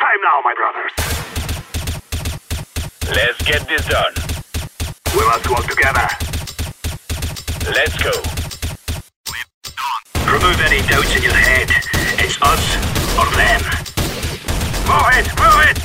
time now, my brothers. Let's get this done. We must work together. Let's go. Remove any doubts in your head. It's us or them. Move it, move it!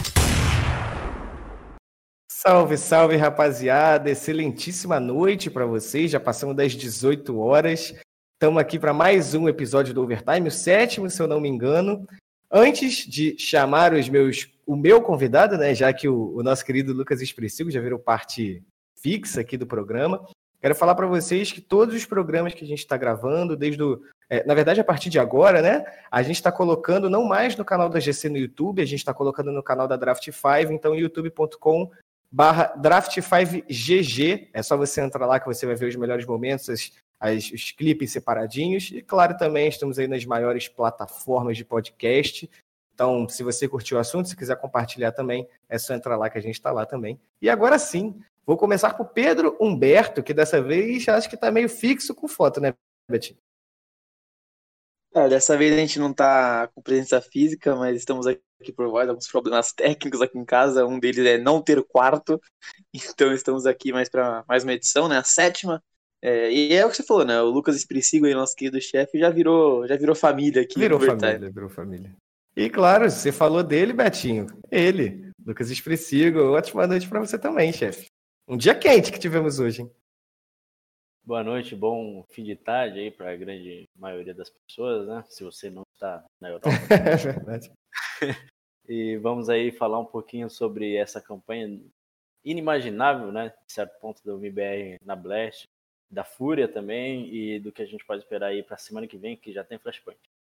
Salve, salve, rapaziada. Excelentíssima noite para vocês. Já passamos das 18 horas. Estamos aqui para mais um episódio do Overtime, o sétimo, se eu não me engano. Antes de chamar os meus, o meu convidado, né, já que o, o nosso querido Lucas Expressivo já virou parte fixa aqui do programa, quero falar para vocês que todos os programas que a gente está gravando, desde o, é, na verdade, a partir de agora, né, a gente está colocando não mais no canal da GC no YouTube, a gente está colocando no canal da Draft 5, então youtube.com barra Draft5GG, é só você entrar lá que você vai ver os melhores momentos, as, as, os clipes separadinhos. E claro, também estamos aí nas maiores plataformas de podcast. Então, se você curtiu o assunto, se quiser compartilhar também, é só entrar lá que a gente está lá também. E agora sim, vou começar com o Pedro Humberto, que dessa vez acho que está meio fixo com foto, né, Betinho? É, dessa vez a gente não está com presença física, mas estamos aqui por voz, alguns problemas técnicos aqui em casa. Um deles é não ter quarto, então estamos aqui mais para mais uma edição, né? A sétima. É, e é o que você falou, né? O Lucas Espricigo, nosso querido chefe, já virou, já virou família aqui. Virou família, virou família. E claro, você falou dele, Betinho. Ele, Lucas Expressivo. Ótima noite para você também, chefe. Um dia quente que tivemos hoje, hein? Boa noite, bom fim de tarde aí para a grande maioria das pessoas, né? Se você não está na Europa. é verdade. e vamos aí falar um pouquinho sobre essa campanha inimaginável, né? De certo ponto do MBR na Blast, da Fúria também e do que a gente pode esperar aí para a semana que vem, que já tem Flashpoint.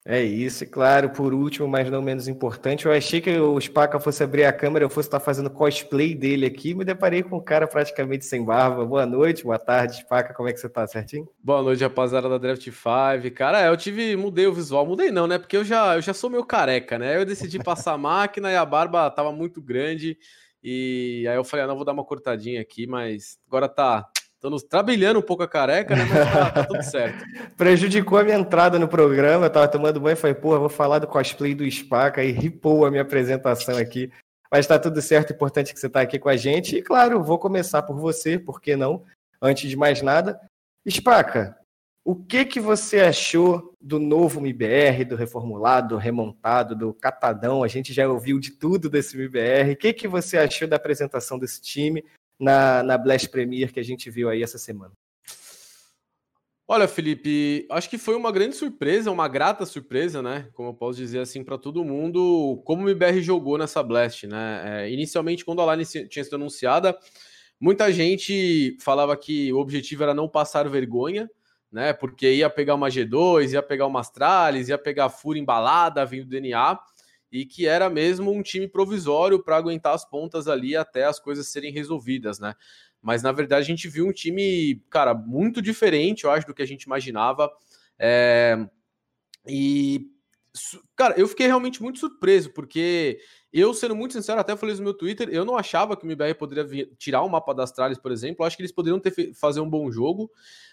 É isso, e claro, por último, mas não menos importante, eu achei que o Spaca fosse abrir a câmera, eu fosse estar fazendo cosplay dele aqui, me deparei com um cara praticamente sem barba. Boa noite, boa tarde, Spaca, como é que você tá, certinho? Boa noite, rapaziada da Draft 5. Cara, eu tive, mudei o visual, mudei não, né? Porque eu já, eu já sou meio careca, né? Eu decidi passar a máquina e a barba tava muito grande, e aí eu falei, ah, não, vou dar uma cortadinha aqui, mas agora tá Estamos trabalhando um pouco a careca, né? Mas tá, tá tudo certo. Prejudicou a minha entrada no programa. Eu tava tomando banho e falei, porra, vou falar do cosplay do Spaca e ripou a minha apresentação aqui. Mas tá tudo certo, importante que você tá aqui com a gente. E claro, vou começar por você, por que não? Antes de mais nada, Spaca, o que que você achou do novo MBR, do reformulado, do remontado, do catadão? A gente já ouviu de tudo desse MBR. O que que você achou da apresentação desse time? Na, na Blast Premier que a gente viu aí essa semana? Olha, Felipe, acho que foi uma grande surpresa, uma grata surpresa, né? Como eu posso dizer assim para todo mundo, como o MBR jogou nessa Blast, né? É, inicialmente, quando a Line tinha sido anunciada, muita gente falava que o objetivo era não passar vergonha, né? Porque ia pegar uma G2, ia pegar uma Astralis, ia pegar a Fúria embalada vindo do DNA e que era mesmo um time provisório para aguentar as pontas ali até as coisas serem resolvidas, né? Mas na verdade a gente viu um time, cara, muito diferente, eu acho, do que a gente imaginava. É... E, cara, eu fiquei realmente muito surpreso, porque eu, sendo muito sincero, até falei no meu Twitter, eu não achava que o MBR poderia tirar o mapa das tralhas, por exemplo. Eu acho que eles poderiam ter fazer um bom jogo.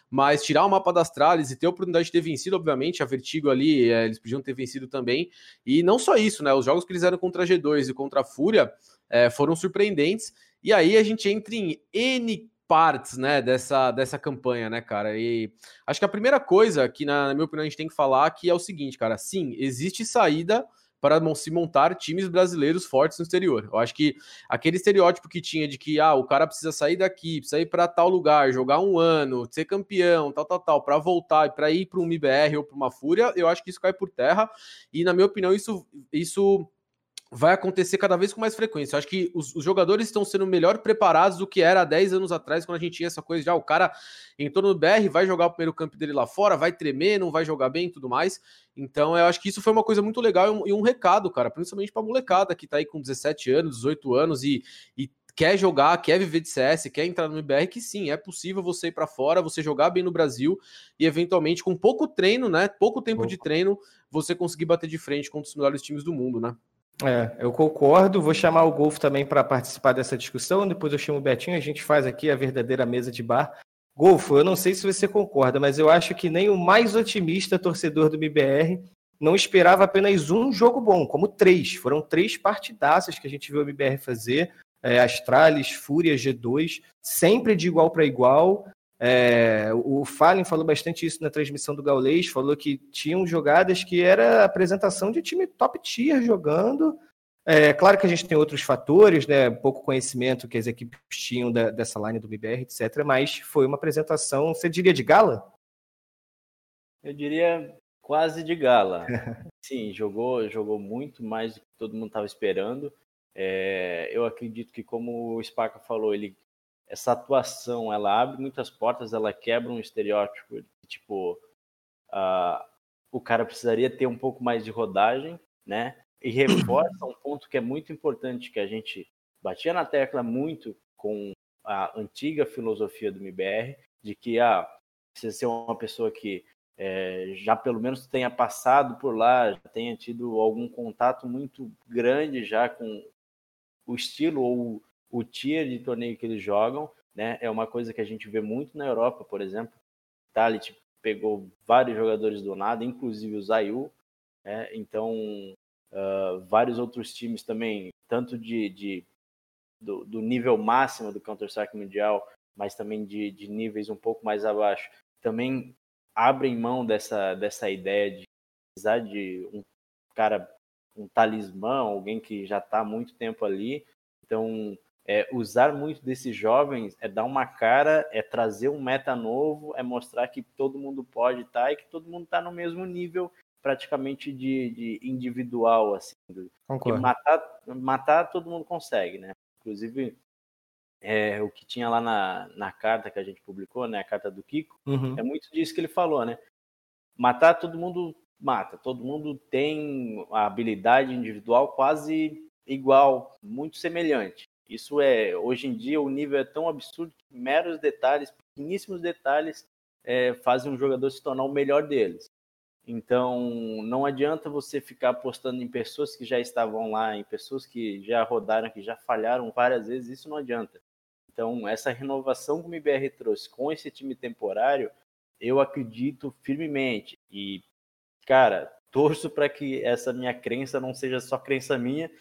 Mas tirar o mapa das tralhas e ter a oportunidade de ter vencido, obviamente, a Vertigo ali, é, eles podiam ter vencido também. E não só isso, né? Os jogos que eles eram contra a G2 e contra a Fúria é, foram surpreendentes. E aí a gente entra em N partes, né, dessa, dessa campanha, né, cara? E acho que a primeira coisa que, na, na minha opinião, a gente tem que falar que é o seguinte, cara. Sim, existe saída para se montar times brasileiros fortes no exterior. Eu acho que aquele estereótipo que tinha de que ah, o cara precisa sair daqui, precisa ir para tal lugar, jogar um ano, ser campeão, tal, tal, tal, para voltar e para ir para um MBR ou para uma Fúria, eu acho que isso cai por terra. E na minha opinião, isso, isso vai acontecer cada vez com mais frequência. Eu acho que os, os, jogadores estão sendo melhor preparados do que era há 10 anos atrás, quando a gente tinha essa coisa de ah, o cara entrou no BR, vai jogar o primeiro campo dele lá fora, vai tremer, não vai jogar bem e tudo mais. Então, eu acho que isso foi uma coisa muito legal e um, e um recado, cara, principalmente pra molecada que tá aí com 17 anos, 18 anos e, e quer jogar, quer viver de CS, quer entrar no MBR, que sim, é possível você ir para fora, você jogar bem no Brasil e eventualmente com pouco treino, né, pouco tempo pouco. de treino, você conseguir bater de frente com os melhores times do mundo, né? É, eu concordo. Vou chamar o Golfo também para participar dessa discussão. Depois eu chamo o Betinho. A gente faz aqui a verdadeira mesa de bar. Golfo, eu não sei se você concorda, mas eu acho que nem o mais otimista torcedor do MBR não esperava apenas um jogo bom, como três. Foram três partidaças que a gente viu a MBR fazer. É, Astralis, Fúria, G2, sempre de igual para igual. É, o Fallen falou bastante isso na transmissão do Gaulês, falou que tinham jogadas que era apresentação de time top tier jogando. É claro que a gente tem outros fatores, né? Pouco conhecimento que as equipes tinham da, dessa line do BBR, etc. Mas foi uma apresentação, você diria de gala? Eu diria quase de gala. Sim, jogou, jogou muito mais do que todo mundo estava esperando. É, eu acredito que, como o Spaca falou, ele essa atuação ela abre muitas portas, ela quebra um estereótipo de, tipo uh, o cara precisaria ter um pouco mais de rodagem, né? E reforça um ponto que é muito importante que a gente batia na tecla muito com a antiga filosofia do MBR de que ah, precisa ser uma pessoa que é, já pelo menos tenha passado por lá, já tenha tido algum contato muito grande já com o estilo ou o tier de torneio que eles jogam, né? É uma coisa que a gente vê muito na Europa, por exemplo. Talit pegou vários jogadores do nada, inclusive o Zayu, né? Então, uh, vários outros times também, tanto de, de do, do, nível máximo do Counter-Strike Mundial, mas também de, de níveis um pouco mais abaixo, também abrem mão dessa, dessa ideia de precisar de um cara, um talismã, alguém que já está há muito tempo ali. Então, é, usar muito desses jovens é dar uma cara, é trazer um meta novo, é mostrar que todo mundo pode estar tá, e que todo mundo está no mesmo nível praticamente de, de individual, assim. Concordo. Matar, matar todo mundo consegue, né? Inclusive, é, o que tinha lá na, na carta que a gente publicou, né? A carta do Kiko, uhum. é muito disso que ele falou, né? Matar todo mundo mata, todo mundo tem a habilidade individual quase igual, muito semelhante. Isso é, hoje em dia, o nível é tão absurdo que meros detalhes, pequeníssimos detalhes, é, fazem um jogador se tornar o melhor deles. Então, não adianta você ficar apostando em pessoas que já estavam lá, em pessoas que já rodaram, que já falharam várias vezes, isso não adianta. Então, essa renovação que o MBR trouxe com esse time temporário, eu acredito firmemente. E, cara, torço para que essa minha crença não seja só crença minha,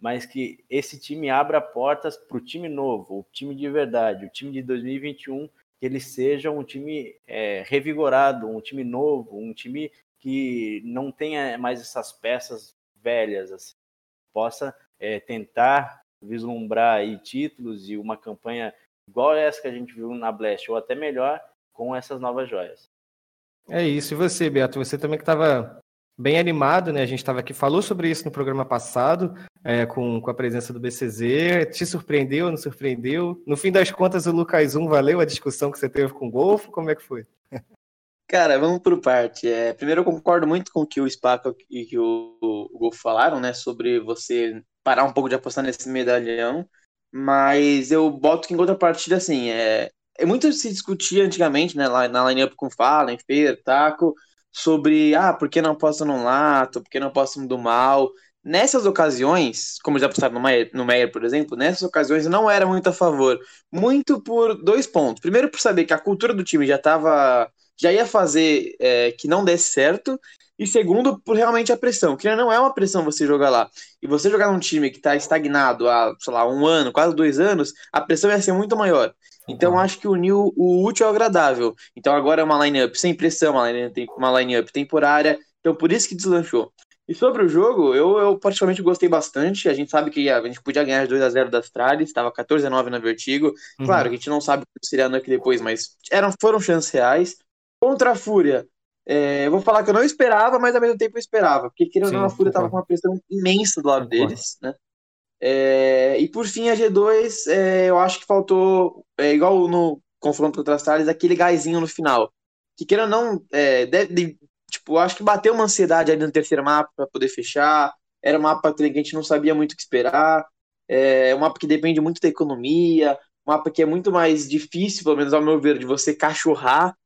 mas que esse time abra portas para o time novo, o time de verdade, o time de 2021, que ele seja um time é, revigorado, um time novo, um time que não tenha mais essas peças velhas, assim, possa é, tentar vislumbrar aí títulos e uma campanha igual essa que a gente viu na Blast, ou até melhor, com essas novas joias. É isso. E você, Beto? Você também que estava bem animado, né? A gente estava aqui, falou sobre isso no programa passado, é, com, com a presença do BCZ. Te surpreendeu não surpreendeu? No fim das contas, o Lucas 1 valeu a discussão que você teve com o Golfo? Como é que foi? Cara, vamos por parte. É, primeiro, eu concordo muito com o que o Spaca e que o, o Golfo falaram, né? Sobre você parar um pouco de apostar nesse medalhão. Mas eu boto que em contrapartida, assim, é, é muito se discutia antigamente, né? Lá na line-up com Fallen, Fer, Taco sobre, ah, por que não aposta no Lato, por que não aposta do Mal. Nessas ocasiões, como já apostaram no Meyer, no Meyer, por exemplo, nessas ocasiões não era muito a favor. Muito por dois pontos. Primeiro, por saber que a cultura do time já estava. já ia fazer é, que não desse certo. E segundo, por realmente a pressão. Que não é uma pressão você jogar lá. E você jogar num time que está estagnado há, sei lá, um ano, quase dois anos, a pressão ia ser muito maior. Então acho que uniu o útil ao agradável. Então agora é uma line-up sem pressão, uma line-up uma temporária. Então por isso que deslanchou. E sobre o jogo, eu, eu particularmente gostei bastante. A gente sabe que a, gente podia ganhar de 2 a 0 das Astralis, estava 14 a 9 na Vertigo. Uhum. Claro, a gente não sabe o que seria aqui depois, mas eram, foram chances reais. Contra a Fúria, é, eu vou falar que eu não esperava, mas ao mesmo tempo eu esperava, porque querendo ou não, a Fúria estava com uma pressão imensa do lado deles, né? É, e por fim, a G2, é, eu acho que faltou, é, igual no confronto contra as Thales, aquele gásinho no final. Que queira ou não, é, deve, tipo, acho que bateu uma ansiedade ali no terceiro mapa para poder fechar. Era um mapa que a gente não sabia muito o que esperar. É um mapa que depende muito da economia, um mapa que é muito mais difícil, pelo menos ao meu ver, de você cachorrar.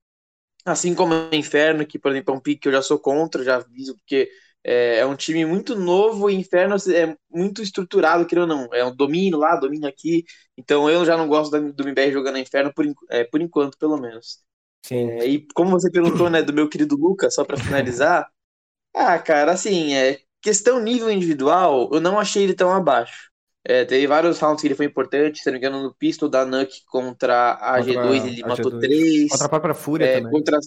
Assim como o Inferno, que, por exemplo, é um pique que eu já sou contra, já aviso, porque é, é, um time muito novo e Inferno é muito estruturado, querendo ou não. É um domínio lá, domínio aqui. Então eu já não gosto do MBR jogando Inferno por, é, por enquanto, pelo menos. Sim. É, e como você perguntou, né, do meu querido Lucas, só para finalizar, Ah, cara, assim, é questão nível individual, eu não achei ele tão abaixo. É, teve vários rounds que ele foi importante, se não me engano, no pistol da Nuke contra a Contra G2 ele a matou G2. três. Contra a própria Fúria É, também. contra,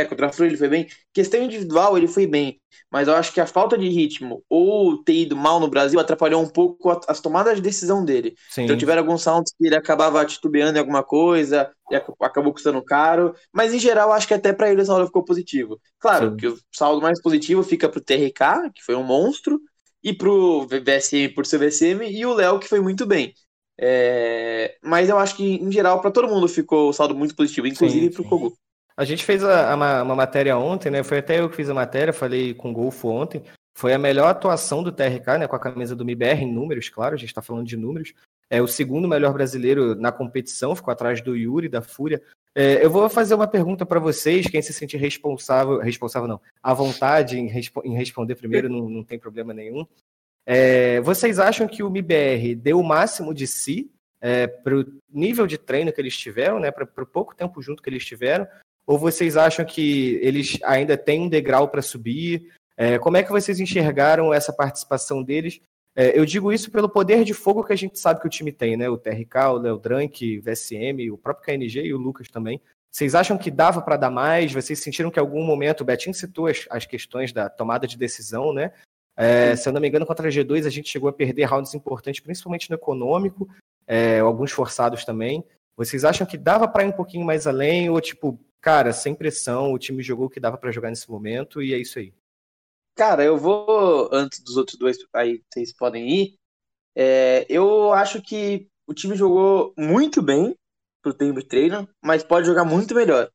é, contra a Fúria ele foi bem. Questão individual, ele foi bem. Mas eu acho que a falta de ritmo ou ter ido mal no Brasil atrapalhou um pouco as tomadas de decisão dele. Sim. Então tiveram alguns rounds que ele acabava titubeando em alguma coisa e ac- acabou custando caro. Mas em geral, acho que até pra ele o saldo ficou positivo. Claro Sim. que o saldo mais positivo fica pro TRK, que foi um monstro, e pro VSM por seu VSM, e o Léo, que foi muito bem. É, Mas eu acho que, em geral, pra todo mundo ficou o saldo muito positivo, inclusive Sim, pro. Kogu. A gente fez a- a ma- uma, matéria ontem, né? Foi até eu que fiz a matéria, falei com o Golfo ontem. Foi a melhor atuação do TRK, né? Com a camisa do MBR em números, claro, a gente está falando de números. É o segundo melhor brasileiro na competição, ficou atrás do Yuri, da Fúria. É, eu vou fazer uma pergunta para vocês, quem se sentir responsável, responsável não, à vontade em, em responder primeiro, não, não tem problema nenhum. É, vocês acham que o MBR deu o máximo de si para o nível de treino que eles tiveram, né? Para o pouco tempo junto que eles tiveram? Ou vocês acham que eles ainda têm um degrau para subir? É, como é que vocês enxergaram essa participação deles? É, eu digo isso pelo poder de fogo que a gente sabe que o time tem, né? O TRK, o Léo Drank, o VSM, o próprio KNG e o Lucas também. Vocês acham que dava para dar mais? Vocês sentiram que em algum momento, o Betinho citou as, as questões da tomada de decisão, né? É, se eu não me engano, contra a G2 a gente chegou a perder rounds importantes, principalmente no econômico, é, alguns forçados também. Vocês acham que dava para ir um pouquinho mais além ou tipo, cara, sem pressão, o time jogou o que dava para jogar nesse momento e é isso aí? Cara, eu vou, antes dos outros dois, aí vocês podem ir. É, eu acho que o time jogou muito bem pro tempo de treino, mas pode jogar muito melhor.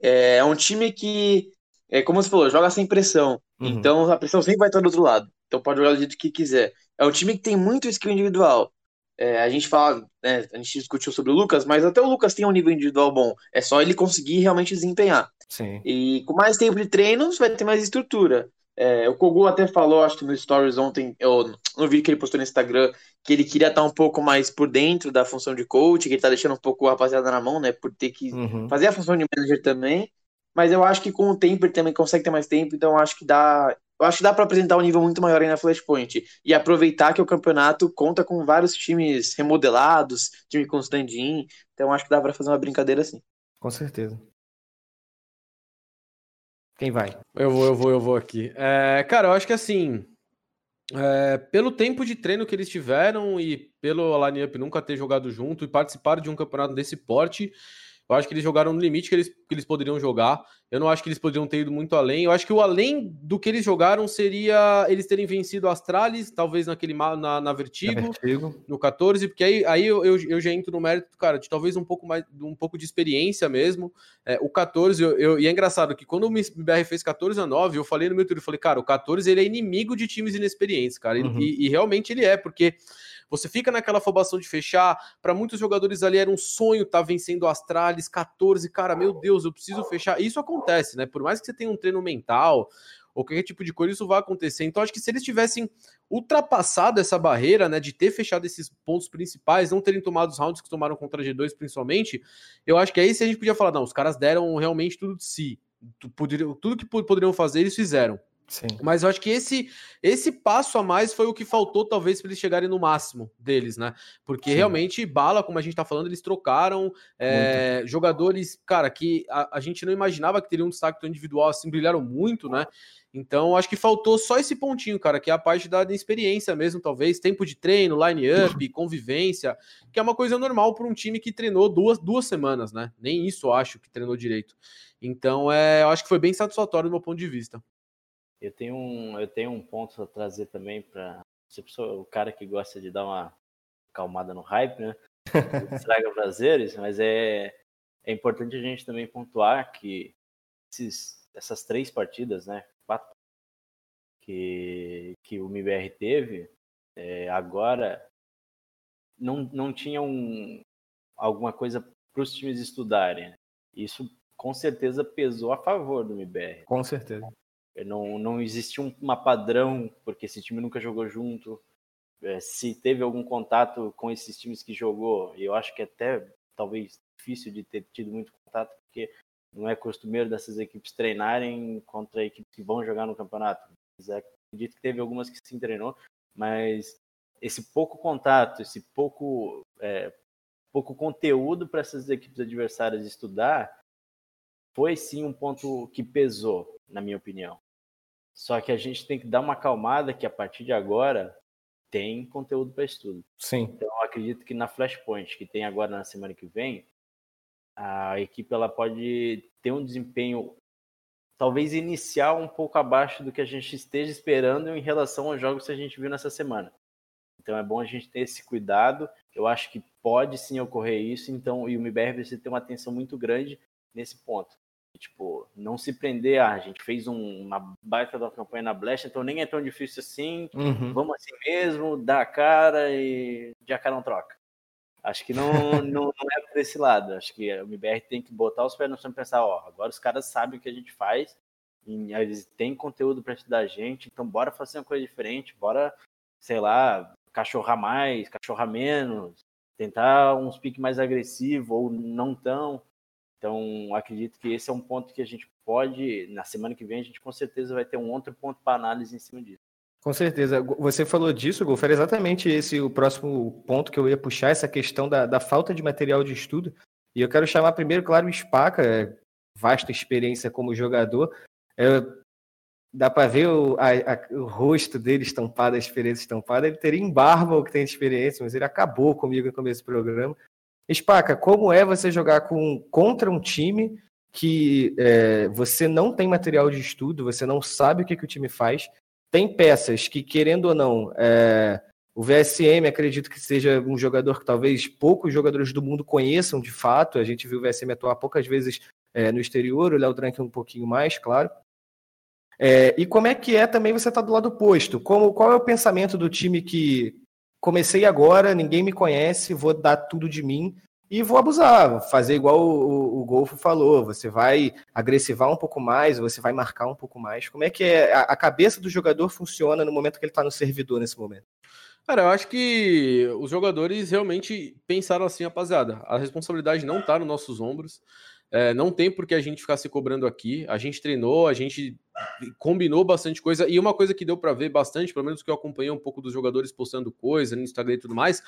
É, é um time que, é, como você falou, joga sem pressão. Uhum. Então a pressão sempre vai estar do outro lado. Então pode jogar do jeito que quiser. É um time que tem muito skill individual. É, a gente fala, né, a gente discutiu sobre o Lucas, mas até o Lucas tem um nível individual bom. É só ele conseguir realmente desempenhar. Sim. E com mais tempo de treino, vai ter mais estrutura. É, o Kogu até falou, acho que no Stories ontem, eu, no vídeo que ele postou no Instagram, que ele queria estar um pouco mais por dentro da função de coach, que ele tá deixando um pouco a rapaziada na mão, né? Por ter que Uhum. fazer a função de manager também. Mas eu acho que com o tempo ele também consegue ter mais tempo, então eu acho que dá. Eu acho que dá para apresentar um nível muito maior aí na Flashpoint. E aproveitar que o campeonato conta com vários times remodelados, time com stand-in. Então acho que dá para fazer uma brincadeira assim. Com certeza. Quem vai? Eu vou, eu vou, eu vou aqui. É, cara, eu acho que assim, é, pelo tempo de treino que eles tiveram e pelo line-up nunca ter jogado junto e participar de um campeonato desse porte, eu acho que eles jogaram no limite que eles, que eles poderiam jogar. Eu não acho que eles poderiam ter ido muito além. Eu acho que o além do que eles jogaram seria eles terem vencido Astralis, talvez naquele na, na Vertigo Vertigo. no 14, porque aí, aí eu, eu, eu já entro no mérito, cara, de talvez um pouco mais, um pouco de experiência mesmo. É, o 14, eu, eu- e é engraçado que quando o MBR fez 14 a 9, eu falei no meu Twitter, eu falei, cara, o 14 ele é inimigo de times inexperientes, cara, Uhum. e, e realmente ele é, porque você fica naquela afobação de fechar, para muitos jogadores ali era um sonho estar vencendo o Astralis 14, cara, meu Deus, eu preciso fechar. Isso acontece, né? Por mais que você tenha um treino mental ou qualquer tipo de coisa, isso vai acontecer. Então, acho que se eles tivessem ultrapassado essa barreira, né, de ter fechado esses pontos principais, não terem tomado os rounds que tomaram contra a G2 principalmente, eu acho que aí se a gente podia falar, não, os caras deram realmente tudo de si. Tudo que po- poderiam fazer, eles fizeram. Sim. Mas eu acho que esse esse passo a mais foi o que faltou, talvez, para eles chegarem no máximo deles, né? Porque Sim. realmente, bala, como a gente tá falando, eles trocaram é, jogadores, cara, que a, a gente não imaginava que teriam um destaque tão individual assim, brilharam muito, né? Então, acho que faltou só esse pontinho, cara, que é a parte da, da experiência mesmo, talvez, tempo de treino, line-up, convivência, que é uma coisa normal para um time que treinou duas, duas semanas, né? Nem isso eu acho que treinou direito. Então, é, eu acho que foi bem satisfatório do meu ponto de vista. Eu tenho um, eu tenho um ponto a trazer também para o cara que gosta de dar uma calmada no hype, né? Estraga prazeres, mas é, é importante a gente também pontuar que esses, essas três partidas, né? Quatro que, que o MBR teve, é, agora não, não tinha um, alguma coisa para os times estudarem. Isso com certeza pesou a favor do MBR. Com certeza. Não, não existia um uma padrão, porque esse time nunca jogou junto. É, se teve algum contato com esses times que jogou, eu acho que até talvez difícil de ter tido muito contato, porque não é costumeiro dessas equipes treinarem contra equipes que vão jogar no campeonato. Mas é, acredito que teve algumas que se treinou, mas esse pouco contato, esse pouco, é, pouco conteúdo para essas equipes adversárias estudar, foi sim um ponto que pesou, na minha opinião. Só que a gente tem que dar uma acalmada que a partir de agora tem conteúdo para estudo. Sim. Então eu acredito que na Flashpoint, que tem agora na semana que vem, a equipe ela pode ter um desempenho talvez inicial um pouco abaixo do que a gente esteja esperando em relação aos jogos que a gente viu nessa semana. Então é bom a gente ter esse cuidado. Eu acho que pode sim ocorrer isso, então e o MBR precisa ter uma atenção muito grande nesse ponto. Tipo, não se prender, ah, a gente fez um, uma baita da campanha na Blast, então nem é tão difícil assim, Uhum. vamos assim mesmo, dá a cara e já cara não troca. Acho que não, não, não é por esse lado. Acho que o MBR tem que botar os pés no chão e pensar, ó, agora os caras sabem o que a gente faz, e eles têm conteúdo para estudar a gente, então bora fazer uma coisa diferente, bora, sei lá, cachorrar mais, cachorrar menos, tentar uns piques mais agressivos ou não tão. Então, acredito que esse é um ponto que a gente pode, na semana que vem, a gente com certeza vai ter um outro ponto para análise em cima disso. Com certeza. Você falou disso, Golf, era exatamente esse o próximo ponto que eu ia puxar, essa questão da, da falta de material de estudo. E eu quero chamar primeiro, claro, o Spaca, é, vasta experiência como jogador. É, dá para ver o, a, a, o rosto dele estampado, a experiência estampada. Ele teria em barba o que tem de experiência, mas ele acabou comigo no começo do programa. Spaca, como é você jogar com, contra um time que é, você não tem material de estudo, você não sabe o que, que o time faz, tem peças que, querendo ou não, é, o VSM acredito que seja um jogador que talvez poucos jogadores do mundo conheçam de fato. A gente viu o VSM atuar poucas vezes é, no exterior, o Léo Drank um pouquinho mais, claro. É, e como é que é também você estar tá do lado oposto? Como, qual é o pensamento do time que comecei agora, ninguém me conhece, vou dar tudo de mim e vou abusar, fazer igual o, o, o Golfo falou, você vai agressivar um pouco mais, você vai marcar um pouco mais. Como é que é, a, a cabeça do jogador funciona no momento que ele está no servidor nesse momento? Cara, eu acho que os jogadores realmente pensaram assim, rapaziada, a responsabilidade não está nos nossos ombros. É, não tem por que a gente ficar se cobrando aqui. A gente treinou, a gente combinou bastante coisa. E uma coisa que deu para ver bastante, pelo menos que eu acompanhei um pouco dos jogadores postando coisa no Instagram e tudo mais,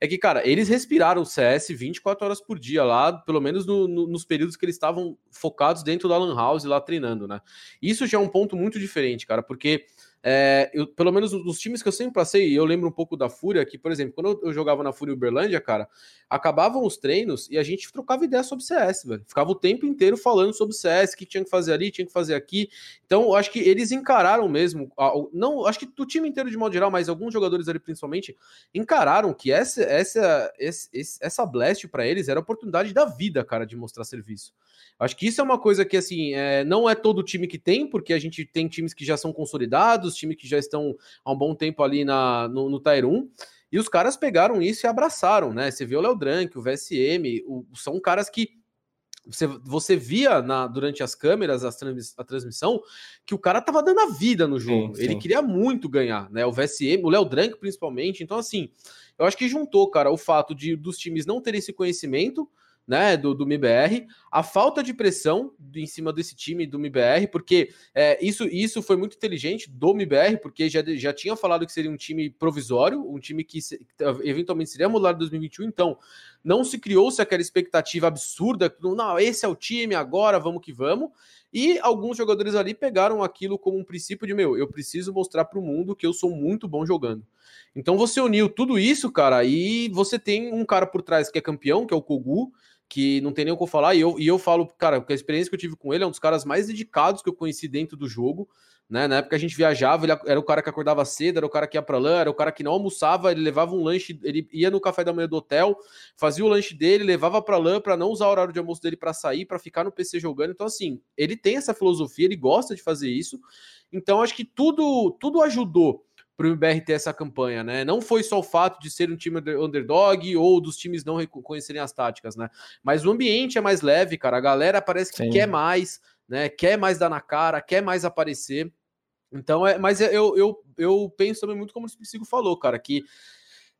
é que, cara, eles respiraram o CS 24 horas por dia lá, pelo menos no, no, nos períodos que eles estavam focados dentro da Lan House lá treinando, né? Isso já é um ponto muito diferente, cara, porque é, eu, pelo menos nos times que eu sempre passei, eu lembro um pouco da Fúria, que, por exemplo, quando eu, jogava na Fúria Uberlândia, cara, acabavam os treinos e a gente trocava ideia sobre CS, velho. Ficava o tempo inteiro falando sobre CS, o que tinha que fazer ali, tinha que fazer aqui. Então, eu acho que eles encararam mesmo, não, acho que do time inteiro de modo geral, mas alguns jogadores ali principalmente, encararam que essa, essa, essa, essa Blast para eles era a oportunidade da vida, cara, de mostrar serviço. Acho que isso é uma coisa que, assim, é, não é todo time que tem, porque a gente tem times que já são consolidados, times que já estão há um bom tempo ali na, no, no Tier 1, e os caras pegaram isso e abraçaram, né? Você vê o Léo Drank, o VSM, o, são caras que você, você via na, durante as câmeras, as trans, a transmissão, que o cara tava dando a vida no jogo. Sim, sim. Ele queria muito ganhar, né? O VSM, o Léo Drank principalmente. Então, assim, eu acho que juntou, cara, o fato de dos times não terem esse conhecimento, né, do, do MBR, a falta de pressão em cima desse time do MBR, porque é, isso, isso foi muito inteligente do MBR, porque já, já tinha falado que seria um time provisório, um time que se, eventualmente seria mudado em 2021, então não se criou-se aquela expectativa absurda, não, esse é o time, agora vamos que vamos, e alguns jogadores ali pegaram aquilo como um princípio de, meu, eu preciso mostrar para o mundo que eu sou muito bom jogando. Então você uniu tudo isso, cara, e você tem um cara por trás que é campeão, que é o Kogu, que não tem nem o que falar, e eu, e eu falo, cara, porque a experiência que eu tive com ele é um dos caras mais dedicados que eu conheci dentro do jogo, né? Na época a gente viajava, ele era o cara que acordava cedo, era o cara que ia pra lã, era o cara que não almoçava, ele levava um lanche, ele ia no café da manhã do hotel, fazia o lanche dele, levava pra lã para não usar o horário de almoço dele para sair, para ficar no PC jogando. Então, assim, ele tem essa filosofia, ele gosta de fazer isso. Então, acho que tudo, tudo ajudou para o MBR ter essa campanha, né? Não foi só o fato de ser um time underdog ou dos times não reconhecerem as táticas, né? Mas o ambiente é mais leve, cara. A galera parece que Sim. quer mais, né? Quer mais dar na cara, quer mais aparecer. Então, é, mas eu, eu, eu penso também muito como o Psico falou, cara, que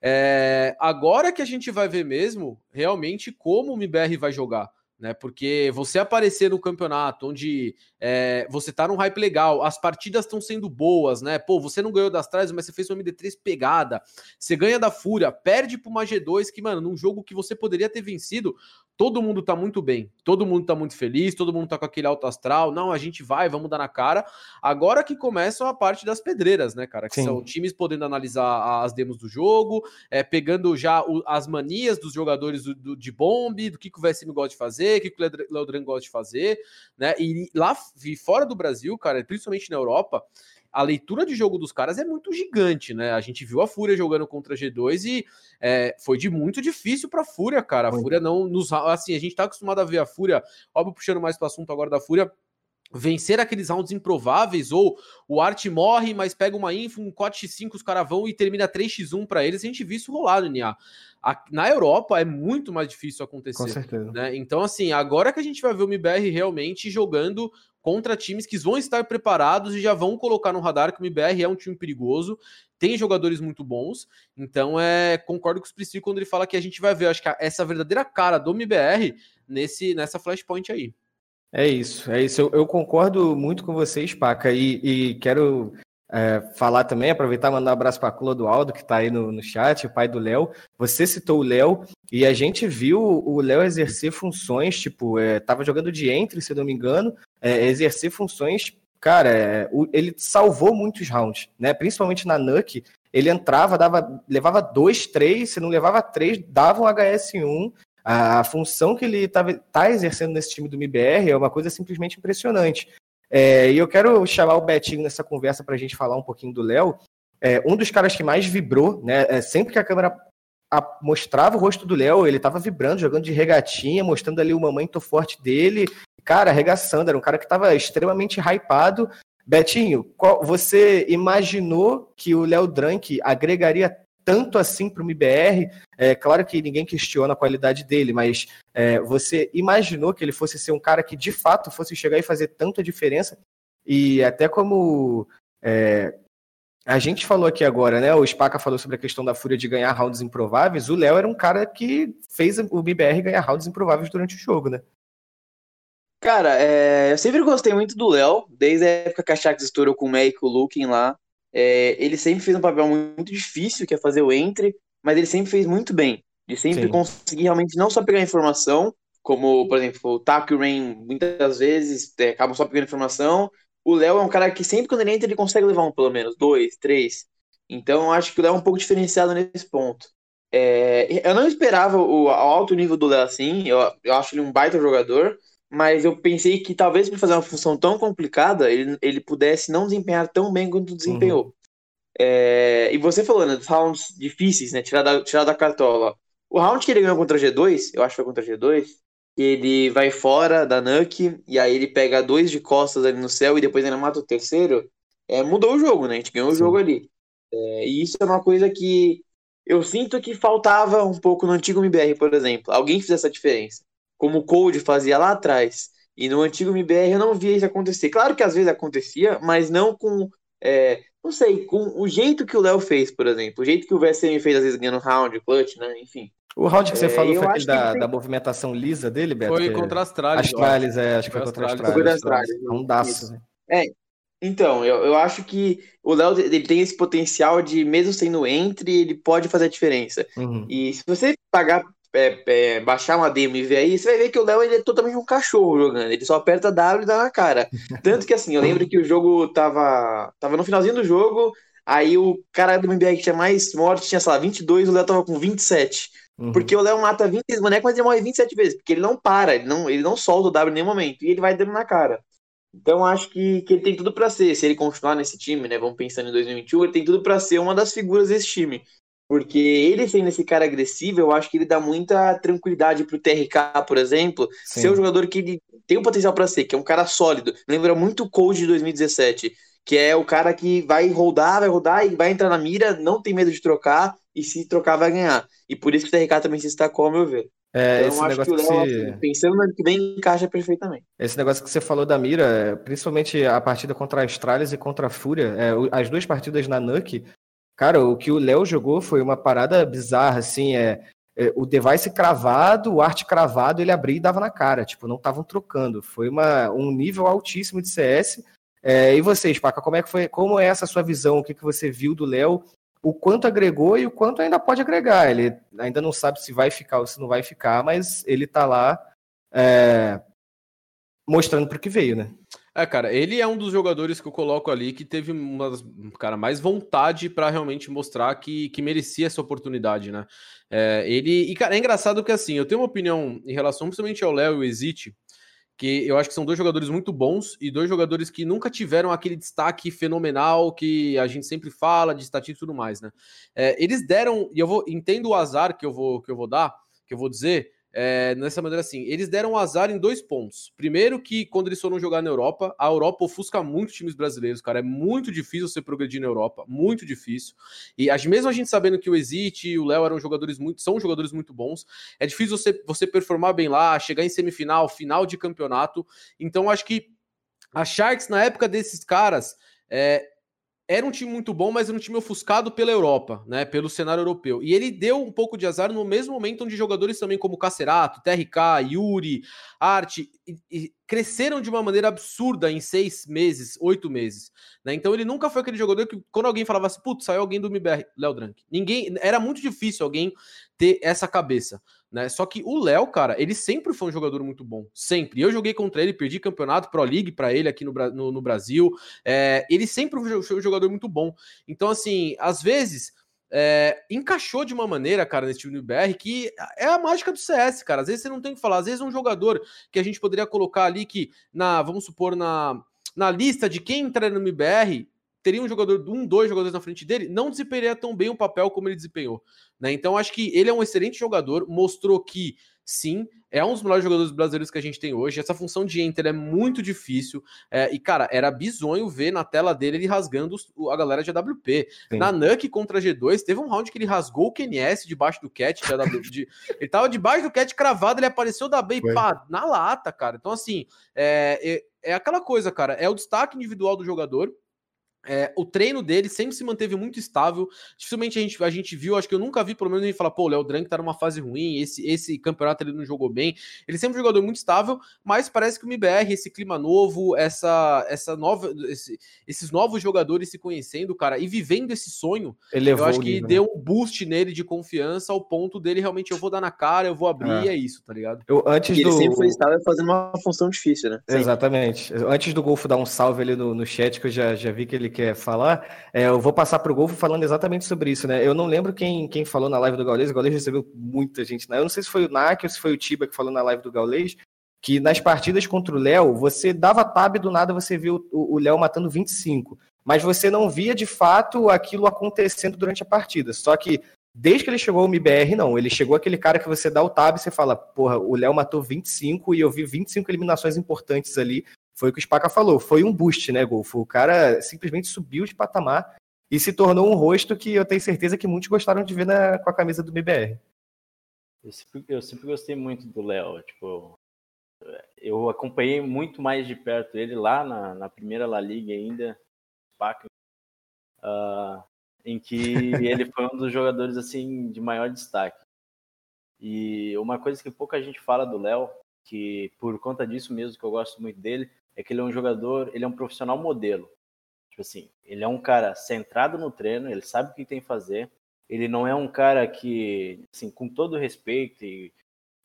é, agora que a gente vai ver mesmo realmente como o MBR vai jogar. né? Porque você aparecer no campeonato onde é, você tá num hype legal, as partidas estão sendo boas, né? Pô, você não ganhou das trás, mas você fez uma MD3 pegada, você ganha da Fúria, perde pro uma G2, que, mano, num jogo que você poderia ter vencido, todo mundo tá muito bem, todo mundo tá muito feliz, todo mundo tá com aquele alto astral, não, a gente vai, vamos dar na cara. Agora que começam a parte das pedreiras, né, cara? Que Sim. são times podendo analisar as demos do jogo, é, pegando já o, as manias dos jogadores do, do, de bombe, do que, que o VSM gosta de fazer, o que, que o Leodran gosta de fazer, né? E lá e fora do Brasil, cara, principalmente na Europa, a leitura de jogo dos caras é muito gigante, né? A gente viu a Fúria jogando contra a G2 e é, foi de muito difícil para a Fúria, cara. A Fúria não nos. Assim, a gente tá acostumado a ver a Fúria, óbvio, puxando mais para o assunto agora da Fúria vencer aqueles rounds improváveis, ou o Art morre, mas pega uma info, um 4x5, os caras vão e termina 3x1 para eles. A gente viu isso rolar no NA. na Europa é muito mais difícil acontecer. Com certeza. Né? Então, assim, agora que a gente vai ver o MBR realmente jogando contra times que vão estar preparados e já vão colocar no radar que o MBR é um time perigoso, tem jogadores muito bons. Então, é concordo com o Priscilo quando ele fala que a gente vai ver, acho que essa verdadeira cara do MBR nesse nessa flashpoint aí. É isso, é isso. Eu, eu concordo muito com vocês, Paca, e, e quero é, falar também, aproveitar e mandar um abraço para a do Aldo, que está aí no, no chat, o pai do Léo. Você citou o Léo, e a gente viu o Léo exercer funções, tipo, é, tava jogando de entre, se não me engano, é, exercer funções. Cara, é, o, ele salvou muitos rounds, né? Principalmente na Nuke, ele entrava, dava, levava dois, três, se não levava três, dava um HS1. A, função que ele está tá exercendo nesse time do MBR é uma coisa simplesmente impressionante. É, e eu quero chamar o Betinho nessa conversa para a gente falar um pouquinho do Léo. É, um dos caras que mais vibrou, né? É, sempre que a câmera a, mostrava o rosto do Léo, ele estava vibrando, jogando de regatinha, mostrando ali o mamãe forte dele. Cara, arregaçando, era um cara que estava extremamente hypado. Betinho, qual, você imaginou que o Léo Drank agregaria tanto assim para o MBR. É claro que ninguém questiona a qualidade dele, mas é, você imaginou que ele fosse ser um cara que de fato fosse chegar e fazer tanta diferença? E até como é, a gente falou aqui agora, né? O Spaca falou sobre a questão da fúria de ganhar rounds improváveis. O Léo era um cara que fez o MBR ganhar rounds improváveis durante o jogo, né? Cara, é, eu sempre gostei muito do Léo, desde a época que a Shax estourou com o May e com o Lukin lá. É, ele sempre fez um papel muito difícil, que é fazer o entre, mas ele sempre fez muito bem. Ele sempre Sim. conseguir realmente não só pegar informação, como, por exemplo, o Taco e o Rain muitas vezes é, acabam só pegando informação. O Léo é um cara que sempre quando ele entra, ele consegue levar um, pelo menos, dois, três. Então, eu acho que o Léo é um pouco diferenciado nesse ponto. É, eu não esperava o, o alto nível do Léo assim, eu, eu acho ele um baita jogador, mas eu pensei que talvez para fazer uma função tão complicada, ele, ele pudesse não desempenhar tão bem quanto desempenhou. Uhum. É, e você falou, né, dos rounds difíceis, né, tirar da, tirar da cartola. O round que ele ganhou contra a G2, eu acho que foi contra a G2, ele vai fora da Nuke, e aí ele pega dois de costas ali no céu, e depois ainda mata o terceiro, é, mudou o jogo, né, a gente ganhou Sim. o jogo ali. É, e isso é uma coisa que eu sinto que faltava um pouco no antigo MBR, por exemplo. Alguém fez essa diferença como o Code fazia lá atrás. E no antigo MBR eu não via isso acontecer. Claro que às vezes acontecia, mas não com. É, não sei, com o jeito que o Léo fez, por exemplo. O jeito que o VSM fez, às vezes, ganhando round, clutch, né? Enfim. O round que você é, falou foi aquele da, tem... da movimentação lisa dele, Beto? Foi contra as tralhas. Astralis, é, acho que foi contra as tralhas. Foi contra as Um daço. Né? É, então, eu, eu acho que o Léo ele tem esse potencial de, mesmo sendo entre, ele pode fazer a diferença. Uhum. E se você pagar é, é, baixar uma e ver aí, você vai ver que o Léo ele é totalmente um cachorro jogando. Ele só aperta W e dá na cara. Tanto que assim, eu lembro que o jogo tava, tava no finalzinho do jogo, aí o cara do MBR que tinha mais morte tinha, sei lá, 22, o Léo tava com 27. Uhum. Porque o Léo mata 26 bonecos, mas ele morre 27 vezes. Porque ele não para, ele não, ele não solta o W em nenhum momento. E ele vai dando na cara. Então acho que, que ele tem tudo para ser. Se ele continuar nesse time, né? Vamos pensando em 2021, ele tem tudo para ser uma das figuras desse time. Porque ele sendo esse cara agressivo, eu acho que ele dá muita tranquilidade pro TRK, por exemplo, Sim. ser um jogador que ele tem o potencial para ser, que é um cara sólido. Lembra muito o Cold de 2017, que é o cara que vai rodar, vai rodar e vai entrar na mira, não tem medo de trocar, e se trocar vai ganhar. E por isso que o TRK também se destacou, ao meu ver. É, então, esse acho negócio que o Léo, se... pensando no ano que vem, encaixa perfeitamente. Esse negócio que você falou da mira, principalmente a partida contra a Astralis e contra a Fúria, é, as duas partidas na Nuke, Cara, o que o Léo jogou foi uma parada bizarra, assim, é, é, o device cravado, o arte cravado, ele abria e dava na cara, tipo, não estavam trocando. Foi uma, um nível altíssimo de CS. É, e vocês, Paca, como é que foi? Como é essa sua visão? O que, que você viu do Léo? O quanto agregou e o quanto ainda pode agregar? Ele ainda não sabe se vai ficar ou se não vai ficar, mas ele tá lá é, mostrando para o que veio, né? É, cara, ele é um dos jogadores que eu coloco ali que teve uma cara, mais vontade para realmente mostrar que, que merecia essa oportunidade, né? É, ele, e cara, é engraçado que assim, eu tenho uma opinião em relação principalmente ao Léo e o Exit, que eu acho que são dois jogadores muito bons e dois jogadores que nunca tiveram aquele destaque fenomenal que a gente sempre fala de estatística e tudo mais, né? É, eles deram, e eu vou entendo o azar que eu vou que eu vou dar, que eu vou dizer, é, nessa maneira assim, eles deram azar em dois pontos. Primeiro que quando eles foram jogar na Europa, a Europa ofusca muito times brasileiros, cara, é muito difícil você progredir na Europa, muito difícil. E mesmo a gente sabendo que o Exit e o Léo eram jogadores muito, são jogadores muito bons, é difícil você, você performar bem lá, chegar em semifinal, final de campeonato. Então acho que a Sharks na época desses caras é, era um time muito bom, mas era um time ofuscado pela Europa, né? Pelo cenário europeu. E ele deu um pouco de azar no mesmo momento onde jogadores também como Cacerato, TRK, Yuri, Arte e, e cresceram de uma maneira absurda em seis meses, oito meses. Né? Então ele nunca foi aquele jogador que, quando alguém falava assim, putz, saiu alguém do MBR, Léo Drank. Ninguém. Era muito difícil alguém ter essa cabeça. Né? Só que o Léo, cara, ele sempre foi um jogador muito bom. Sempre. Eu joguei contra ele, perdi campeonato Pro League para ele aqui no, no, no Brasil. É, ele sempre foi um jogador muito bom. Então, assim, às vezes. É, encaixou de uma maneira, cara, nesse time do BR, que é a mágica do CS, cara. Às vezes você não tem que falar, às vezes um jogador que a gente poderia colocar ali que, na, vamos supor, na, na lista de quem entra no MBR, teria um jogador, um, dois jogadores na frente dele, não desempenharia tão bem o papel como ele desempenhou. Né? Então, acho que ele é um excelente jogador, mostrou que sim, é um dos melhores jogadores brasileiros que a gente tem hoje. Essa função de enter é muito difícil. É, e, cara, era bizonho ver na tela dele ele rasgando a galera de AWP. Sim. Na Nuke contra G2, teve um round que ele rasgou o QNS debaixo do cat de AW, de, ele tava debaixo do cat cravado, ele apareceu da B pá, na lata, cara. Então, assim, é, é, é aquela coisa, cara. É o destaque individual do jogador é, o treino dele sempre se manteve muito estável. Dificilmente a gente, a gente viu, acho que eu nunca vi, pelo menos, ele falar, pô, o Léo Drank tá numa fase ruim, esse, esse campeonato ele não jogou bem. Ele sempre é um jogador muito estável, mas parece que o MBR, esse clima novo, essa, essa nova, esse, esses novos jogadores se conhecendo, cara, e vivendo esse sonho, eu acho que nível. deu um boost nele de confiança ao ponto dele realmente, eu vou dar na cara, eu vou abrir, é. e é isso, tá ligado? Eu, antes e do... ele sempre foi estável fazendo uma função difícil, né? Exatamente. Antes do Golfo dar um salve ali no, no chat, que eu já, já vi que ele quer falar, é, eu vou passar para o Golfo falando exatamente sobre isso, né? Eu não lembro quem, quem falou na live do Gaules, o Gaules recebeu muita gente, né? Eu não sei se foi o Nak ou se foi o Tiba que falou na live do Gaules, que nas partidas contra o Léo, você dava tab do nada você viu o Léo matando 25, mas você não via de fato aquilo acontecendo durante a partida. Só que desde que ele chegou ao MBR, não. Ele chegou aquele cara que você dá o tab e você fala, porra, o Léo matou 25 e eu vi 25 eliminações importantes ali. Foi o que o Spaca falou, foi um boost, né, Golfo? O cara simplesmente subiu de patamar e se tornou um rosto que eu tenho certeza que muitos gostaram de ver na, com a camisa do BBR. Eu sempre, eu sempre gostei muito do Léo, tipo, eu acompanhei muito mais de perto ele lá na, na primeira La Liga ainda, Spaca, uh, em que ele foi um dos jogadores assim de maior destaque. E uma coisa que pouca gente fala do Léo, que por conta disso mesmo que eu gosto muito dele, é que ele é um jogador, ele é um profissional modelo. Tipo assim, ele é um cara centrado no treino, ele sabe o que tem que fazer. Ele não é um cara que, assim, com todo respeito e,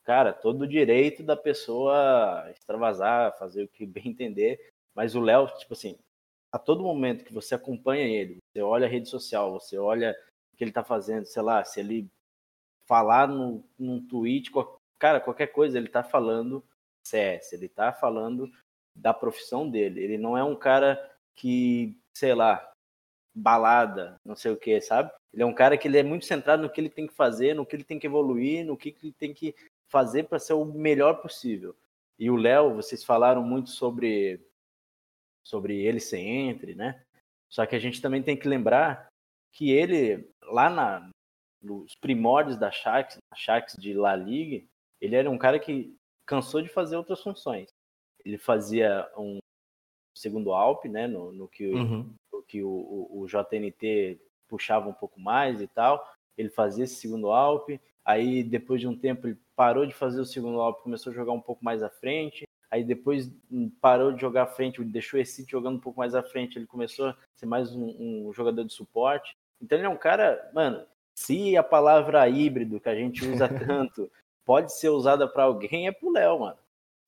cara, todo o direito da pessoa extravasar, fazer o que bem entender. Mas o Léo, tipo assim, a todo momento que você acompanha ele, você olha a rede social, você olha o que ele tá fazendo, sei lá, se ele falar no, num tweet, cara, qualquer coisa, ele tá falando CS, ele tá falando da profissão dele. Ele não é um cara que, sei lá, balada, não sei o que, sabe? Ele é um cara que ele é muito centrado no que ele tem que fazer, no que ele tem que evoluir, no que ele tem que fazer para ser o melhor possível. E o Léo, vocês falaram muito sobre sobre ele ser entre, né? Só que a gente também tem que lembrar que ele lá na nos primórdios da Sharks, Sharks de La Liga, ele era um cara que cansou de fazer outras funções ele fazia um segundo Alp, né, no, no que, uhum. no que o, o, o, JNT puxava um pouco mais e tal, ele fazia esse segundo Alp, aí depois de um tempo ele parou de fazer o segundo Alp, começou a jogar um pouco mais à frente, aí depois parou de jogar à frente, deixou esse jogando um pouco mais à frente, ele começou a ser mais um, um jogador de suporte. Então ele é um cara, mano, se a palavra híbrido que a gente usa tanto pode ser usada para alguém, é pro Léo, mano.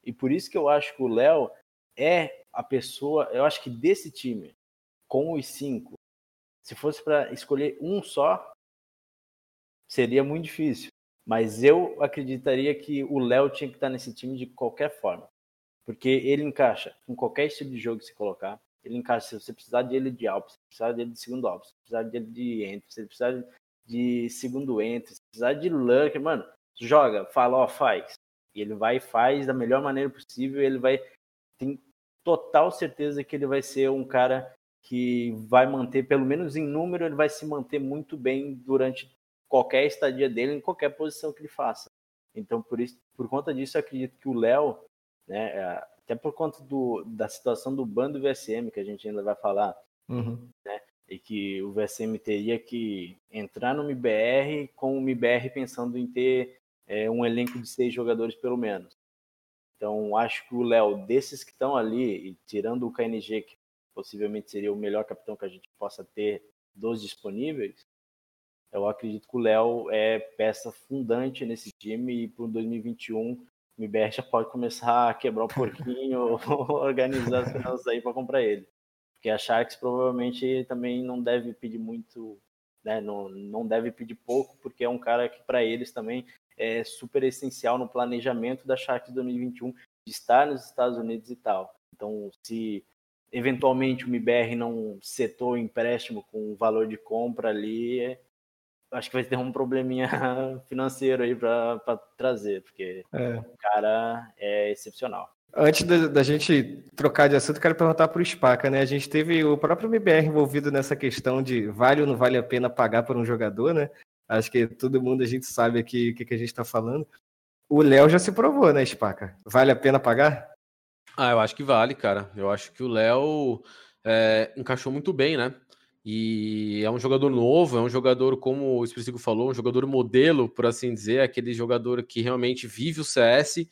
E por isso que eu acho que o Léo é a pessoa, eu acho que desse time, com os cinco, se fosse para escolher um só, seria muito difícil. Mas eu acreditaria que o Léo tinha que estar nesse time de qualquer forma. Porque ele encaixa com qualquer estilo de jogo que se colocar. Ele encaixa se você precisar dele de Alp, se precisar dele de segundo Alp, se precisar dele de Enter, se precisar de segundo Enter, se precisar de Lurker, mano, joga, fala, ó, faz. E ele vai e faz da melhor maneira possível. ele vai. Tem total certeza que ele vai ser um cara que vai manter, pelo menos em número, ele vai se manter muito bem durante qualquer estadia dele, em qualquer posição que ele faça. Então, por isso, por conta disso, eu acredito que o Léo, né, é, até por conta do, da situação do bando VSM, que a gente ainda vai falar, uhum. né, e que o VSM teria que entrar no MBR com o MBR pensando em ter é, um elenco de seis jogadores pelo menos. Então, acho que o Léo, desses que estão ali, e tirando o KNG, que possivelmente seria o melhor capitão que a gente possa ter dos disponíveis, eu acredito que o Léo é peça fundante nesse time e para o 2021 o MBR já pode começar a quebrar o porquinho, organizar as finanças aí para comprar ele. Porque a Sharks provavelmente também não deve pedir muito, né? não, não deve pedir pouco, porque é um cara que para eles também é super essencial no planejamento da Sharks 2021 de estar nos Estados Unidos e tal. Então, se eventualmente o MBR não setou o empréstimo com valor de compra ali, acho que vai ter um probleminha financeiro aí para trazer, porque é. o cara é excepcional. Antes da, da, gente trocar de assunto, quero perguntar para o Spaca, né? A gente teve o próprio MBR envolvido nessa questão de vale ou não vale a pena pagar por um jogador, né? Acho que todo mundo a gente sabe aqui o que, que a gente está falando. O Léo já se provou, né, Spaca? Vale a pena pagar? Ah, eu acho que vale, cara. Eu acho que o Léo é, encaixou muito bem, né? E é um jogador novo, é um jogador, como o Expressivo falou, um jogador modelo, por assim dizer, aquele jogador que realmente vive o CS,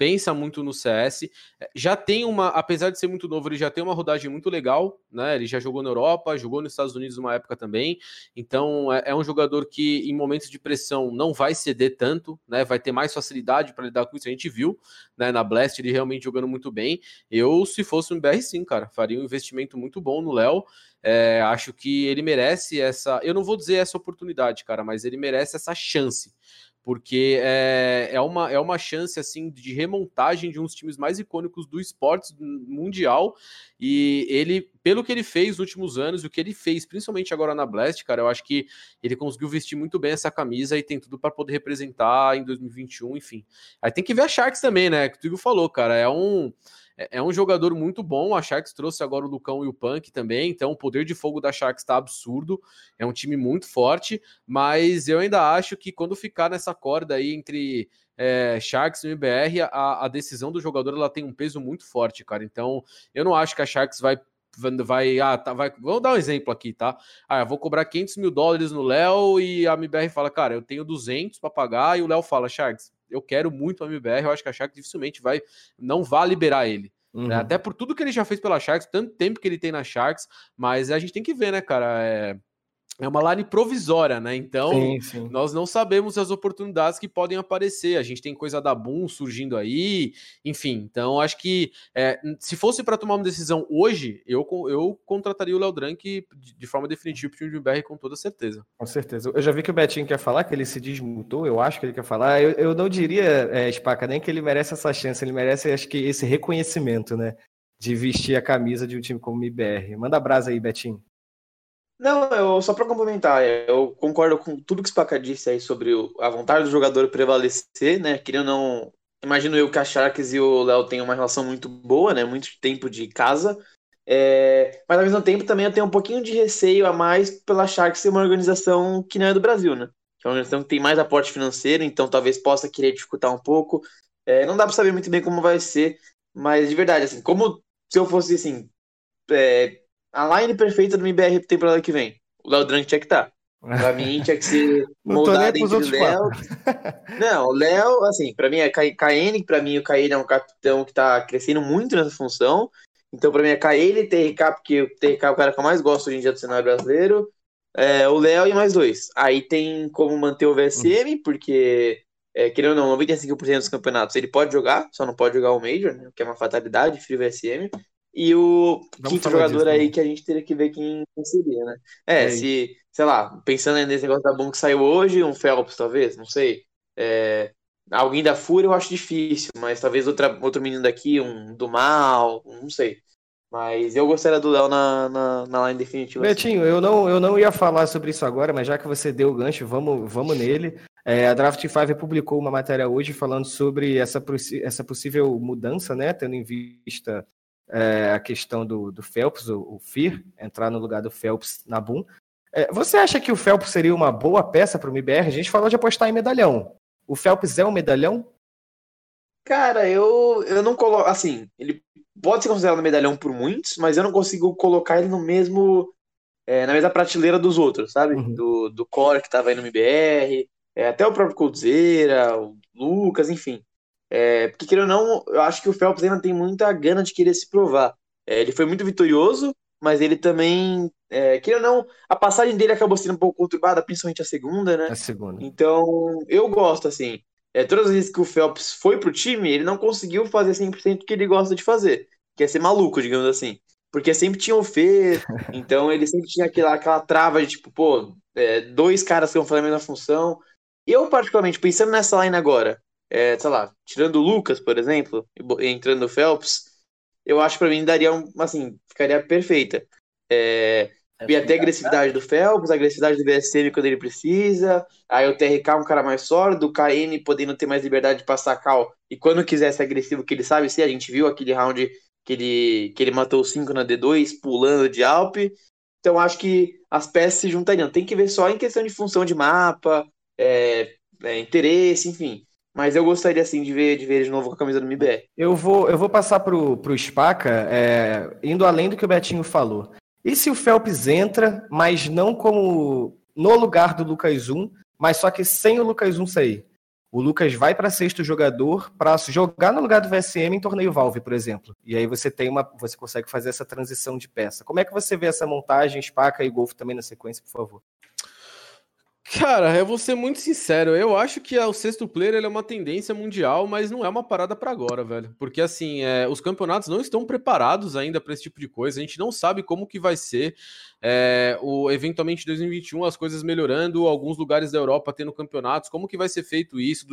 pensa muito no CS. É, já tem uma, apesar de ser muito novo, ele já tem uma rodagem muito legal, né? Ele já jogou na Europa, jogou nos Estados Unidos uma época também. Então é, é um jogador que, em momentos de pressão, não vai ceder tanto, né? Vai ter mais facilidade para lidar com isso. A gente viu, né? Na Blast, ele realmente jogando muito bem. Eu, se fosse um BR, sim, cara, faria um investimento muito bom no Léo. É, acho que ele merece essa. Eu não vou dizer essa oportunidade, cara, mas ele merece essa chance porque é, é, uma, é uma chance assim de remontagem de um dos times mais icônicos do esporte mundial. E ele, pelo que ele fez nos últimos anos, o que ele fez, principalmente agora na Blast, cara, eu acho que ele conseguiu vestir muito bem essa camisa e tem tudo para poder representar em 2021, enfim. Aí tem que ver a Sharks também, né? Que o Tigo falou, cara, é um é, é um jogador muito bom. A Sharks trouxe agora o Lucão e o Punk também, então o poder de fogo da Sharks está absurdo. É um time muito forte, mas eu ainda acho que quando ficar nessa corda aí entre é, Sharks e MBR, a, a decisão do jogador ela tem um peso muito forte, cara. Então eu não acho que a Sharks vai vai, ah, tá, vai, vamos dar um exemplo aqui, tá? Ah, eu vou cobrar 500 mil dólares no Léo e a MBR fala, cara, eu tenho 200 para pagar e o Léo fala, Sharks, eu quero muito o MBR, eu acho que a Sharks dificilmente vai, não vai liberar ele. Né? Uhum. Né? Até por tudo que ele já fez pela Sharks, tanto tempo que ele tem na Sharks, mas a gente tem que ver, né, cara? É, é uma line provisória, né? Então, sim, sim. nós não sabemos as oportunidades que podem aparecer. A gente tem coisa da Boom surgindo aí, enfim. Então, acho que é, se fosse para tomar uma decisão hoje, eu, eu contrataria o Léo Drank de, forma definitiva para o time BR com toda certeza. Com certeza. Eu já vi que o Betinho quer falar, que ele se desmutou, eu acho que ele quer falar. Eu, eu não diria, é, Spaca, nem que ele merece essa chance, ele merece, acho que, esse reconhecimento, né? De vestir a camisa de um time como o IBR. Manda brasa aí, Betinho. Não, eu, só para complementar, eu concordo com tudo que o Spaca disse aí sobre a vontade do jogador prevalecer, né? Querendo não. Imagino eu que a Sharks e o Léo tenham uma relação muito boa, né? Muito tempo de casa. É... Mas ao mesmo tempo também eu tenho um pouquinho de receio a mais pela Sharks ser uma organização que não é do Brasil, né? Que é uma organização que tem mais aporte financeiro, então talvez possa querer dificultar um pouco. É... Não dá para saber muito bem como vai ser, mas de verdade, assim, como se eu fosse assim. É a line perfeita do MBR temporada que vem. O Léo Drank tinha que estar. Tá. Pra mim tinha que ser moldado entre outros Léo. Não, o Léo, assim, pra mim é KN, pra mim o KN é um capitão que tá crescendo muito nessa função. Então, pra mim é KN, TRK, porque o TRK é o cara que eu mais gosto hoje em dia do cenário brasileiro. É, o Léo e mais dois. Aí tem como manter o VSM, porque, é, querendo ou não, 95% dos campeonatos ele pode jogar, só não pode jogar o Major, né, que é uma fatalidade, Free VSM. E o Vamos quinto jogador disso, aí né? que a gente teria que ver quem, seria, né? É, É se, sei lá, pensando nesse negócio da Boom que saiu hoje, um Phelps, talvez, não sei. É, alguém da Fúria eu acho difícil, mas talvez outra, outro menino daqui, um do Mal, não sei. Mas eu gostaria do Léo na, na, na line definitiva. assim. Betinho, eu não, eu não ia falar sobre isso agora, mas já que você deu o gancho, vamos, vamos nele. É, a Draft 5 publicou uma matéria hoje falando sobre essa, essa possível mudança, né? Tendo em vista é, a questão do, do Phelps, o, o Fear, entrar no lugar do Phelps na Boom. É, você acha que o Phelps seria uma boa peça para o MBR? A gente falou de apostar em medalhão. O Phelps é um medalhão? Cara, eu, eu não coloco. Assim, ele pode ser considerado medalhão por muitos, mas eu não consigo colocar ele no mesmo. é, na mesma prateleira dos outros, sabe? Uhum. Do, do Core que tava aí no MBR, é, até o próprio Coldzera, o Lucas, enfim. É, porque, querendo ou não, eu acho que o Phelps ainda tem muita gana de querer se provar. É, ele foi muito vitorioso, mas ele também. É, querendo ou não, a passagem dele acabou sendo um pouco conturbada, principalmente a segunda, né? A segunda. Então, eu gosto, assim. É, todas as vezes que o Phelps foi pro time, ele não conseguiu fazer 100% o que ele gosta de fazer, que é ser maluco, digamos assim. Porque sempre tinha o Fê, então ele sempre tinha aquela, aquela trava de tipo, pô, é, dois caras que vão fazer a mesma função. Eu, particularmente, pensando nessa line agora, é, sei lá, tirando o Lucas, por exemplo, entrando o Phelps, eu acho que pra mim daria um, assim, ficaria perfeita. É, e até a agressividade do Phelps, a agressividade do VSM quando ele precisa. Aí o TRK é um cara mais sólido, o KN podendo ter mais liberdade de passar cal. E quando quiser ser agressivo, que ele sabe ser. A gente viu aquele round que ele, que ele matou 5 na D2, pulando de Alp. Então acho que as peças se juntariam. Tem que ver só em questão de função de mapa, é, é, interesse, enfim. Mas eu gostaria sim de ver, de ver de novo com a camisa do MBR. Eu vou, eu vou passar pro, pro Spaca, é, indo além do que o Betinho falou. E se o Phelps entra, mas não como no lugar do Lucas 1, mas só que sem o Lucas 1 sair? O Lucas vai para sexto jogador para jogar no lugar do VSM em torneio Valve, por exemplo. E aí você tem uma, você consegue fazer essa transição de peça. Como é que você vê essa montagem, Spaca e Golf também na sequência, por favor? Cara, eu vou ser muito sincero. Eu acho que o sexto player é uma tendência mundial, mas não é uma parada para agora, velho. Porque assim, é, os campeonatos não estão preparados ainda para esse tipo de coisa. A gente não sabe como que vai ser. É, o eventualmente 2021 as coisas melhorando, alguns lugares da Europa tendo campeonatos. Como que vai ser feito isso?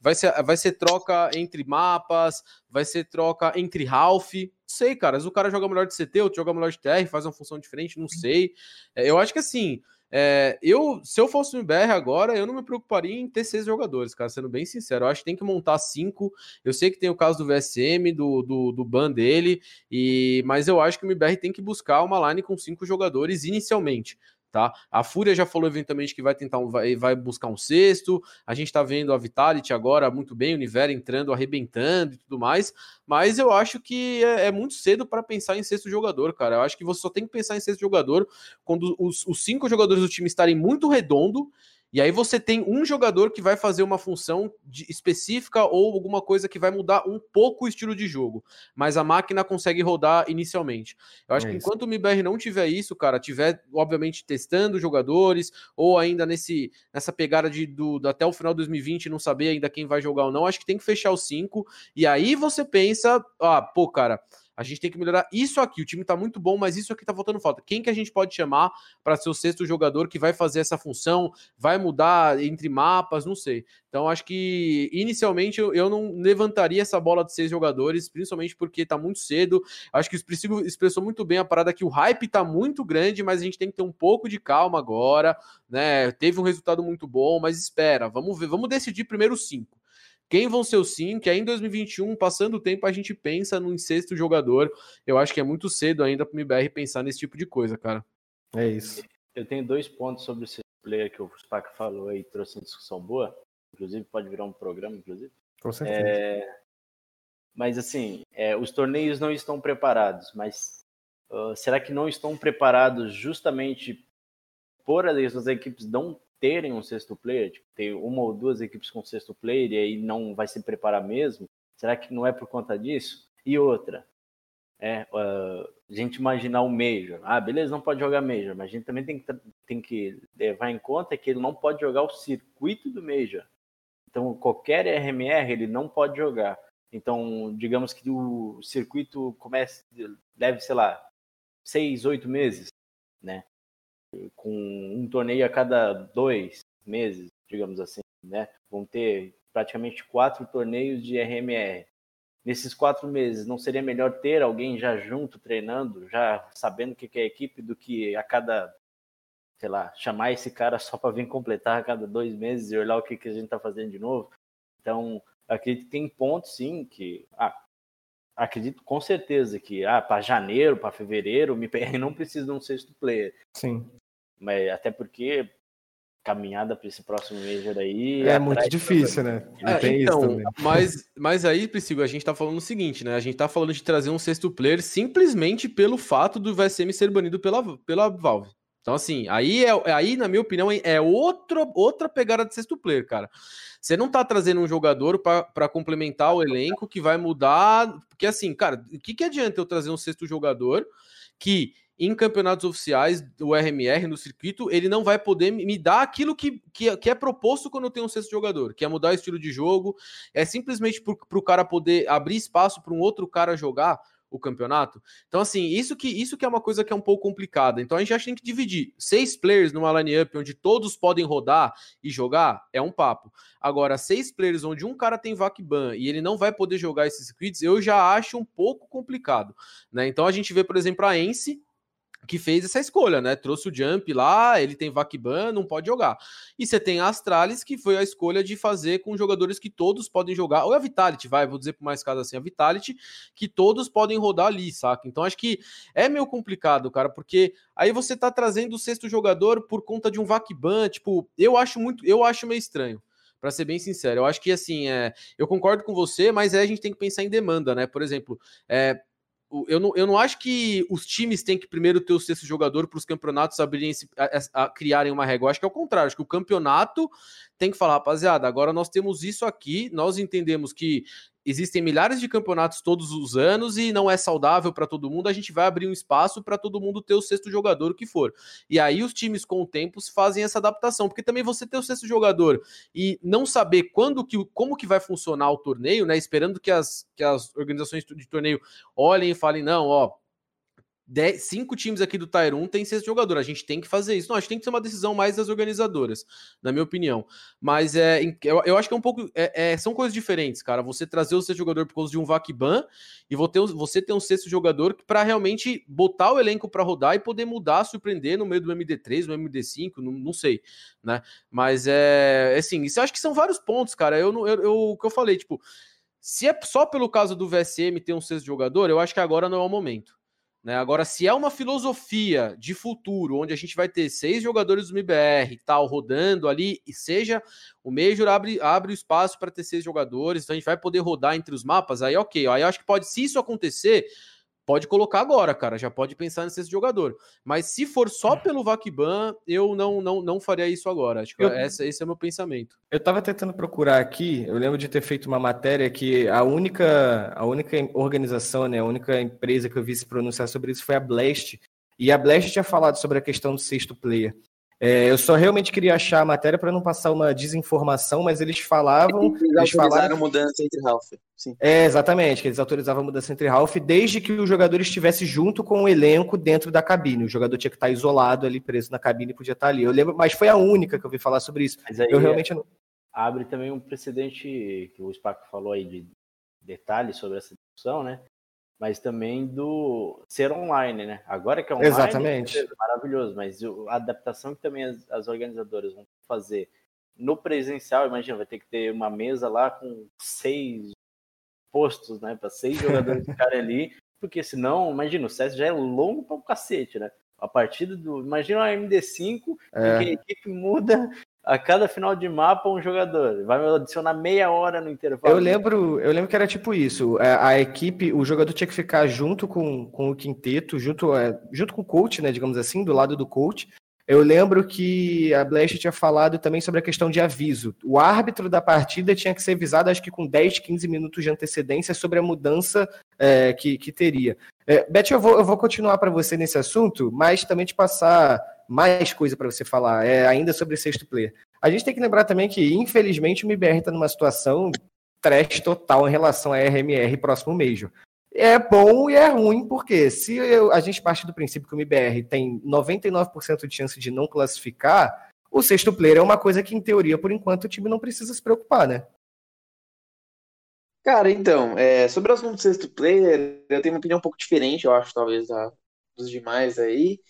Vai ser, vai ser troca entre mapas, vai ser troca entre Ralph. Não sei, cara. Às vezes o cara joga melhor de CT, outro joga melhor de TR, faz uma função diferente, não sei. É, eu acho que assim. É, eu, se eu fosse no BR agora, eu não me preocuparia em ter seis jogadores, cara, sendo bem sincero. Eu acho que tem que montar cinco. Eu sei que tem o caso do VSM, do, do, do ban dele, e mas eu acho que o MBR tem que buscar uma line com cinco jogadores inicialmente. Tá? A Fúria já falou eventualmente que vai tentar um, vai, vai buscar um sexto. A gente tá vendo a Vitality agora muito bem, o Nivera entrando, arrebentando e tudo mais. Mas eu acho que é, é muito cedo para pensar em sexto jogador, cara. Eu acho que você só tem que pensar em sexto jogador quando os, os cinco jogadores do time estarem muito redondo. E aí você tem um jogador que vai fazer uma função específica ou alguma coisa que vai mudar um pouco o estilo de jogo. Mas a máquina consegue rodar inicialmente. Eu acho É que enquanto o MIBR não tiver isso, cara, tiver, obviamente, testando jogadores, ou ainda nesse, nessa pegada de do, do- até o final de 2020 não saber ainda quem vai jogar ou não, acho que tem que fechar os cinco. E aí você pensa, ah, pô, cara, a gente tem que melhorar isso aqui. O time tá muito bom, mas isso aqui tá faltando falta. Quem que a gente pode chamar para ser o sexto jogador que vai fazer essa função, vai mudar entre mapas, não sei. Então acho que inicialmente eu, não levantaria essa bola de seis jogadores, principalmente porque tá muito cedo. Acho que o Expressivo expressou muito bem a parada que o hype tá muito grande, mas a gente tem que ter um pouco de calma agora, né? Teve um resultado muito bom, mas espera, vamos ver, vamos decidir primeiro cinco. Quem vão ser os cinco? Que aí em 2021, passando o tempo, a gente pensa no sexto jogador. Eu acho que é muito cedo ainda para o MBR pensar nesse tipo de coisa, cara. É isso. Eu tenho dois pontos sobre esse player que o Spaca falou aí, trouxe uma discussão boa. Inclusive, pode virar um programa, inclusive. Com certeza. É, mas assim, é, os torneios não estão preparados, mas ah, será que não estão preparados justamente por as equipes não terem um sexto player, tipo, ter uma ou duas equipes com sexto player e aí não vai se preparar mesmo, será que não é por conta disso? E outra, é, uh, a gente imaginar o Major, ah, beleza, não pode jogar Major, mas a gente também tem que, tem que levar em conta que ele não pode jogar o circuito do Major. Então, qualquer RMR ele não pode jogar. Então, digamos que o circuito comece, deve, sei lá, seis, oito meses, né? Com um torneio a cada dois meses, digamos assim, né? Vão ter praticamente quatro torneios de RMR. Nesses quatro meses, não seria melhor ter alguém já junto, treinando, já sabendo o que é a equipe, do que a cada, sei lá, chamar esse cara só para vir completar a cada dois meses e olhar o que, que a gente está fazendo de novo? Então, acredito que tem pontos, sim, que. Ah, acredito com certeza que ah, para janeiro, para fevereiro, o MPR não precisa de um sexto player. Sim. Mas até porque caminhada para esse próximo Major aí. É muito difícil, né? É, então, mas, mas aí, Priscila, a gente tá falando o seguinte, né? A gente tá falando de trazer um sexto player simplesmente pelo fato do VSM ser banido pela, pela Valve. Então, assim, aí, é, aí na minha opinião, é outro, outra pegada de sexto player, cara. Você não tá trazendo um jogador para complementar o elenco que vai mudar. Porque, assim, cara, o que, que adianta eu trazer um sexto jogador que em campeonatos oficiais do RMR no circuito, ele não vai poder me dar aquilo que, que, que é proposto quando eu tenho um sexto jogador, que é mudar o estilo de jogo, é simplesmente para o cara poder abrir espaço para um outro cara jogar o campeonato. Então, assim, isso que isso que é uma coisa que é um pouco complicada. Então, a gente que tem que dividir. Seis players numa line-up onde todos podem rodar e jogar é um papo. Agora, seis players onde um cara tem ban e ele não vai poder jogar esses scripts, eu já acho um pouco complicado. Né? Então, a gente vê, por exemplo, a Ence que fez essa escolha, né? Trouxe o Jump lá, ele tem Vakban, não pode jogar. E você tem a Astralis, que foi a escolha de fazer com jogadores que todos podem jogar, ou a Vitality, vai, vou dizer por mais caso assim, a Vitality, que todos podem rodar ali, saca? Então acho que é meio complicado, cara, porque aí você tá trazendo o sexto jogador por conta de um Vakban, tipo, eu acho muito, eu acho meio estranho para ser bem sincero. Eu acho que assim, é, eu concordo com você, mas é, a gente tem que pensar em demanda, né? Por exemplo, é, eu não, eu não acho que os times têm que primeiro ter o sexto jogador para os campeonatos abrirem, a, a, criarem uma regra. Eu acho que é o contrário, acho que o campeonato tem que falar, rapaziada, agora nós temos isso aqui, nós entendemos que existem milhares de campeonatos todos os anos e não é saudável para todo mundo, a gente vai abrir um espaço para todo mundo ter o sexto jogador, o que for. E aí os times com o tempo fazem essa adaptação, porque também você ter o sexto jogador e não saber quando que como que vai funcionar o torneio, né, esperando que as, que as organizações de torneio olhem e falem, não, ó, dez, cinco times aqui do Tier 1 tem sexto jogador. A gente tem que fazer isso. Não, acho que tem que ser uma decisão mais das organizadoras, na minha opinião. Mas é, eu, eu acho que é um pouco. É, é, são coisas diferentes, cara. Você trazer o sexto jogador por causa de um Vakban e você ter um sexto jogador para realmente botar o elenco para rodar e poder mudar, surpreender no meio do MD3, no MD5, não, não sei, né? Mas é assim, isso eu acho que são vários pontos, cara. Eu, eu, eu, o que eu falei, tipo. Se é só pelo caso do VSM ter um sexto jogador, eu acho que agora não é o momento. Né? Agora, se é uma filosofia de futuro, onde a gente vai ter seis jogadores do MBR tal, rodando ali, e seja o Major abre, abre espaço para ter seis jogadores, então a gente vai poder rodar entre os mapas, aí ok. Aí acho que pode, se isso acontecer, pode colocar agora, cara. Já pode pensar nesse jogador. Mas se for só é. pelo Vakban, eu não não não faria isso agora. Acho que eu, essa, esse é o meu pensamento. Eu tava tentando procurar aqui, eu lembro de ter feito uma matéria que a única a única organização, né, a única empresa que eu vi se pronunciar sobre isso foi a Blast. E a Blast tinha falado sobre a questão do sexto player. É, eu só realmente queria achar a matéria para não passar uma desinformação, mas eles falavam. Eles, eles falaram mudança entre Ralph. Sim. É, exatamente, que eles autorizavam a mudança entre Ralph desde que o jogador estivesse junto com o elenco dentro da cabine. O jogador tinha que estar isolado ali, preso na cabine, podia estar ali. Eu lembro, mas foi a única que eu vi falar sobre isso. Mas aí eu realmente não. Abre também um precedente que o Spaco falou aí de detalhes sobre essa discussão, né? Mas também do ser online, né? Agora que é online, Exatamente. É maravilhoso, mas a adaptação que também as, as, organizadoras vão fazer no presencial, imagina, vai ter que ter uma mesa lá com seis postos, né, para seis jogadores ficarem ali, porque senão, imagina, o CS já é longo para o cacete, né? A partida do, imagina uma MD5, é. que a equipe muda a cada final de mapa um jogador. Vai adicionar meia hora no intervalo. Eu lembro, eu lembro que era tipo isso. A, é, a equipe, o jogador tinha que ficar junto com, com o quinteto, junto, é, junto com o coach, né? Digamos assim, do lado do coach. eu lembro que a Blast tinha falado também sobre a questão de aviso. O árbitro da partida tinha que ser avisado, acho que com 10, 15 minutos de antecedência, sobre a mudança é, que, que teria. É, Beth, eu vou, eu vou continuar para você nesse assunto, mas também te passar mais coisa para você falar, é, ainda sobre sexto player. A gente tem que lembrar também que, infelizmente, o MBR está numa situação trash total em relação a RMR próximo Major é bom e é ruim, porque se eu, a gente parte do princípio que o MBR tem 99% de chance de não classificar, o sexto player é uma coisa que, em teoria, por enquanto, o time não precisa se preocupar, né? Cara, então, é, sobre o assunto do sexto player, eu tenho uma opinião um pouco diferente, eu acho, talvez, da, dos demais aí.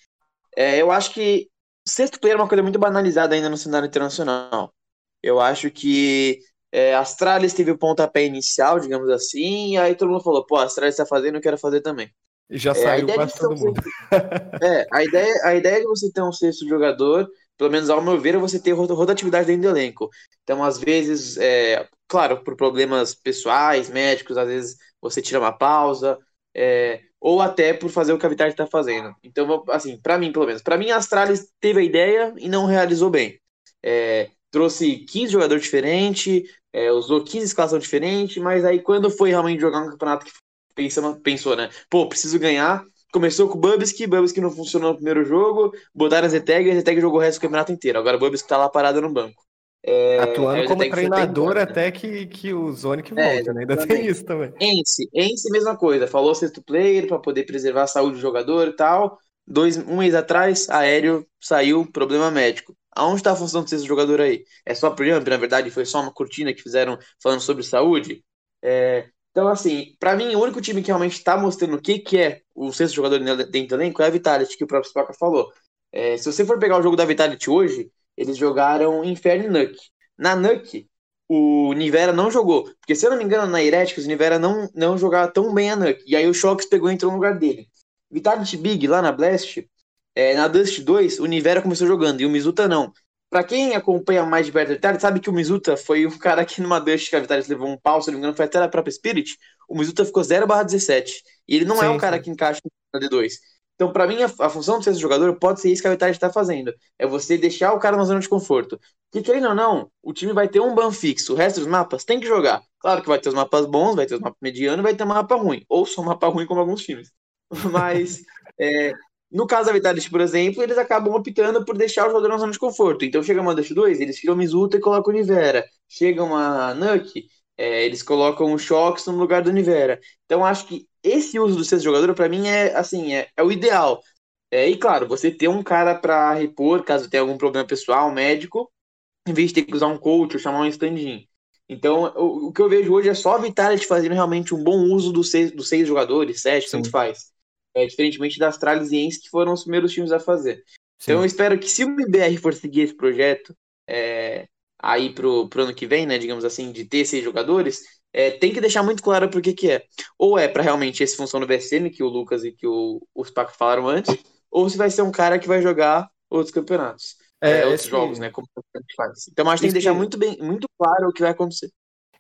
É, eu acho que sexto player é uma coisa muito banalizada ainda no cenário internacional. Eu acho que é, Astralis teve o pontapé inicial, digamos assim, e aí todo mundo falou, pô, Astralis está fazendo, eu quero fazer também. Já é, saiu quase todo mundo. é, a ideia, a ideia é que você ter um sexto jogador, pelo menos ao meu ver, é você ter rotatividade dentro do elenco. Então, às vezes, é, claro, por problemas pessoais, médicos, às vezes você tira uma pausa, é, ou até por fazer o que a Vitality está fazendo. Então, assim, para mim, pelo menos, para mim, a Astralis teve a ideia e não realizou bem. É, trouxe 15 jogadores diferentes, é, usou 15 escalação diferentes, mas aí quando foi realmente jogar um campeonato que pensou, pensou né? Pô, preciso ganhar. Começou com o Bubsky, Bubsky não funcionou no primeiro jogo, botaram a Zeteg, a Zeteg jogou o resto do campeonato inteiro. Agora o Bubsky tá lá parado no banco. É, Atuando como treinador né? até que, que o Zonic é, né? Ainda tem isso também. Ence, Ence, mesma coisa. Falou sexto player para poder preservar a saúde do jogador e tal. Dois, um mês atrás, aéreo saiu, problema médico. Aonde está a função desse jogador aí? É só Jump, na verdade, foi só uma cortina que fizeram falando sobre saúde? É, então, assim, para mim, o único time que realmente está mostrando o que, que é o sexto jogador dentro do elenco é a Vitality, que o próprio Spaca falou. É, se você for pegar o jogo da Vitality hoje, eles jogaram Inferno e Nuke. Na Nuke, o Nivera não jogou. Porque, se eu não me engano, na Heretics, o Nivera não, não jogava tão bem a Nuke. E aí o Shox pegou e entrou no lugar dele. Vitality Big, lá na Blast, é, na Dust 2, o Nivera começou jogando e o Mizuta não. Pra quem acompanha mais de perto a Vitalis, sabe que o Mizuta foi um cara que numa Dust que a Vitalis levou um pau, se não me engano, foi até a própria Spirit. O Mizuta ficou 0/17. E ele não sim, é um cara sim. que encaixa na D2. Então, para mim, a, a, função ser esse jogador pode ser isso que a Vitality está fazendo. É você deixar o cara na zona de conforto. Porque, querendo ou não, o time vai ter um ban fixo. O resto dos mapas tem que jogar. Claro que vai ter os mapas bons, vai ter os mapas medianos, vai ter um mapa ruim. Ou só um mapa ruim, como alguns times. Mas é, no caso da Vitality, por exemplo, eles acabam optando por deixar o jogador na zona de conforto. Então chega uma Dash 2, eles tiram o Mizuta e colocam o Nivera. Chega uma Nuke, é, eles colocam o Shox no lugar do Nivera. Então acho que esse uso do sexto jogador, para mim, é assim, é, é o ideal. É, e claro, você ter um cara para repor, caso tenha algum problema pessoal, médico, em vez de ter que usar um coach ou chamar um stand-in. Então, o, o, que eu vejo hoje é só a Vitality fazendo realmente um bom uso dos seis, dos seis jogadores, sete, tanto faz é, diferentemente das Tralisienses, que foram os primeiros times a fazer. Sim. Então eu espero que se o MBR for seguir esse projeto é, aí pro, pro ano que vem, né, digamos assim, de ter seis jogadores, é, tem que deixar muito claro por que que é. Ou é para realmente esse função no BSN, que o Lucas e que o, o Spaco falaram antes, ou se vai ser um cara que vai jogar outros campeonatos. É, é, outros jogos, né? Como a gente faz. Então, acho que tem que deixar muito bem, muito claro o que vai acontecer.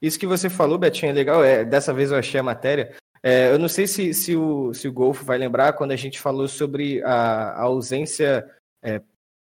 Isso que você falou, Betinho, é legal. É, dessa vez eu achei a matéria. É, eu não sei se, se, o, se o Golfo vai lembrar quando a gente falou sobre a, a ausência é,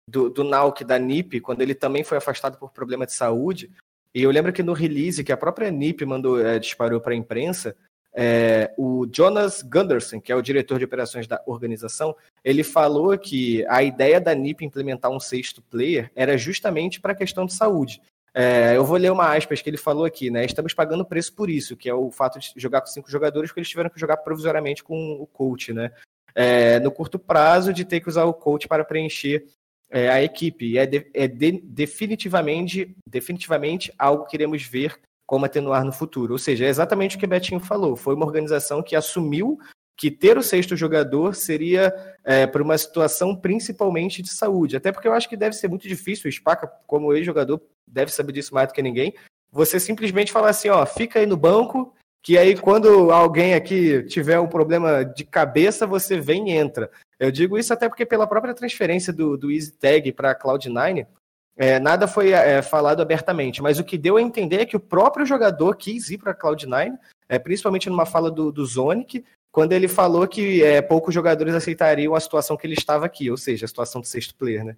do, do Nauk da NIP, quando ele também foi afastado por problema de saúde. E eu lembro que no release que a própria NIP mandou, é, disparou para a imprensa, é, o Jonas Gunderson, que é o diretor de operações da organização, ele falou que a ideia da NIP implementar um sexto player era justamente para a questão de saúde. É, eu vou ler uma aspas que ele falou aqui, né? Estamos pagando preço por isso, que é o fato de jogar com cinco jogadores, porque eles tiveram que jogar provisoriamente com o coach, né? É, no curto prazo, de ter que usar o coach para preencher é, a equipe. É, de, é de, definitivamente, definitivamente algo que queremos ver como atenuar no futuro. Ou seja, é exatamente o que Betinho falou. Foi uma organização que assumiu que ter o sexto jogador seria é, para uma situação principalmente de saúde. Até porque eu acho que deve ser muito difícil, o Spaca, como ex-jogador, deve saber disso mais do que ninguém. Você simplesmente falar assim, ó, fica aí no banco, que aí quando alguém aqui tiver um problema de cabeça, você vem e entra. Eu digo isso até porque pela própria transferência do, do EasyTag para a Cloud9, é, nada foi é, falado abertamente, mas o que deu a entender é que o próprio jogador quis ir para a Cloud9, é, principalmente numa fala do, do Zonic, quando ele falou que é, poucos jogadores aceitariam a situação que ele estava aqui, ou seja, a situação do sexto player, né?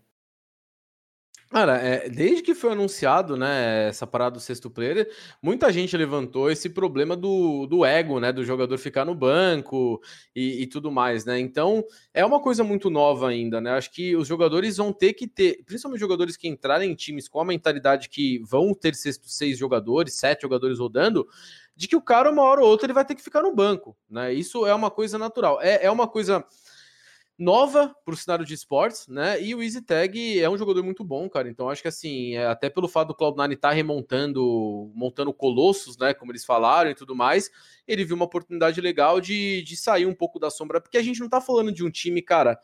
Cara, é, desde que foi anunciado, né, essa parada do sexto player, muita gente levantou esse problema do, do ego, né, do jogador ficar no banco e, e, tudo mais, né? Então, é uma coisa muito nova ainda, né? Acho que os jogadores vão ter que ter, principalmente jogadores que entrarem em times com a mentalidade que vão ter sexto, seis jogadores, sete jogadores rodando, de que o cara, uma hora ou outra, ele vai ter que ficar no banco, né? Isso é uma coisa natural. É, é uma coisa nova para o cenário de esportes, né? E o Easy Tag é um jogador muito bom, cara. Então acho que assim, é, até pelo fato do Cloud9 estar tá remontando, montando colossos, né? Como eles falaram e tudo mais, ele viu uma oportunidade legal de, de sair um pouco da sombra, porque a gente não tá falando de um time, cara.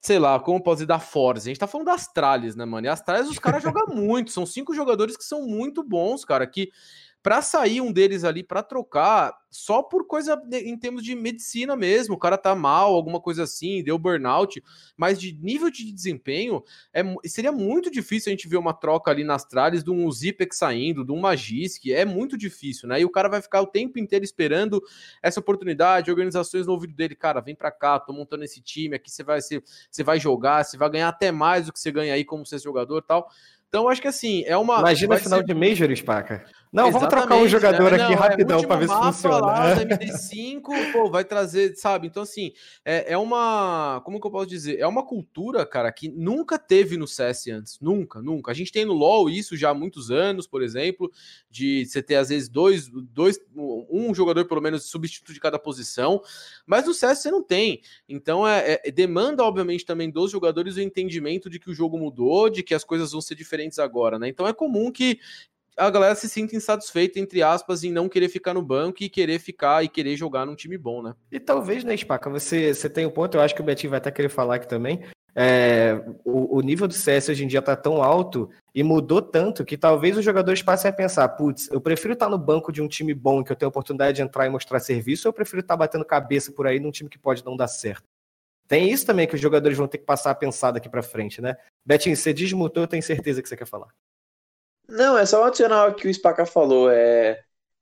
Sei lá, como pode dizer, da Forza. A gente tá falando das Astralis, né, mano? E as Astralis os caras jogam muito. São cinco jogadores que são muito bons, cara. Que para sair um deles ali para trocar, só por coisa em termos de medicina mesmo, o cara tá mal, alguma coisa assim, deu burnout, mas de nível de desempenho, é, seria muito difícil a gente ver uma troca ali nas tralhas de um Zipex saindo, de um Magisk, é muito difícil, né? E o cara vai ficar o tempo inteiro esperando essa oportunidade, organizações no ouvido dele, cara, vem para cá, tô montando esse time, aqui você vai, você, você vai jogar, você vai ganhar até mais do que você ganha aí como ser jogador tal. Então, acho que assim, é uma. Imagina final ser... de Major, Spaca. Não, Exatamente, vamos trocar um jogador né? aqui não, é rapidão é para ver se funciona. Lá, MD5, pô, vai trazer, sabe? Então, assim, é, é uma. Como que eu posso dizer? É uma cultura, cara, que nunca teve no CS antes. Nunca, nunca. A gente tem no LoL isso já há muitos anos, por exemplo, de você ter, às vezes, dois, dois um jogador, pelo menos, substituto de cada posição. Mas no CS você não tem. Então, é, é, demanda, obviamente, também dos jogadores o entendimento de que o jogo mudou, de que as coisas vão ser diferentes agora, né? Então, é comum que a galera se sinta insatisfeita, entre aspas, em não querer ficar no banco e querer ficar e querer jogar num time bom, né? E talvez, né, Spaca, você, você tem um ponto, eu acho que o Betinho vai até querer falar aqui também. É, o, o, nível do CS hoje em dia tá tão alto e mudou tanto que talvez os jogadores passem a pensar: putz, eu prefiro estar no banco de um time bom que eu tenho a oportunidade de entrar e mostrar serviço, ou eu prefiro estar batendo cabeça por aí num time que pode não dar certo. Tem isso também que os jogadores vão ter que passar a pensar daqui para frente, né? Betinho, você desmutou, eu tenho certeza que você quer falar. Não, é só adicionar o que o Spaca falou. É,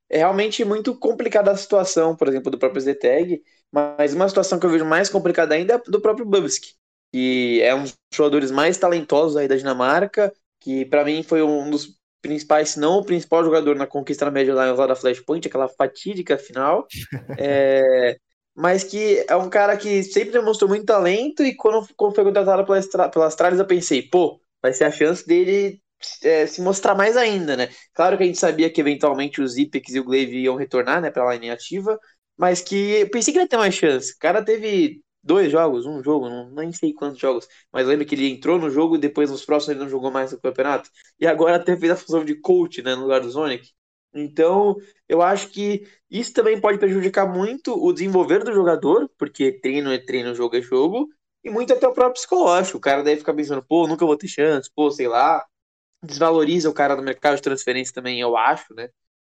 é realmente muito complicada a situação, por exemplo, do próprio ZTag, mas uma situação que eu vejo mais complicada ainda é do próprio Bubsky, que é um dos jogadores mais talentosos aí da Dinamarca, que para mim foi um dos principais, se não o principal jogador na conquista na Major Lions lá da Flashpoint, aquela fatídica final. é, mas que é um cara que sempre demonstrou muito talento e quando, quando foi contratado pelas, pelas Astralis eu pensei, pô, vai ser a chance dele é, se mostrar mais ainda, né? Claro que a gente sabia que eventualmente os Ipex e o Glaive iam retornar, né, pra line ativa, mas que pensei que ele ia ter mais chance. O cara teve dois jogos, um jogo, não, nem sei quantos jogos, mas lembra que ele entrou no jogo e depois nos próximos ele não jogou mais no campeonato. E agora até fez a função de coach, né, no lugar do Sonic. Então, eu acho que isso também pode prejudicar muito o desenvolver do jogador, porque treino é treino, jogo é jogo, e muito até o próprio psicológico. O cara deve ficar pensando, pô, nunca vou ter chance, pô, sei lá, desvaloriza o cara no mercado de transferência também, eu acho, né?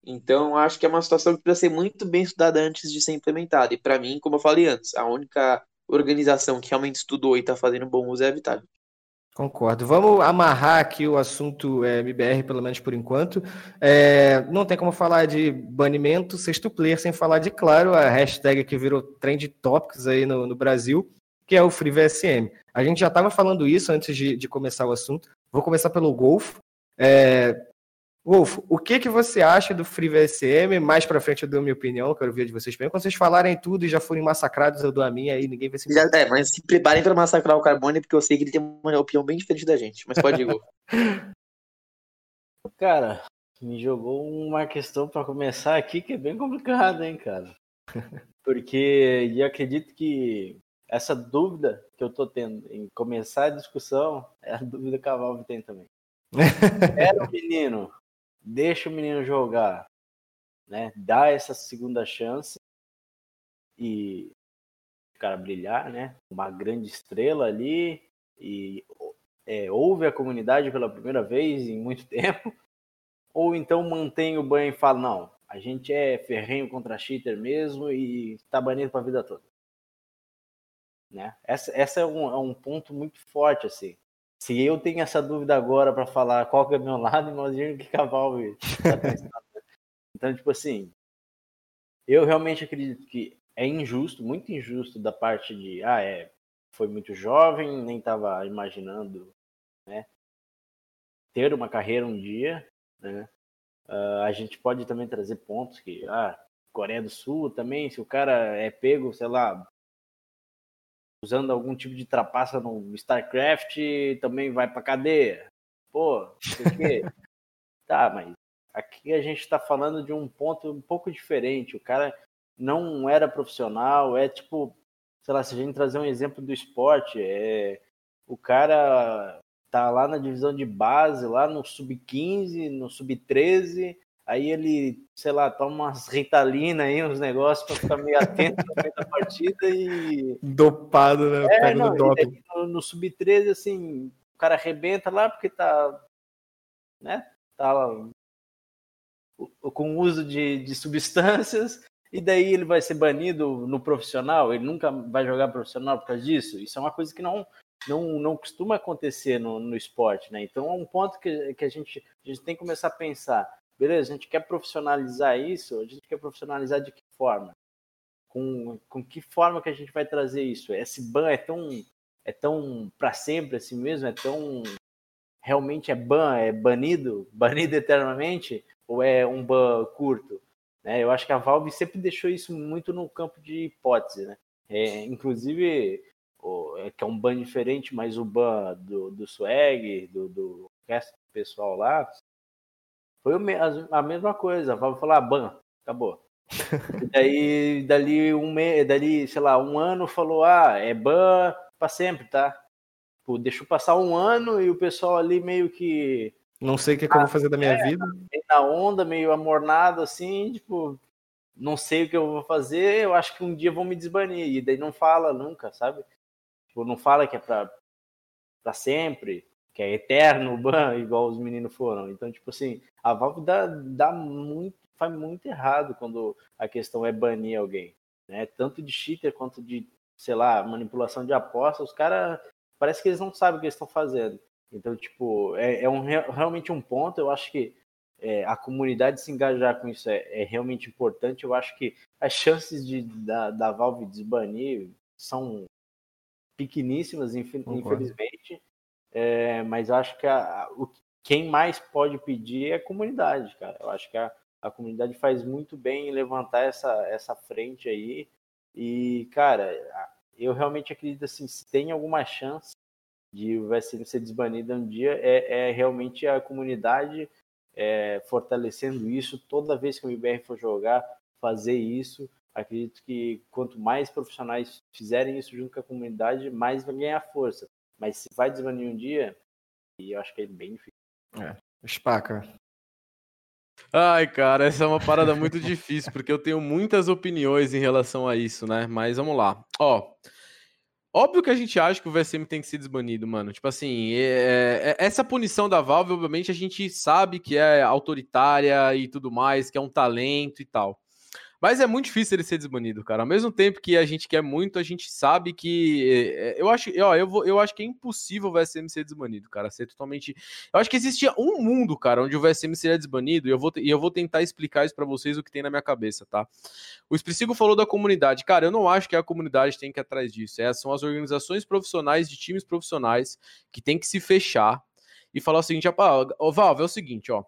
Então, acho que é uma situação que precisa ser muito bem estudada antes de ser implementada. E para mim, como eu falei antes, a única organização que realmente estudou e está fazendo bom uso é a Vitality. Concordo. Vamos amarrar aqui o assunto é, MBR, pelo menos por enquanto. É, não tem como falar de banimento sexto player sem falar de, claro, a hashtag que virou trend topics aí no, no Brasil, que é o FreeVSM. A gente já estava falando isso antes de, de, começar o assunto. Vou começar pelo Golf. É, Wolf, o que, que você acha do FreeVSM? Mais para frente eu dou a minha opinião, quero ver de vocês bem. Quando vocês falarem tudo e já forem massacrados, eu dou a minha aí, ninguém vai se. Já, é, mas se preparem para massacrar o Carbone, porque eu sei que ele tem uma opinião bem diferente da gente. Mas pode ir, Golf. Cara, me jogou uma questão para começar aqui que é bem complicada, hein, cara. Porque eu acredito que essa dúvida que eu tô tendo em começar a discussão é a dúvida que a Valve tem também. Era o menino, deixa o menino jogar, né? Dá essa segunda chance e o cara brilhar, né? Uma grande estrela ali e é, ouve a comunidade pela primeira vez em muito tempo, ou então mantém o banho e fala não, a gente é ferrenho contra cheater mesmo e tá banido para a vida toda. Né? Essa, essa é, um, é um ponto muito forte, assim. Se eu tenho essa dúvida agora para falar qual que é meu lado, imagina que cavalo tá Então, tipo assim, eu realmente acredito que é injusto, muito injusto da parte de, ah, é, foi muito jovem, nem estava imaginando, né, ter uma carreira um dia, né? Uh, a gente pode também trazer pontos que, ah, Coreia do Sul também, se o cara é pego, sei lá, usando algum tipo de trapaça no StarCraft, também vai pra cadeia. Pô, o quê? tá, mas aqui a gente está falando de um ponto um pouco diferente. O cara não era profissional, é tipo, sei lá, se a gente trazer um exemplo do esporte, é o cara tá lá na divisão de base, lá no sub-15, no sub-13, aí ele, sei lá, toma umas Ritalina aí, uns negócios para ficar meio atento no meio da partida e... Dopado, né? É, não, no, no sub-13, assim, o cara arrebenta lá porque tá, né, tá lá, com uso de, de substâncias, e daí ele vai ser banido no profissional, ele nunca vai jogar profissional por causa disso. Isso é uma coisa que não não, não costuma acontecer no, no esporte, né? Então é um ponto que, que a, gente, a gente tem que começar a pensar beleza, a gente quer profissionalizar isso, a gente quer profissionalizar de que forma? Com, com que forma que a gente vai trazer isso? Esse ban é tão é tão para sempre assim mesmo? É tão realmente é ban, é banido, banido eternamente ou é um ban curto? Né? Eu acho que a Valve sempre deixou isso muito no campo de hipótese, né? É, inclusive é, que é um ban diferente, mas o ban do, do swag, do, do resto do pessoal lá, foi a mesma coisa. Vamos falar, ah, ban, acabou. e daí, dali um mês, dali, sei lá, um ano falou, ah, é ban para sempre, tá? Pô, deixou passar um ano e o pessoal ali meio que. Não sei o que, é que eu vou fazer da minha é, vida. Na onda, meio amornado, assim, tipo, não sei o que eu vou fazer, eu acho que um dia vão me desbanir. E daí não fala nunca, sabe? Tipo, não fala que é pra, pra sempre que é eterno ban, igual os meninos foram. Então, tipo assim, a Valve dá, dá muito, faz muito errado quando a questão é banir alguém. Né? Tanto de cheater quanto de, sei lá, manipulação de apostas, os caras parece que eles não sabem o que eles estão fazendo. Então, tipo, é, é um, realmente um ponto. Eu acho que é, a comunidade se engajar com isso é, é, realmente importante. Eu acho que as chances de, da, da Valve desbanir são pequeníssimas, infelizmente. É, mas acho que a, o, quem mais pode pedir é a comunidade, cara. Eu acho que a, a comunidade faz muito bem em levantar essa, essa frente aí. E, cara, eu realmente acredito assim, se tem alguma chance de o VSM ser desbanido um dia, é, é realmente a comunidade é, fortalecendo isso. Toda vez que o IBR for jogar, fazer isso. Acredito que quanto mais profissionais fizerem isso junto com a comunidade, mais vai ganhar força. Mas se vai desbanir um dia, e eu acho que é bem difícil. É, espaca. Ai, cara, essa é uma parada muito difícil, porque eu tenho muitas opiniões em relação a isso, né? Mas vamos lá. Ó, óbvio que a gente acha que o VSM tem que ser desbanido, mano. Tipo assim, é, é, essa punição da Valve, obviamente, a gente sabe que é autoritária e tudo mais, que é um talento e tal. Mas é muito difícil ele ser desbanido, cara. Ao mesmo tempo que a gente quer muito, a gente sabe que. Eh, eu acho, ó, eu, vou, eu acho que é impossível o VSM ser desbanido, cara. Ser totalmente. Eu acho que existia um mundo, cara, onde o VSM seria desbanido, e eu vou, e eu vou tentar explicar isso para vocês o que tem na minha cabeça, tá? O Espricigo falou da comunidade. Cara, eu não acho que a comunidade tem que ir atrás disso. Essas são as organizações profissionais de times profissionais que tem que se fechar e falar o seguinte: ó, Valve, é o seguinte, ó.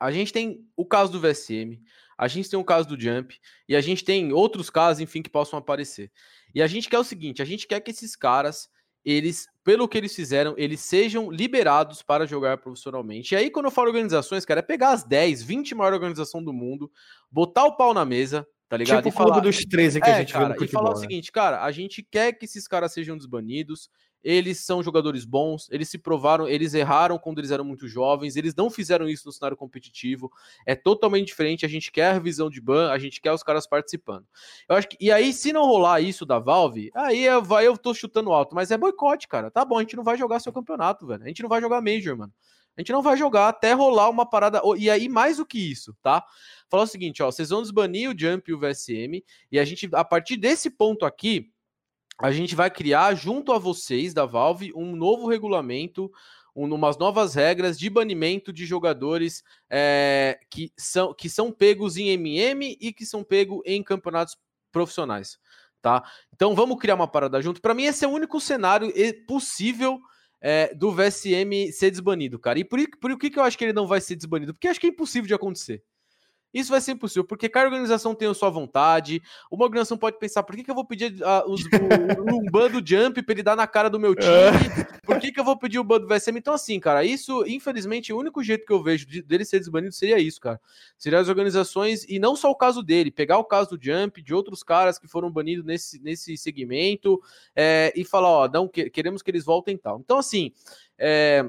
A gente tem o caso do VSM, a gente tem o caso do Jump e a gente tem outros casos, enfim, que possam aparecer. E a gente quer o seguinte: a gente quer que esses caras, eles, pelo que eles fizeram, eles sejam liberados para jogar profissionalmente. E aí, quando eu falo organizações, cara, é pegar as 10, 20 maiores organizações do mundo, botar o pau na mesa, tá ligado? Tipo e o falar, dos 13 que é, a gente cara, viu no futebol, E falar né? o seguinte, cara, a gente quer que esses caras sejam desbanidos, eles são jogadores bons, eles se provaram, eles erraram quando eles eram muito jovens, eles não fizeram isso no cenário competitivo, é totalmente diferente, a gente quer a revisão de ban, a gente quer os caras participando. Eu acho que, e aí, se não rolar isso da Valve, aí eu, eu tô chutando alto, mas é boicote, cara, tá bom, a gente não vai jogar seu campeonato, velho, a gente não vai jogar Major, mano. A gente não vai jogar até rolar uma parada. E aí, mais do que isso, tá? Falar o seguinte, ó, vocês vão desbanir o Jump e o VSM, e a gente, a partir desse ponto aqui, a gente vai criar, junto a vocês da Valve, um novo regulamento, um, umas novas regras de banimento de jogadores é, que, são, que são pegos em MM e que são pegos em campeonatos profissionais. Tá? Então vamos criar uma parada junto. Para mim, esse é o único cenário possível é, do VSM ser desbanido, cara. E por, por que, que eu acho que ele não vai ser desbanido? Porque acho que é impossível de acontecer. Isso vai ser impossível, porque cada organização tem a sua vontade. Uma organização pode pensar: por que, que eu vou pedir uh, os, o, um ban do Jump pra ele dar na cara do meu time? É. Por que, que eu vou pedir o ban do VSM? Então, assim, cara, isso, infelizmente, o único jeito que eu vejo de, dele ser desbanido seria isso, cara. Seria as organizações, e não só o caso dele, pegar o caso do Jump, de outros caras que foram banidos nesse, nesse segmento, é, e falar: ó, não, que, queremos que eles voltem e tal. Então, assim. É,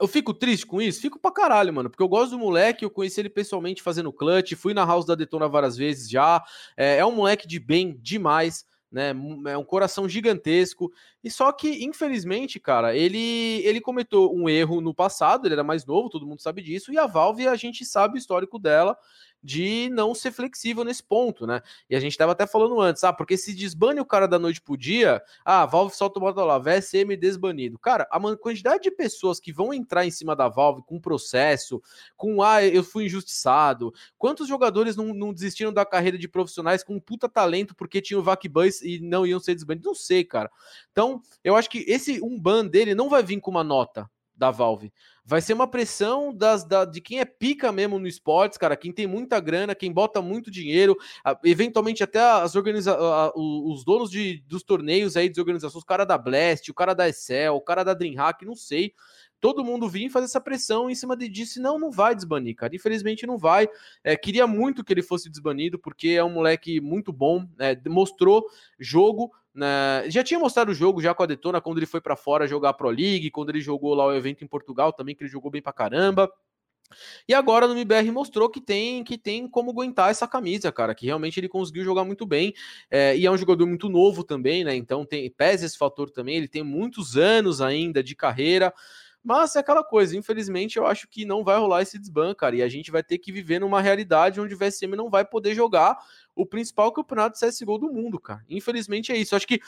eu fico triste com isso? Fico pra caralho, mano. Porque eu gosto do moleque, eu conheci ele pessoalmente fazendo clutch, fui na house da Detona várias vezes já. É, é um moleque de bem demais, né? É um coração gigantesco. E só que, infelizmente, cara, ele, ele cometeu um erro no passado, ele era mais novo, todo mundo sabe disso, e a Valve, a gente sabe o histórico dela de não ser flexível nesse ponto, né? E a gente estava até falando antes, ah, porque se desbane o cara da noite pro dia, ah, Valve solta o bota lá, VSM desbanido. Cara, a quantidade de pessoas que vão entrar em cima da Valve com processo, com ah, eu fui injustiçado. Quantos jogadores não, não desistiram da carreira de profissionais com um puta talento porque tinham VAC Bus e não iam ser desbanidos? Não sei, cara. Então, eu acho que esse um ban dele não vai vir com uma nota da Valve. Vai ser uma pressão das, da, de quem é pica mesmo no esportes, cara, quem tem muita grana, quem bota muito dinheiro, eventualmente até as organiza os donos de, dos torneios aí, de organizações, o cara da Blast, o cara da Excel, o cara da Dreamhack, não sei todo mundo vir fazer essa pressão em cima de disso, não, não vai desbanir, cara. Infelizmente não vai. É, queria muito que ele fosse desbanido, porque é um moleque muito bom, é, mostrou jogo, né? Já tinha mostrado o jogo já com a Detona quando ele foi para fora jogar a Pro League, quando ele jogou lá o evento em Portugal também, que ele jogou bem pra caramba. E agora no MBR mostrou que tem que tem como aguentar essa camisa, cara, que realmente ele conseguiu jogar muito bem. É, e é um jogador muito novo também, né? Então tem pesa esse fator também. Ele tem muitos anos ainda de carreira. Mas é aquela coisa, infelizmente eu acho que não vai rolar esse desban, cara, e a gente vai ter que viver numa realidade onde o VSM não vai poder jogar o principal campeonato de CSGO do mundo, cara. Infelizmente é isso. Eu acho que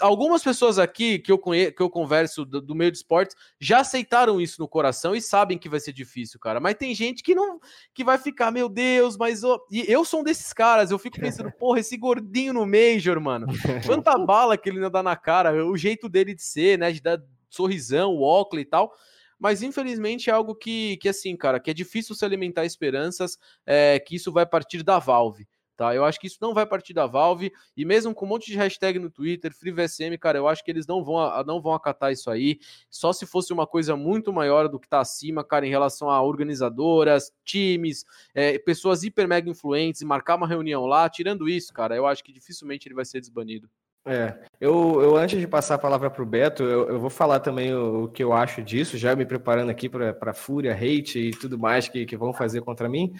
algumas pessoas aqui que eu, conhe... que eu converso do, do, meio de esportes já aceitaram isso no coração e sabem que vai ser difícil, cara. Mas tem gente que não que vai ficar, meu Deus, mas oh... e eu sou um desses caras. Eu fico pensando, porra, esse gordinho no Major, mano. Quanta bala que ele ainda dá na cara, o jeito dele de ser, né, de dar sorrisão, o Oakley e tal. Mas infelizmente é algo que, que assim, cara, que é difícil se alimentar esperanças é, que isso vai partir da Valve. Tá, eu acho que isso não vai partir da Valve e mesmo com um monte de hashtag no Twitter, FreeVSM, cara, eu acho que eles não vão, não vão acatar isso aí. Só se fosse uma coisa muito maior do que tá acima, cara, em relação a organizadoras, times, é, pessoas hiper mega influentes, marcar uma reunião lá. Tirando isso, cara, eu acho que dificilmente ele vai ser desbanido. É, eu, eu antes de passar a palavra para o Beto, eu, eu, vou falar também o, o, que eu acho disso, já me preparando aqui para fúria, hate e tudo mais que, que vão fazer contra mim,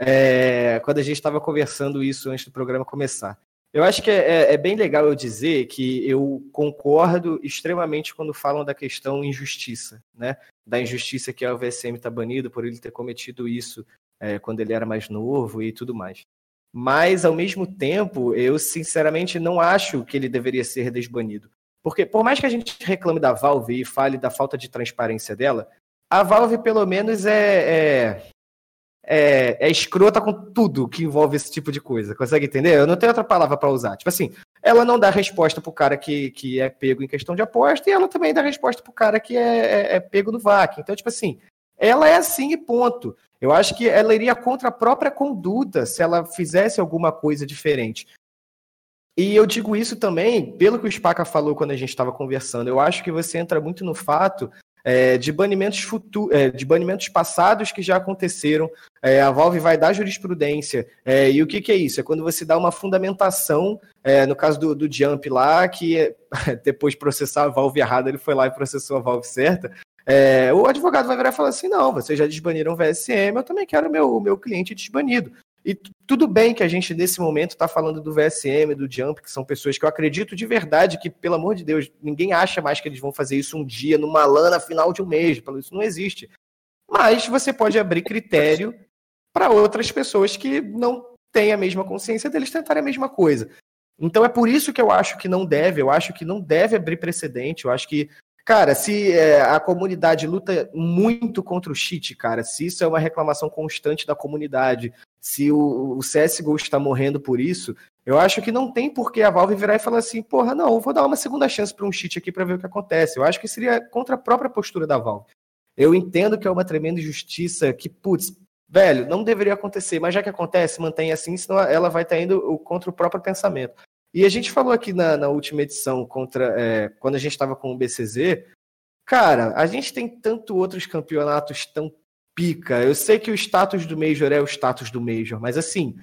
é, quando a gente estava conversando isso antes do programa começar. Eu acho que é, é, bem legal eu dizer que eu concordo extremamente quando falam da questão injustiça, né? Da injustiça que o VSM está banido por ele ter cometido isso é, quando ele era mais novo e tudo mais. Mas, ao mesmo tempo, eu sinceramente não acho que ele deveria ser desbanido. Porque, por mais que a gente reclame da Valve e fale da falta de transparência dela, a Valve, pelo menos, é, é, é, é escrota com tudo que envolve esse tipo de coisa. Consegue entender? Eu não tenho outra palavra para usar. Tipo assim, ela não dá resposta pro cara que, que é pego em questão de aposta e ela também dá resposta pro cara que é, é, é pego no VAC. Então, tipo assim, ela é assim e ponto. Eu acho que ela iria contra a própria conduta se ela fizesse alguma coisa diferente. E eu digo isso também, pelo que o Spaca falou quando a gente estava conversando. Eu acho que você entra muito no fato é, de banimentos futuros, é, de banimentos passados que já aconteceram. É, a Valve vai dar jurisprudência. É, e o que, que, é isso? É quando você dá uma fundamentação, é, no caso do, do Jump lá, que depois de processar a Valve errada, ele foi lá e processou a Valve certa. É, o advogado vai virar e falar assim: não, vocês já desbaniram o VSM, eu também quero o meu, meu cliente desbanido. E tudo bem que a gente, nesse momento, está falando do VSM, do Jump, que são pessoas que eu acredito de verdade que, pelo amor de Deus, ninguém acha mais que eles vão fazer isso um dia, numa lana final de um mês. Isso não existe. Mas você pode abrir critério para outras pessoas que não têm a mesma consciência deles tentarem a mesma coisa. Então é por isso que eu acho que não deve, eu acho que não deve abrir precedente, eu acho que Cara, se é, a comunidade luta muito contra o cheat, cara, se isso é uma reclamação constante da comunidade, se o, o CSGO está morrendo por isso, eu acho que não tem por que a Valve virar e falar assim, porra, não, vou dar uma segunda chance para um cheat aqui para ver o que acontece. Eu acho que seria contra a própria postura da Valve. Eu entendo que é uma tremenda injustiça, que, putz, velho, não deveria acontecer, mas já que acontece, mantém assim, senão ela vai estar indo contra o próprio pensamento. E a gente falou aqui na, na última edição, contra é, quando a gente estava com o BCZ, cara, a gente tem tanto outros campeonatos tão pica. Eu sei que o status do Major é o status do Major, mas assim,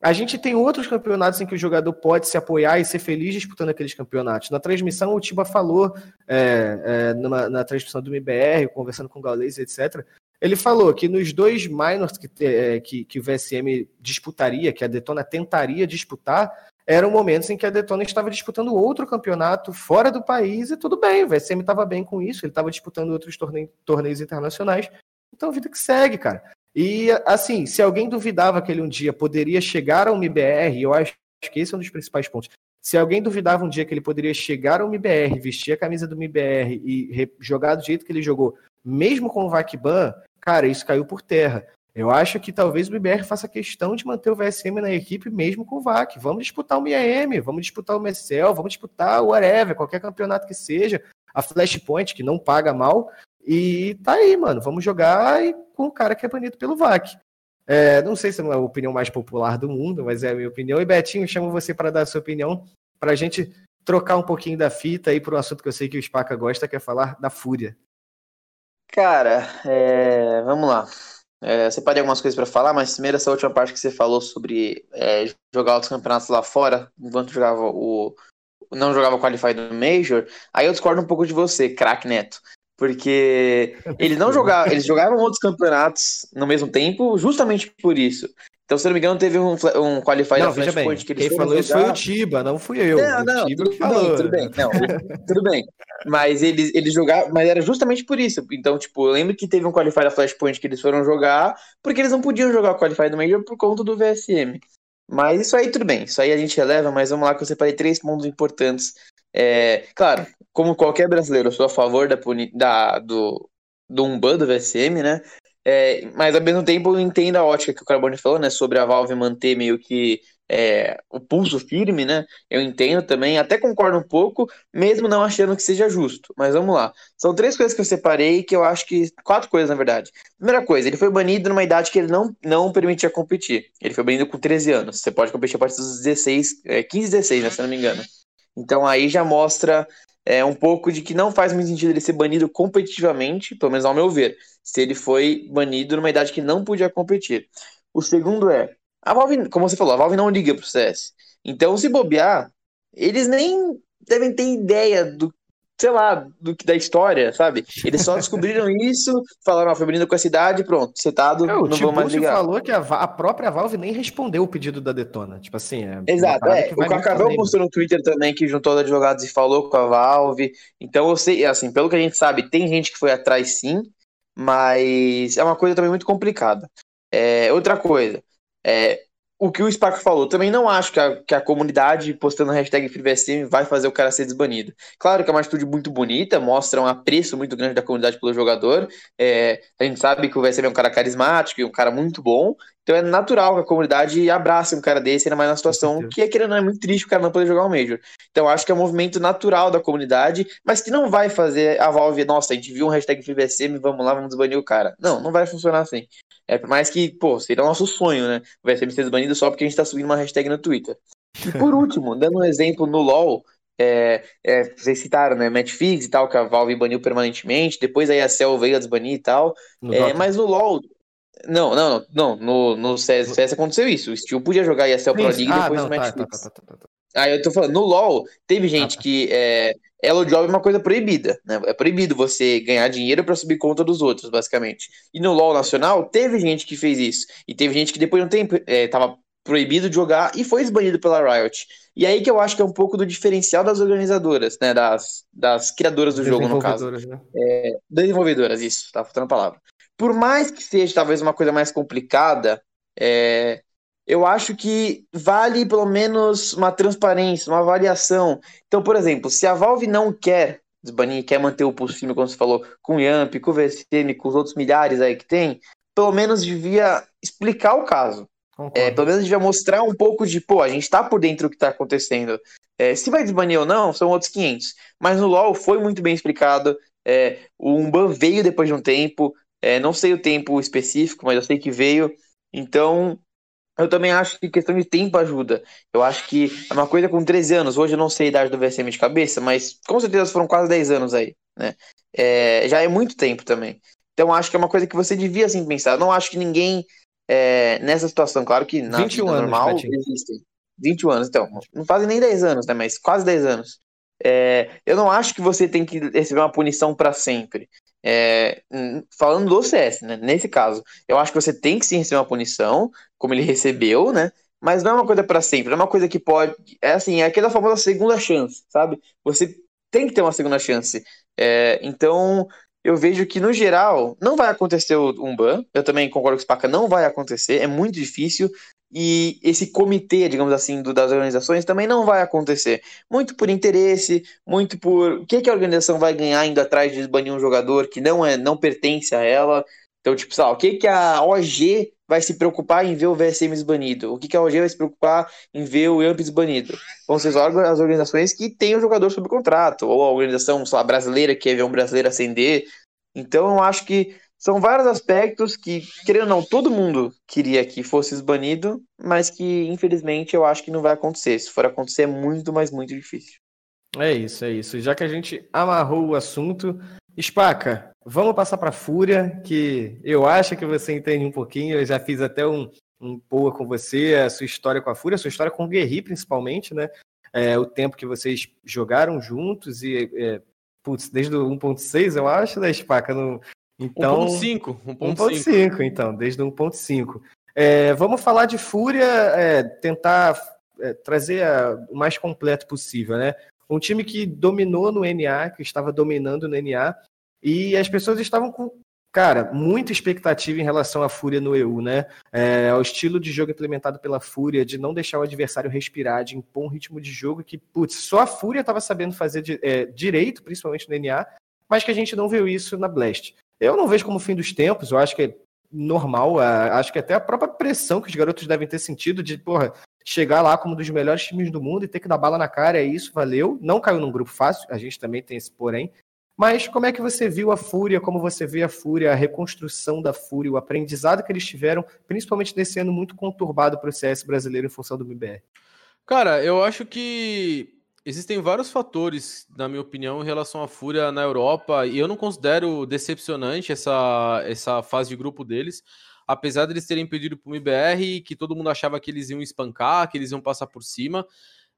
a gente tem outros campeonatos em que o jogador pode se apoiar e ser feliz disputando aqueles campeonatos. Na transmissão, o Tiba falou, é, é, numa, na transmissão do MBR, conversando com o Gaules, etc., ele falou que nos dois minors que, é, que, que o VSM disputaria, que a Detona tentaria disputar, eram momentos em que a Detona estava disputando outro campeonato fora do país e tudo bem, o VSM estava bem com isso, ele estava disputando outros torneios, torneios internacionais. Então, vida que segue, cara. E, assim, se alguém duvidava que ele um dia poderia chegar ao MBR, eu acho que esse é um dos principais pontos. Se alguém duvidava um dia que ele poderia chegar ao MBR, vestir a camisa do MBR e jogar do jeito que ele jogou, mesmo com o Vakban, cara, isso caiu por terra. Eu acho que talvez o BBR faça questão de manter o VSM na equipe mesmo com o VAC. Vamos disputar o MIAM, vamos disputar o Messel, vamos disputar o whatever, qualquer campeonato que seja. A Flashpoint, que não paga mal. E tá aí, mano. Vamos jogar com o cara que é banido pelo VAC. É, não sei se é a opinião mais popular do mundo, mas é a minha opinião. E Betinho, chamo você para dar a sua opinião, para a gente trocar um pouquinho da fita aí para um assunto que eu sei que o Spaca gosta, que é falar da Fúria. Cara, é... vamos lá. É, você algumas coisas para falar, mas primeiro essa última parte que você falou sobre é, jogar outros campeonatos lá fora, enquanto jogava o não jogava o Qualify do Major, aí eu discordo um pouco de você, craque Neto. Porque ele não jogava, eles jogavam outros campeonatos no mesmo tempo, justamente por isso. Então, se não me engano, teve um, um Qualify não, da Flashpoint que eles Quem falou isso foi o Tiba, não fui eu. Não, não, tudo, tudo bem, não, tudo bem. Mas eles, eles jogavam, mas era justamente por isso. Então, tipo, eu lembro que teve um Qualify da Flashpoint que eles foram jogar, porque eles não podiam jogar o Qualify do Major por conta do VSM. Mas isso aí tudo bem, isso aí a gente releva, mas vamos lá que eu separei três pontos importantes. É, claro, como qualquer brasileiro, eu sou a favor da, da, do, do Umban do VSM, né? É, mas ao mesmo tempo eu entendo a ótica que o Carbone falou, né? Sobre a Valve manter meio que é, o pulso firme, né? Eu entendo também, até concordo um pouco, mesmo não achando que seja justo. Mas vamos lá. São três coisas que eu separei que eu acho que. Quatro coisas, na verdade. Primeira coisa, ele foi banido numa idade que ele não, não permitia competir. Ele foi banido com 13 anos. Você pode competir a partir dos 16, é, 15, 16, né? Se não me engano. Então aí já mostra é, um pouco de que não faz muito sentido ele ser banido competitivamente, pelo menos ao meu ver, se ele foi banido numa idade que não podia competir. O segundo é, a Valve, como você falou, a Valve não liga pro CS. Então, se bobear, eles nem devem ter ideia do, sei lá, do que da história, sabe? Eles só descobriram isso, falaram, ah, foi banido com essa idade, pronto, setado, é, não vou mais ligar. falou que a, a, própria Valve nem respondeu o pedido da Detona, tipo assim... É Exato, é, o Cacabel postou no Twitter também que juntou os advogados e falou com a Valve, então eu sei, assim, pelo que a gente sabe, tem gente que foi atrás sim, mas é uma coisa também muito complicada. É, outra coisa, é, o que o Spark falou, também não acho que a, que a comunidade postando hashtag FreeVSM vai fazer o cara ser desbanido. Claro que é uma atitude muito bonita, mostra um apreço muito grande da comunidade pelo jogador. É, a gente sabe que o VSM é um cara carismático e um cara muito bom, então é natural que a comunidade abrace um cara desse, ainda mais na situação que é querendo é muito triste o cara não poder jogar o Major. Então acho que é um movimento natural da comunidade, mas que não vai fazer a Valve, nossa, a gente viu um hashtag FreeVSM, vamos lá, vamos desbanir o cara. Não, não vai funcionar assim. É por mais que, pô, seria o nosso sonho, né? O VSM ser desbanido só porque a gente tá subindo uma hashtag no Twitter. E por último, dando um exemplo no LoL, é, é, vocês citaram, né? Matchfix e tal, que a Valve baniu permanentemente, depois aí a Cell veio a desbanir e tal. É, mas no LoL, não, não, não, no, no CS, CS aconteceu isso. O Steel podia jogar ESL Pro League ah, depois do Match tá, tá, tá, tá, tá, Aí eu tô falando, no LoL, teve gente ah, tá. que é, Elo Job é uma coisa proibida, né? É proibido você ganhar dinheiro para subir conta dos outros, basicamente. E no LoL nacional, teve gente que fez isso. E teve gente que depois de um tempo é, tava proibido de jogar e foi esbanido pela Riot. E aí que eu acho que é um pouco do diferencial das organizadoras, né? Das, das criadoras do jogo, no caso. Né? É, desenvolvedoras, isso, tá faltando a palavra por mais que seja talvez uma coisa mais complicada, é, eu acho que vale pelo menos uma transparência, uma avaliação. Então, por exemplo, se a Valve não quer desbanir, quer manter o pulso firme, como você falou, com o Yamp, com o VSM, com os outros milhares aí que tem, pelo menos devia explicar o caso. É, pelo menos devia mostrar um pouco de, pô, a gente tá por dentro do que tá acontecendo. É, se vai desbanir ou não, são outros 500. Mas no LoL foi muito bem explicado. É, o Umban veio depois de um tempo. É, não sei o tempo específico, mas eu sei que veio. Então, eu também acho que questão de tempo ajuda. Eu acho que é uma coisa com 13 anos. Hoje eu não sei a idade do VSM de cabeça, mas com certeza foram quase 10 anos aí. Né? É, já é muito tempo também. Então, acho que é uma coisa que você devia assim pensar. Eu não acho que ninguém é, nessa situação, claro que na 21 vida anos, normal Betinho. existem. 21 anos, então, não fazem nem 10 anos, né? Mas quase 10 anos. É, eu não acho que você tem que receber uma punição para sempre. É, falando do CS, né? Nesse caso, eu acho que você tem que sim receber uma punição, como ele recebeu, né? Mas não é uma coisa para sempre, é uma coisa que pode. É assim, é aquela famosa segunda chance, sabe? Você tem que ter uma segunda chance. É, então, eu vejo que, no geral, não vai acontecer um ban. Eu também concordo com o Spaca, não vai acontecer, é muito difícil. E esse comitê, digamos assim, do, das organizações também não vai acontecer. Muito por interesse, muito por o que, que a organização vai ganhar indo atrás de banir um jogador que não é não pertence a ela. Então, tipo, sabe, o que, que a OG vai se preocupar em ver o VSM banido? O que, que a OG vai se preocupar em ver o Yamps banido? Vão ser as organizações que têm o jogador sob contrato, ou a organização sei lá, brasileira que quer ver um brasileiro ascender. Então, eu acho que são vários aspectos que, querendo ou não, todo mundo queria que fosse banido, mas que, infelizmente, eu acho que não vai acontecer. Se for acontecer, é muito, mas muito difícil. É isso, é isso. Já que a gente amarrou o assunto, Spaca, vamos passar para Fúria, que eu acho que você entende um pouquinho. Eu já fiz até um, um boa com você, a sua história com a Fúria, a sua história com o Guerri, principalmente, né? É, o tempo que vocês jogaram juntos e, é, putz, desde o 1.6, eu acho, né, Spaca? Então, 1.5. 1.5, então, desde o 1.5. É, vamos falar de Fúria, é, tentar é, trazer a, o mais completo possível, né? Um time que dominou no NA, que estava dominando no NA, e as pessoas estavam com, cara, muita expectativa em relação à Fúria no EU, né? É, o estilo de jogo implementado pela Fúria, de não deixar o adversário respirar, de impor um ritmo de jogo que, putz, só a Fúria estava sabendo fazer de, é, direito, principalmente no NA, mas que a gente não viu isso na Blast. Eu não vejo como fim dos tempos, eu acho que é normal, acho que até a própria pressão que os garotos devem ter sentido de, porra, chegar lá como um dos melhores times do mundo e ter que dar bala na cara, é isso, valeu. Não caiu num grupo fácil, a gente também tem esse porém. Mas como é que você viu a Fúria, como você vê a Fúria, a reconstrução da Fúria, o aprendizado que eles tiveram, principalmente nesse ano muito conturbado para o CS brasileiro em função do MBR? Cara, eu acho que existem vários fatores, na minha opinião, em relação à Fúria na Europa, e eu não considero decepcionante essa, essa fase de grupo deles, apesar de eles terem pedido para o MBR, que todo mundo achava que eles iam espancar, que eles iam passar por cima.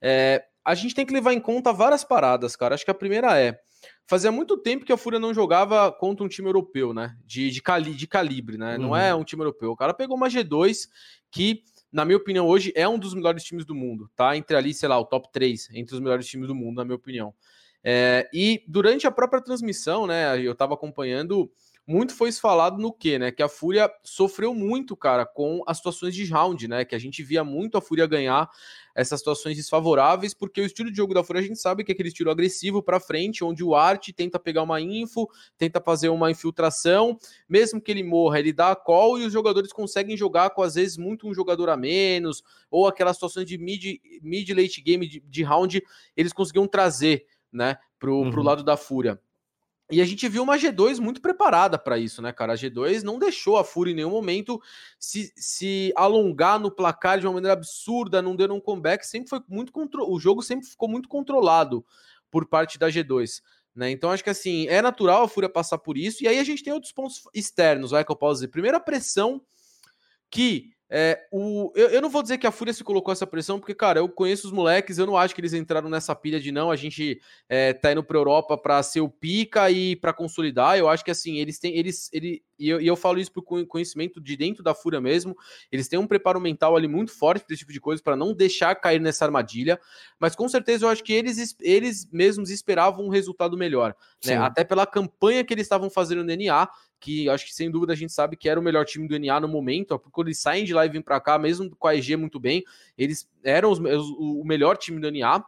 É, a gente tem que levar em conta várias paradas, cara. Acho que a primeira é. Fazia muito tempo que a Fúria não jogava contra um time europeu, né? De, de, cali, de calibre, né? Uhum. Não é um time europeu. O cara pegou uma G2 que na minha opinião, hoje é um dos melhores times do mundo, tá? Entre ali, sei lá, o top 3, entre os melhores times do mundo, na minha opinião. É, e durante a própria transmissão, né, eu tava acompanhando muito foi falado no que, né? Que a Fúria sofreu muito, cara, com as situações de round, né? Que a gente via muito a Fúria ganhar essas situações desfavoráveis, porque o estilo de jogo da Fúria a gente sabe que é aquele estilo agressivo para frente, onde o Art tenta pegar uma info, tenta fazer uma infiltração, mesmo que ele morra, ele dá a call e os jogadores conseguem jogar com às vezes muito um jogador a menos, ou aquelas situações de mid, mid late game de, de round, eles conseguiam trazer, né, pro, uhum. pro lado da Fúria. E a gente viu uma G2 muito preparada para isso, né, cara? A G2 não deixou a Fúria em nenhum momento se, se alongar no placar de uma maneira absurda, não deu um comeback, sempre foi muito contro... o jogo sempre ficou muito controlado por parte da G2. Né? Então acho que assim, é natural a Fúria passar por isso. E aí a gente tem outros pontos externos, vai que eu posso dizer. Primeiro a pressão que é, o, eu, eu, não vou dizer que a Fúria se colocou essa pressão, porque, cara, eu conheço os moleques, eu não acho que eles entraram nessa pilha de não, a gente é, tá indo pra Europa para ser o pica e para consolidar. Eu acho que assim, eles têm. Eles, ele, e, eu, e eu falo isso por conhecimento de dentro da Fúria mesmo. Eles têm um preparo mental ali muito forte para esse tipo de coisa, para não deixar cair nessa armadilha. Mas com certeza eu acho que eles, eles mesmos esperavam um resultado melhor. Né? Até pela campanha que eles estavam fazendo no NA que acho que sem dúvida a gente sabe que era o melhor time do NA no momento, porque eles saem de lá e vêm para cá, mesmo com a EG muito bem, eles eram os, o melhor time do NA.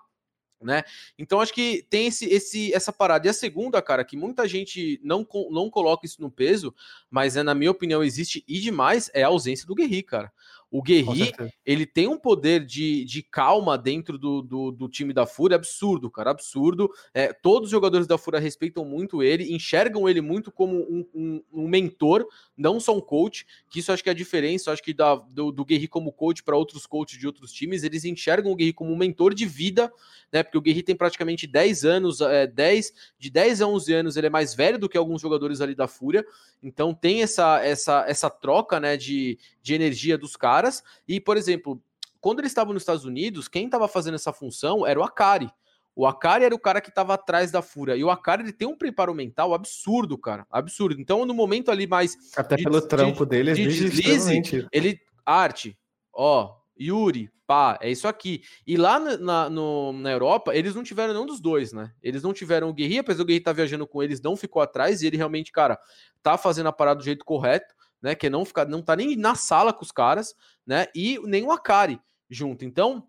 né? Então acho que tem esse, esse, essa parada. E a segunda, cara, que muita gente não, não coloca isso no peso, mas é, na minha opinião, existe e demais, é a ausência do Guerri, cara. O Guerri, ele tem um poder de, de calma dentro do, do, do time da Fúria absurdo, cara, absurdo. É, todos os jogadores da Fúria respeitam muito ele, enxergam ele muito como um, um, um mentor, não só um coach, que isso acho que é a diferença, acho que da, do, do Guerri como coach para outros coaches de outros times, eles enxergam o Guerri como um mentor de vida, né, porque o Guerri tem praticamente 10 anos, é, 10, de 10 a 11 anos ele é mais velho do que alguns jogadores ali da Fúria, então tem essa, essa, essa troca, né, de, de energia dos caras. E, por exemplo, quando eles estavam nos Estados Unidos, quem estava fazendo essa função era o Akari. O Akari era o cara que estava atrás da Fúria. E o Akari ele tem um preparo mental absurdo, cara. Absurdo. Então, no momento ali mais. Até de, pelo trampo de, dele, de deslize, ele. Arte, ó, Yuri, pá, é isso aqui. E lá na, no, na Europa, eles não tiveram nenhum dos dois, né? Eles não tiveram o Guerri, apesar do Guerri estar tá viajando com eles, não ficou atrás, e ele realmente, cara, tá fazendo a parada do jeito correto, né? Que não ficar, não tá nem na sala com os caras, né? E nem o Akari junto. Então,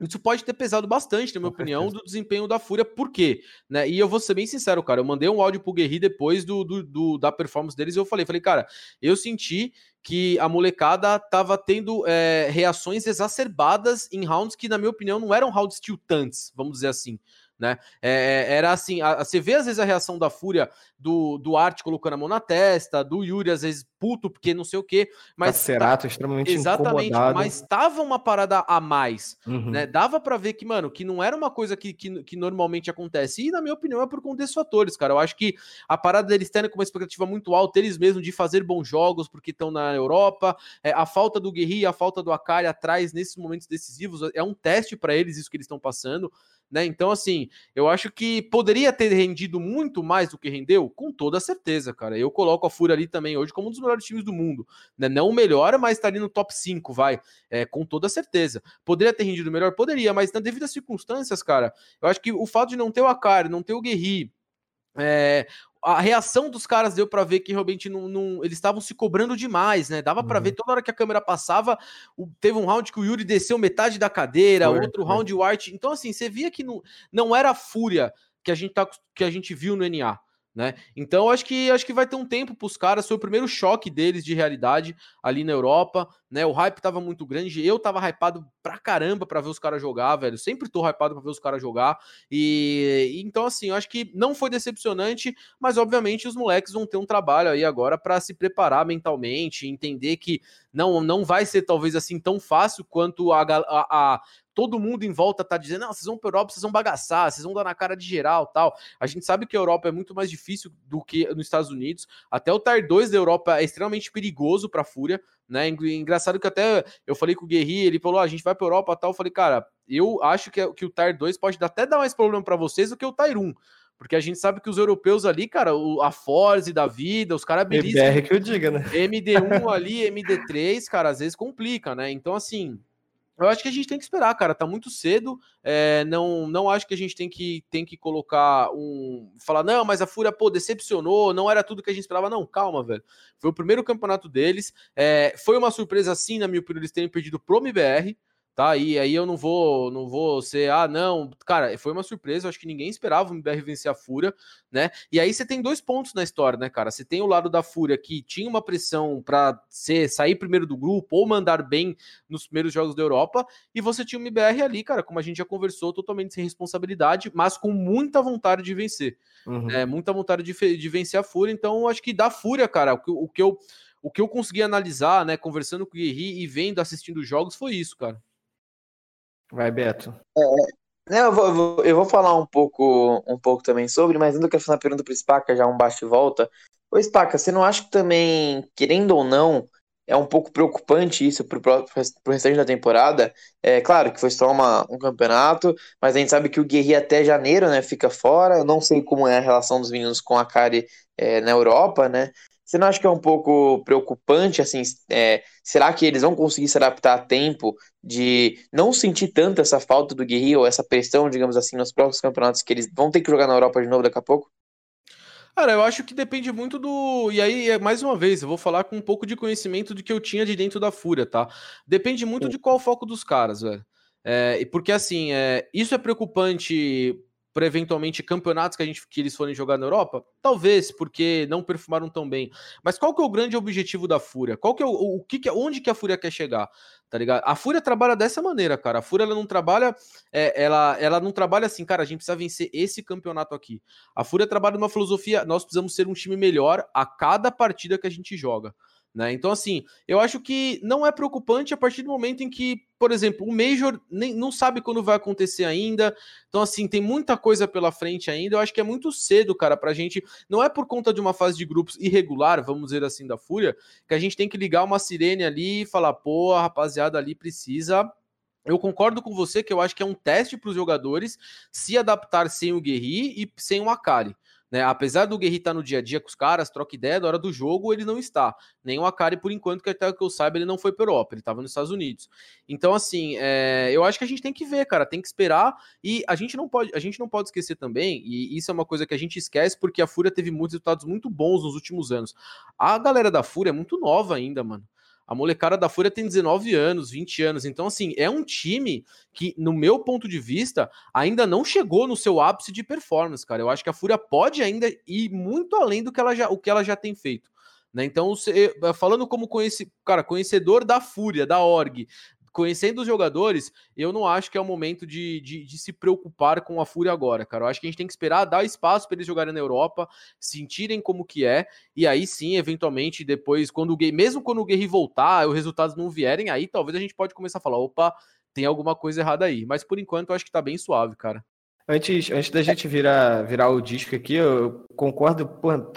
isso pode ter pesado bastante, na minha opinião, do desempenho da Fúria. Por quê? Né? E eu vou ser bem sincero, cara. Eu mandei um áudio pro Guerri depois do, do, do, da performance deles e eu falei, falei, cara, eu senti que a molecada tava tendo é, reações exacerbadas em rounds que, na minha opinião, não eram rounds tiltantes, vamos dizer assim né? É, é, era assim, a, você vê às vezes a reação da Fúria do, do Arte colocando a mão na testa, do Yuri às vezes puto porque não sei o que, mas Cacerato, tá, extremamente exatamente, incomodado. mas tava uma parada a mais, Uhum. né? Dava para ver que, mano, que não era uma coisa que, que, que normalmente acontece. E na minha opinião é por conta desses fatores, cara. Eu acho que a parada deles tendo com uma expectativa muito alta, eles mesmos de fazer bons jogos porque estão na Europa, é, a falta do Guerri, a falta do Akari atrás nesses momentos decisivos é um teste para eles isso que eles estão passando. Né? Então, assim, eu acho que poderia ter rendido muito mais do que rendeu, com toda certeza, cara. Eu coloco a Fúria ali também hoje como um dos melhores times do mundo. Né? Não o melhor, mas está ali no top 5, vai. É, com toda certeza. Poderia ter rendido melhor? Poderia, mas na devido às circunstâncias, cara, eu acho que o fato de não ter o Akari, não ter o Guerri, é, a reação dos caras deu para ver que realmente não, não eles estavam se cobrando demais, né? Dava para Uhum. ver toda hora que a câmera passava, o- teve um round que o Yuri desceu metade da cadeira, Foi, outro foi. round o Art. Então assim, você via que não, não era a fúria que a gente tá, que a gente viu no NA. Né? Então acho que acho que vai ter um tempo para os caras. Foi o primeiro choque deles de realidade ali na Europa, né? O hype tava muito grande. Eu tava hypado pra caramba para ver os caras jogar, velho. Sempre tô hypado para ver os caras jogar. E, então assim, eu acho que não foi decepcionante, mas obviamente os moleques vão ter um trabalho aí agora para se preparar mentalmente, entender que não não vai ser talvez assim tão fácil quanto a, a, a todo mundo em volta tá dizendo, não, vocês vão para Europa, vocês vão bagaçar, vocês vão dar na cara de geral, tal. A gente sabe que a Europa é muito mais difícil do que nos Estados Unidos. Até o Tier 2 da Europa é extremamente perigoso para a Fúria, né? Engra- Engraçado que até eu falei com o Guerri, ele falou: "Ah, a gente vai para Europa, tal". Eu falei: "Cara, eu acho que, que o Tier 2 pode até dar mais problema para vocês do que o Tier 1". Porque a gente sabe que os europeus ali, cara, o, a Forze da vida, os caras beliscam MBR que eu diga, né? MD1 ali, MD3, cara, às vezes complica, né? Então, assim, eu acho que a gente tem que esperar, cara. Tá muito cedo. É, não, não acho que a gente tem que, tem que colocar um. Falar, não, mas a Fúria, pô, decepcionou, não era tudo que a gente esperava. Não, calma, velho. Foi o primeiro campeonato deles. É, foi uma surpresa, sim, na minha opinião, eles terem perdido pro MBR. Tá, e aí eu não vou, não vou ser, ah, não, cara, foi uma surpresa, eu acho que ninguém esperava o MBR vencer a Fúria, né? E aí você tem dois pontos na história, né, cara? Você tem o lado da Fúria que tinha uma pressão para ser sair primeiro do grupo ou mandar bem nos primeiros jogos da Europa, e você tinha o MBR ali, cara, como a gente já conversou, totalmente sem responsabilidade, mas com muita vontade de vencer. Uhum. É, muita vontade de, de vencer a Fúria, então acho que da Fúria, cara, o que, o que eu o que eu consegui analisar, né, conversando com o Guerri e vendo, assistindo os jogos, foi isso, cara. Vai, Beto. Não, eu vou, eu vou- eu vou falar um pouco, um pouco também sobre, mas ainda quero fazer uma pergunta pro Spaca, já um bate e volta. Ô, Spaca, você não acha que também, querendo ou não, é um pouco preocupante isso pró- pro restante da temporada? É claro que foi só uma, um campeonato, mas a gente sabe que o Guerri até janeiro, né, fica fora. Eu não sei como é a relação dos meninos com a Kari é, na Europa, né? Você não acha que é um pouco preocupante, assim, é, será que eles vão conseguir se adaptar a tempo de não sentir tanto essa falta do Guerri ou essa pressão, digamos assim, nos próximos campeonatos que eles vão ter que jogar na Europa de novo daqui a pouco? Cara, eu acho que depende muito do. E aí, é, mais uma vez, eu vou falar com um pouco de conhecimento do que eu tinha de dentro da Fúria, tá? Depende muito de qual o foco dos caras, velho. É, porque assim, é, isso é preocupante para eventualmente campeonatos que a gente que eles forem jogar na Europa? Talvez, porque não perfumaram tão bem. Mas qual que é o grande objetivo da Fúria? Qual que é o, o que, que onde que a Fúria quer chegar? Tá ligado? A Fúria trabalha dessa maneira, cara. A Fúria ela não trabalha, é, ela, ela não trabalha assim, cara. A gente precisa vencer esse campeonato aqui. A Fúria trabalha numa filosofia. Nós precisamos ser um time melhor a cada partida que a gente joga. Né? Então, assim, eu acho que não é preocupante a partir do momento em que, por exemplo, o Major nem, não sabe quando vai acontecer ainda. Então, assim, tem muita coisa pela frente ainda. Eu acho que é muito cedo, cara, pra gente. Não é por conta de uma fase de grupos irregular, vamos dizer assim, da Fúria, que a gente tem que ligar uma sirene ali e falar, pô, a rapaziada ali precisa eu concordo com você que eu acho que é um teste para os jogadores se adaptar sem o Guerri e sem o Akari. Né? Apesar do Guerri estar tá no dia a dia com os caras, troca ideia, da hora do jogo ele não está. Nem o Akari, por enquanto, que até que eu saiba, ele não foi para Europa, ele estava nos Estados Unidos. Então, assim, é, eu acho que a gente tem que ver, cara, tem que esperar. E a gente não pode, a gente não pode esquecer também, e isso é uma coisa que a gente esquece, porque a Fúria teve muitos resultados muito bons nos últimos anos. A galera da Fúria é muito nova ainda, mano. A molecada da Fúria tem 19 anos, 20 anos. Então, assim, é um time que, no meu ponto de vista, ainda não chegou no seu ápice de performance, cara. Eu acho que a Fúria pode ainda ir muito além do que ela já, o que ela já tem feito. Né? Então, falando como conhece, cara, conhecedor da Fúria, da org, conhecendo os jogadores, eu não acho que é o momento de, de, de, se preocupar com a Fúria agora, cara. Eu acho que a gente tem que esperar, dar espaço para eles jogarem na Europa, sentirem como que é, e aí sim, eventualmente, depois, quando o mesmo quando o Guerri voltar, os resultados não vierem, aí talvez a gente pode começar a falar, opa, tem alguma coisa errada aí. Mas por enquanto, eu acho que tá bem suave, cara. Antes, antes da gente virar, virar o disco aqui, eu concordo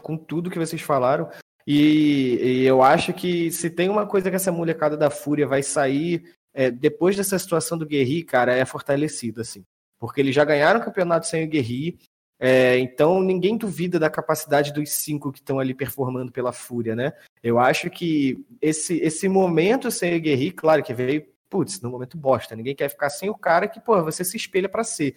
com tudo que vocês falaram. E, e, eu acho que se tem uma coisa que essa molecada da Fúria vai sair é, depois dessa situação do Guerri, cara, é fortalecido, assim. Porque eles já ganharam o campeonato sem o Guerri, é, então ninguém duvida da capacidade dos cinco que estão ali performando pela Fúria, né? Eu acho que esse, esse momento sem o Guerri, claro que veio, putz, no momento bosta. Ninguém quer ficar sem o cara que, pô, você se espelha para ser.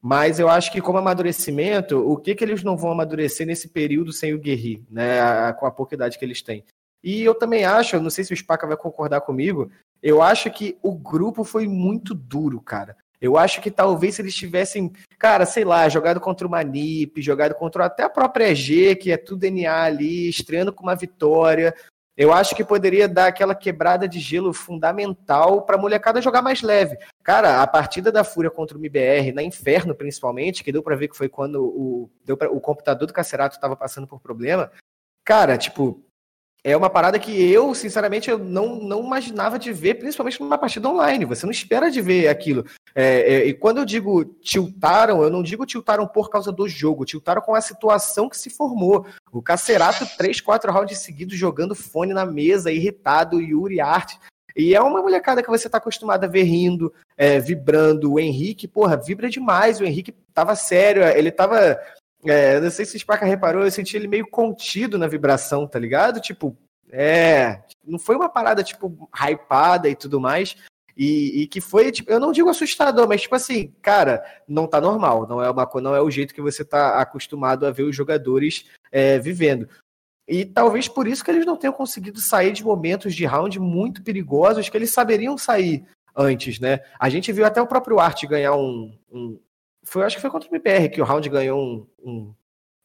Mas eu acho que como amadurecimento, o que que eles não vão amadurecer nesse período sem o Guerri, né? Com a pouca idade que eles têm. E eu também acho, não sei se o Spaca vai concordar comigo, eu acho que o grupo foi muito duro, cara. Eu acho que talvez se eles tivessem, cara, sei lá, jogado contra o Manip, jogado contra até a própria EG, que é tudo DNA ali, estreando com uma vitória, eu acho que poderia dar aquela quebrada de gelo fundamental para a molecada jogar mais leve. Cara, a partida da Fúria contra o MBR, na Inferno principalmente, que deu para ver que foi quando o, pra, o computador do Cacerato estava passando por problema. Cara, tipo, é uma parada que eu, sinceramente, eu não, não imaginava de ver, principalmente numa partida online. Você não espera de ver aquilo. É, é, e quando eu digo tiltaram, eu não digo tiltaram por causa do jogo, tiltaram com a situação que se formou. O Cacerato, três, quatro rounds seguidos, jogando fone na mesa, irritado, Yuri Art. E é uma molecada que você está acostumado a ver rindo, é, vibrando. O Henrique, porra, vibra demais. O Henrique tava sério, ele tava é, não sei se o Spaca reparou, eu senti ele meio contido na vibração, tá ligado? Tipo, é. Não foi uma parada, tipo, hypada e tudo mais. E, e, que foi, tipo, eu não digo assustador, mas tipo assim, cara, não tá normal, não é uma não é o jeito que você tá acostumado a ver os jogadores é, vivendo. E talvez por isso que eles não tenham conseguido sair de momentos de round muito perigosos que eles saberiam sair antes, né? A gente viu até o próprio Art ganhar um, um, foi, acho que foi contra o MBR que o round ganhou um. um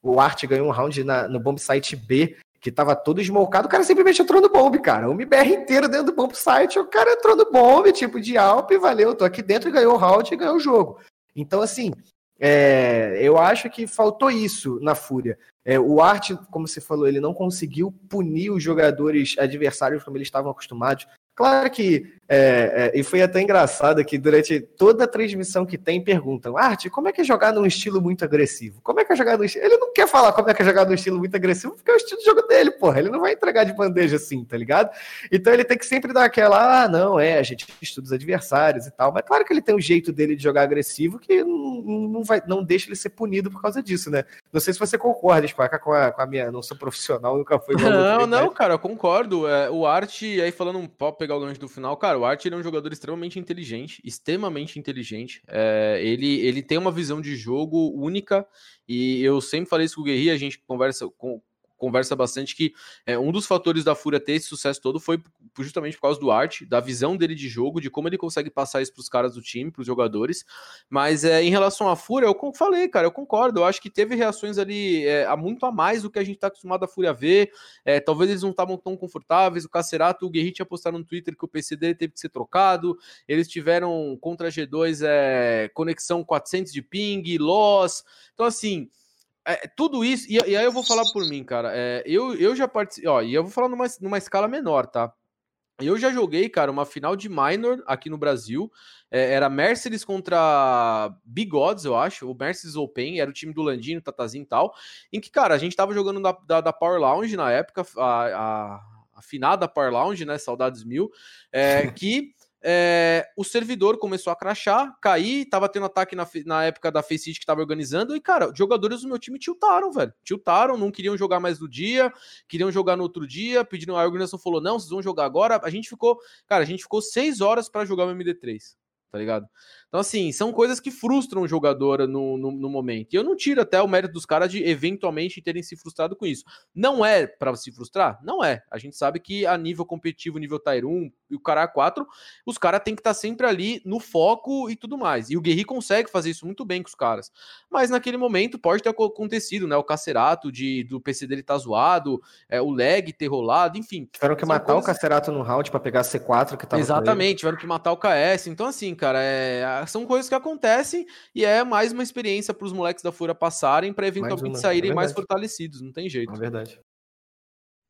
o Art ganhou um round na, no bomb site B, que tava todo esmolcado. O cara simplesmente entrou no bomb, cara. O MBR inteiro dentro do bomb site, o cara entrou no bomb, tipo de Alp, valeu, tô aqui dentro, ganhou o round e ganhou o jogo. Então, assim, é, eu acho que faltou isso na Fúria. É, o Art, como você falou, ele não conseguiu punir os jogadores adversários como eles estavam acostumados. Claro que, é, é, e foi até engraçado que durante toda a transmissão que tem, perguntam, Arte, como é que é jogar num estilo muito agressivo? Como é que é jogar num estilo... Ele não quer falar como é que é jogar num estilo muito agressivo, porque é o estilo de jogo dele, porra. Ele não vai entregar de bandeja assim, tá ligado? Então ele tem que sempre dar aquela, ah, não, é, a gente estuda os adversários e tal. Mas claro que ele tem um jeito dele de jogar agressivo que não, não, vai, não deixa ele ser punido por causa disso, né? Não sei se você concorda, Spaca, com a, com a minha, não sou profissional, nunca fui. Não, não, cara, eu concordo. É, o Arte, aí falando um pop, pegar o gancho do final, cara, o Art é um jogador extremamente inteligente, extremamente inteligente. É, ele, ele tem uma visão de jogo única e eu sempre falei isso com o Guerri, a gente conversa com, conversa bastante que é, um dos fatores da Fúria ter esse sucesso todo foi justamente por causa do arte, da visão dele de jogo, de como ele consegue passar isso para os caras do time, para os jogadores. Mas é, em relação à Fúria, eu falei, cara, eu concordo. Eu acho que teve reações ali é, a muito a mais do que a gente está acostumado a Fúria ver. É, talvez eles não estavam tão confortáveis. O Cacerato, o Guerri tinha postado no Twitter que o PC dele teve que ser trocado. Eles tiveram contra G2 é, conexão 400 de ping, loss. Então, assim, é, tudo isso, e, e, aí eu vou falar por mim, cara. É, eu, eu já participei, ó, e eu vou falar numa, numa escala menor, tá? Eu já joguei, cara, uma final de minor aqui no Brasil. É, era Mercedes contra Bigods, eu acho. O Mercedes Open, era o time do Landino, Tatazinho e tal. Em que, cara, a gente tava jogando da, da, da Power Lounge na época, a, a, a finada Power Lounge, né? Saudades mil. É, que é, o servidor começou a crachar, cair, tava tendo ataque na, na época da Faceit que tava organizando, e, cara, jogadores do meu time tiltaram, velho. Tiltaram, não queriam jogar mais no dia, queriam jogar no outro dia, pediram, a organização falou, não, vocês vão jogar agora. A gente ficou, cara, a gente ficou seis horas para jogar o MD3, tá ligado? Então, assim, são coisas que frustram o jogador no, no, no, momento. E eu não tiro até o mérito dos caras de eventualmente terem se frustrado com isso. Não é para se frustrar? Não é. A gente sabe que a nível competitivo, nível Tier 1 e o cara 4, os caras têm que estar tá sempre ali no foco e tudo mais. E o Guerri consegue fazer isso muito bem com os caras. Mas naquele momento pode ter acontecido, né? O Cacerato de, do PC dele tá zoado, é, o lag ter rolado, enfim. Tiveram que matar coisas... o Cacerato no round para pegar C4 que tava Exatamente, tiveram que matar o KS. Então, assim, cara, é são coisas que acontecem e é mais uma experiência para os moleques da Fúria passarem para eventualmente saírem é mais fortalecidos, não tem jeito. É verdade.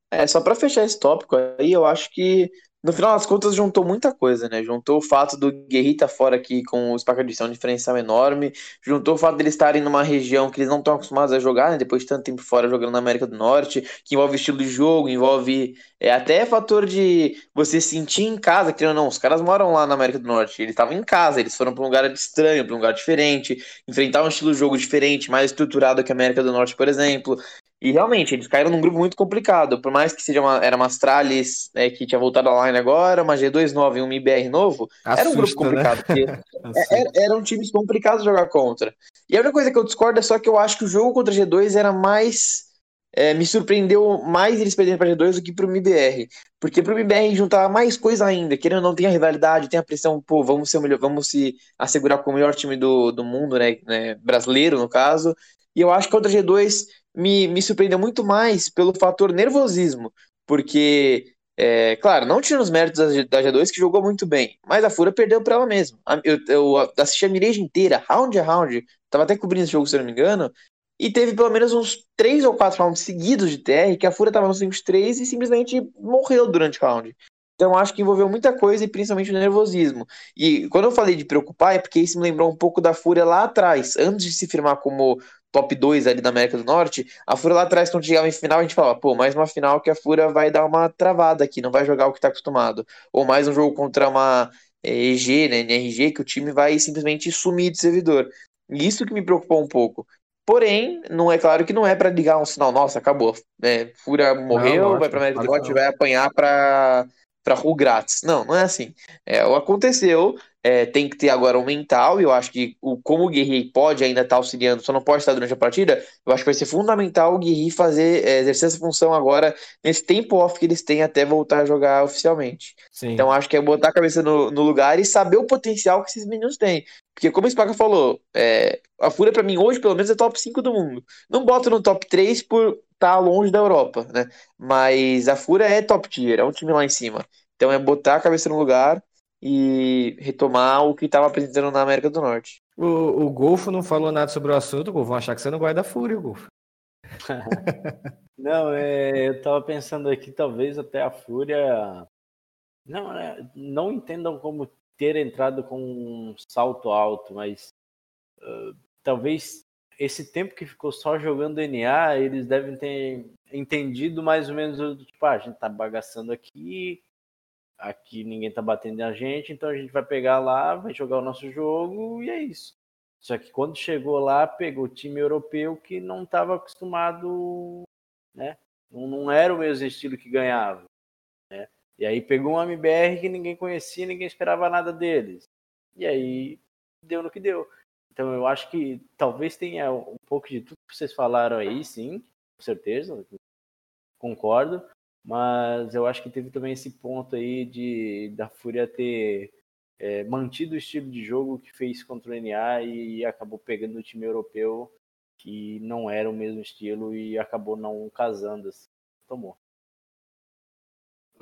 É, só para fechar esse tópico aí, eu acho que no final das contas, juntou muita coisa, né? Juntou o fato do Guerrita fora aqui com o Spaca de um diferencial enorme, juntou o fato deles estarem numa região que eles não estão acostumados a jogar, né? Depois de tanto tempo fora jogando na América do Norte, que envolve estilo de jogo, envolve é, até fator de você sentir em casa, que não, os caras moram lá na América do Norte, eles estavam em casa, eles foram para um lugar estranho, para um lugar diferente, enfrentar um estilo de jogo diferente, mais estruturado que a América do Norte, por exemplo. E realmente, eles caíram num grupo muito complicado. Por mais que seja uma, era uma Astralis né, que tinha voltado agora, uma G29 e um MIBR novo, Assusta, era um grupo né? complicado. Né? Porque era, eram times complicados de jogar contra. E a única coisa que eu discordo é só que eu acho que o jogo contra a G2 era mais. É, me surpreendeu mais eles perdendo para G2 do que para o MIBR. Porque para o MIBR juntava mais coisa ainda. Querendo ou não, tem a rivalidade, tem a pressão, pô, vamos ser o melhor, vamos se assegurar como o melhor time do, do mundo, né, né? Brasileiro, no caso. E eu acho que contra a G2 me, me surpreendeu muito mais pelo fator nervosismo, porque, é, claro, não tinha os méritos da G2 que jogou muito bem, mas a Fúria perdeu para ela mesma. Eu, eu assisti a miragem inteira, round a round, tava até cobrindo esse jogo, se eu não me engano, e teve pelo menos uns três ou quatro rounds seguidos de TR que a Fúria tava no 5-3 e simplesmente morreu durante o round. Então acho que envolveu muita coisa e principalmente o nervosismo. E quando eu falei de preocupar é porque isso me lembrou um pouco da Fúria lá atrás, antes de se firmar como top 2 ali da América do Norte, a Fúria lá atrás, quando chegava em final, a gente falava, pô, mais uma final que a Fúria vai dar uma travada aqui, não vai jogar o que tá acostumado. Ou mais um jogo contra uma EG, né, NRG, que o time vai simplesmente sumir de servidor. Isso que me preocupou um pouco. Porém, não é claro que não é para ligar um sinal, nossa, acabou. Né? Fúria morreu, não, vai para América do Norte, vai apanhar para para rua grátis. Não, não é assim. É, aconteceu, é, tem que ter agora um mental, e eu acho que o, como o Guerri pode ainda estar tá auxiliando, só não pode estar durante a partida, eu acho que vai ser fundamental o Guerri fazer, é, exercer essa função agora, nesse tempo off que eles têm até voltar a jogar oficialmente. Sim. Então acho que é botar a cabeça no, no, lugar e saber o potencial que esses meninos têm. Porque como o Spaca falou, é, a Fúria para mim hoje pelo menos é top 5 do mundo. Não boto no top 3 por estar tá longe da Europa, né? Mas a Fúria é top tier, é um time lá em cima. Então é botar a cabeça no lugar e retomar o que estava apresentando na América do Norte. O, o Golfo não falou nada sobre o assunto, Golfo. Vão achar que você não guarda fúria, Golfo. não, é, eu estava pensando aqui, talvez até a Fúria. Não, é, não entendam como ter entrado com um salto alto, mas uh, talvez esse tempo que ficou só jogando NA, eles devem ter entendido mais ou menos, tipo, ah, a gente tá bagaçando aqui, aqui ninguém tá batendo na gente, então a gente vai pegar lá, vai jogar o nosso jogo e é isso. Só que quando chegou lá, pegou o time europeu que não estava acostumado, né? Não, não, era o mesmo estilo que ganhava? E aí pegou um MBR que ninguém conhecia, ninguém esperava nada deles. E aí deu no que deu. Então eu acho que talvez tenha um pouco de tudo que vocês falaram aí, sim, com certeza. concordo, mas eu acho que teve também esse ponto aí de da Fúria ter é, mantido o estilo de jogo que fez contra o NA e acabou pegando o time europeu que não era o mesmo estilo e acabou não casando. Assim. Tomou.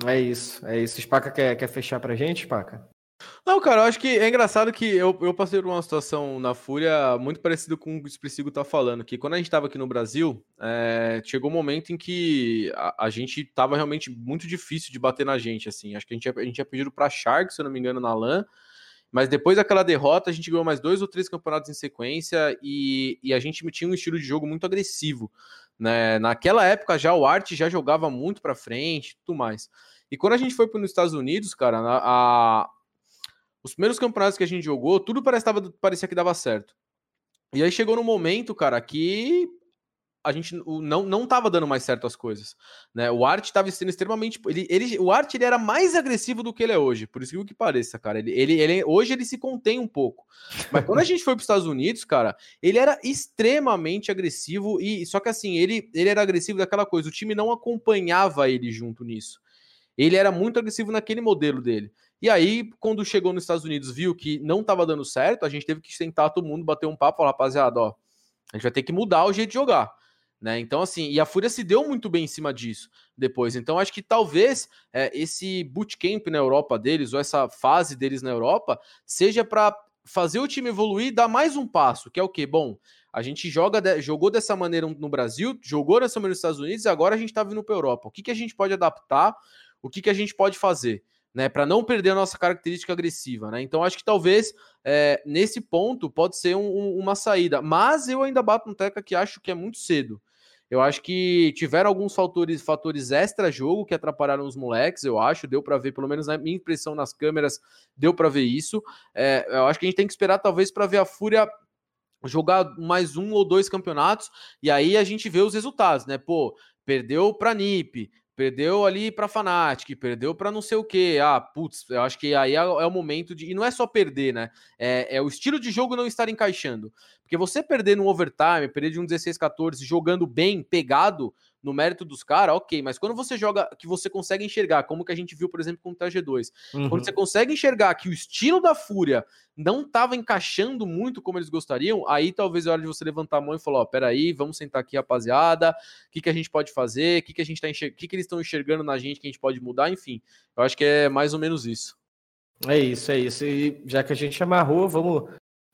É isso, é isso. Spaca quer, quer fechar pra gente, Spaca? Não, cara, eu acho que é engraçado que eu, eu passei por uma situação na Fúria muito parecida com o que o Expressivo tá falando, que quando a gente tava aqui no Brasil, é, chegou um momento em que a, a, gente tava realmente muito difícil de bater na gente, assim. Acho que a gente, a gente tinha pedido pra Shark, se eu não me engano, na LAN, mas depois daquela derrota, a gente ganhou mais dois ou três campeonatos em sequência e, e a gente tinha um estilo de jogo muito agressivo. Né? Naquela época já o Art já jogava muito para frente tudo mais. E quando a gente foi para os Estados Unidos, cara, a, a, os primeiros campeonatos que a gente jogou, tudo parecia, parecia que dava certo. E aí chegou no momento, cara, que a gente não, não tava dando mais certo as coisas, né? O Art estava sendo extremamente ele, ele o Art ele era mais agressivo do que ele é hoje, por isso que pareça, cara. Ele, ele, ele hoje ele se contém um pouco. Mas quando a gente foi para os Estados Unidos, cara, ele era extremamente agressivo e só que assim, ele ele era agressivo daquela coisa, o time não acompanhava ele junto nisso. Ele era muito agressivo naquele modelo dele. E aí, quando chegou nos Estados Unidos, viu que não estava dando certo, a gente teve que sentar todo mundo, bater um papo, falar, rapaziada, ó, a gente vai ter que mudar o jeito de jogar. Né? Então, assim, e a Fúria se deu muito bem em cima disso depois. Então, acho que talvez é, esse bootcamp na Europa deles, ou essa fase deles na Europa, seja para fazer o time evoluir, dar mais um passo, que é o quê? Bom, a gente joga jogou dessa maneira no Brasil, jogou dessa maneira nos Estados Unidos, e agora a gente está vindo para a Europa. O que, que a gente pode adaptar? O que, que a gente pode fazer? Né, para não perder a nossa característica agressiva, né? Então acho que talvez é, nesse ponto pode ser um, um, uma saída, mas eu ainda bato no teca que acho que é muito cedo. Eu acho que tiveram alguns fatores, fatores extra-jogo que atrapalharam os moleques, eu acho. Deu para ver, pelo menos na minha impressão nas câmeras, deu para ver isso. É, eu acho que a gente tem que esperar, talvez, para ver a Fúria jogar mais um ou dois campeonatos e aí a gente vê os resultados, né? Pô, perdeu para NIP, perdeu ali para Fnatic, perdeu para não sei o que. Ah, putz, eu acho que aí é, é, o momento de. E não é só perder, né? É, é, o estilo de jogo não estar encaixando. Porque você perder no overtime, perder de um 16-14 jogando bem, pegado no mérito dos caras, ok, mas quando você joga, que você consegue enxergar, como que a gente viu, por exemplo, com o TG2, uhum. quando você consegue enxergar que o estilo da Fúria não estava encaixando muito como eles gostariam, aí talvez é hora de você levantar a mão e falar, ó, oh, peraí, vamos sentar aqui, rapaziada, o que, que a gente pode fazer, o que, que a gente tá enxergando, o que, que eles estão enxergando na gente que a gente pode mudar, enfim, eu acho que é mais ou menos isso. É isso, é isso. E já que a gente amarrou, vamos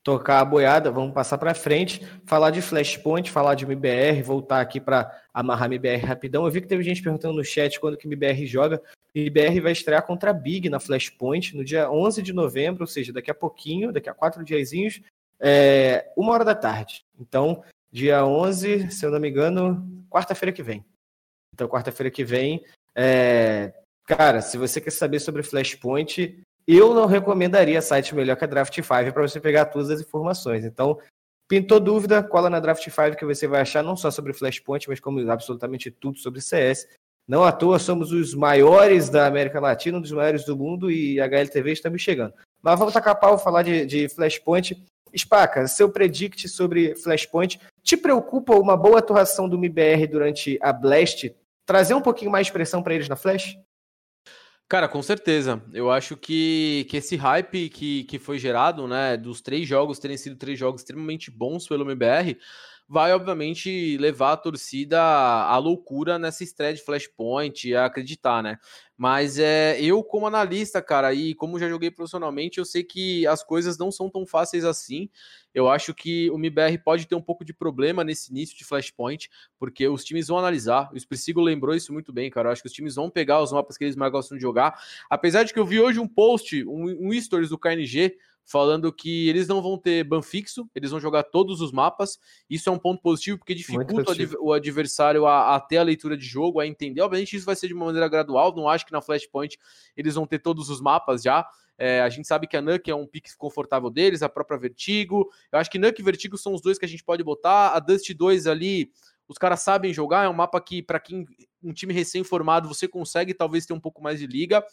tocar a boiada, vamos passar para frente, falar de Flashpoint, falar de MBR, voltar aqui para amarrar MBR rapidão. Eu vi que teve gente perguntando no chat quando que MBR joga. MBR vai estrear contra a Big na Flashpoint no dia 11 de novembro, ou seja, daqui a pouquinho, daqui a quatro diazinhos, é, uma hora da tarde. Então, dia 11, se eu não me engano, quarta-feira que vem. Então, quarta-feira que vem, é, cara, se você quer saber sobre Flashpoint, eu não recomendaria site melhor que a Draft 5 para você pegar todas as informações. Então, pintou dúvida, cola na Draft 5 que você vai achar não só sobre Flashpoint, mas como absolutamente tudo sobre CS. Não à toa somos os maiores da América Latina, um dos maiores do mundo e a HLTV está me chegando. Mas vamos tacar pau falar de, de Flashpoint. Spaca, seu predict sobre Flashpoint, te preocupa uma boa atuação do MBR durante a Blast? Trazer um pouquinho mais de pressão para eles na Flash? Cara, com certeza. Eu acho que, que esse hype que, que foi gerado, né, dos três jogos terem sido três jogos extremamente bons pelo MBR, vai obviamente levar a torcida à loucura nessa estreia de Flashpoint, a acreditar, né? Mas é, eu, como analista, cara, e como já joguei profissionalmente, eu sei que as coisas não são tão fáceis assim. Eu acho que o MBR pode ter um pouco de problema nesse início de Flashpoint, porque os times vão analisar. O Spresigo lembrou isso muito bem, cara. Eu acho que os times vão pegar os mapas que eles mais gostam de jogar. Apesar de que eu vi hoje um post, um, um stories do KNG, falando que eles não vão ter ban fixo, eles vão jogar todos os mapas. Isso é um ponto positivo, porque dificulta o adversário a, a, ter a leitura de jogo, a entender. Obviamente, isso vai ser de uma maneira gradual. Não acho que na Flashpoint eles vão ter todos os mapas já. É, a gente sabe que a Nuke é um pique confortável deles, a própria Vertigo. Eu acho que Nuke e Vertigo são os dois que a gente pode botar. A Dust 2 ali, os caras sabem jogar, é um mapa que, para quem um time recém-formado, você consegue talvez ter um pouco mais de liga,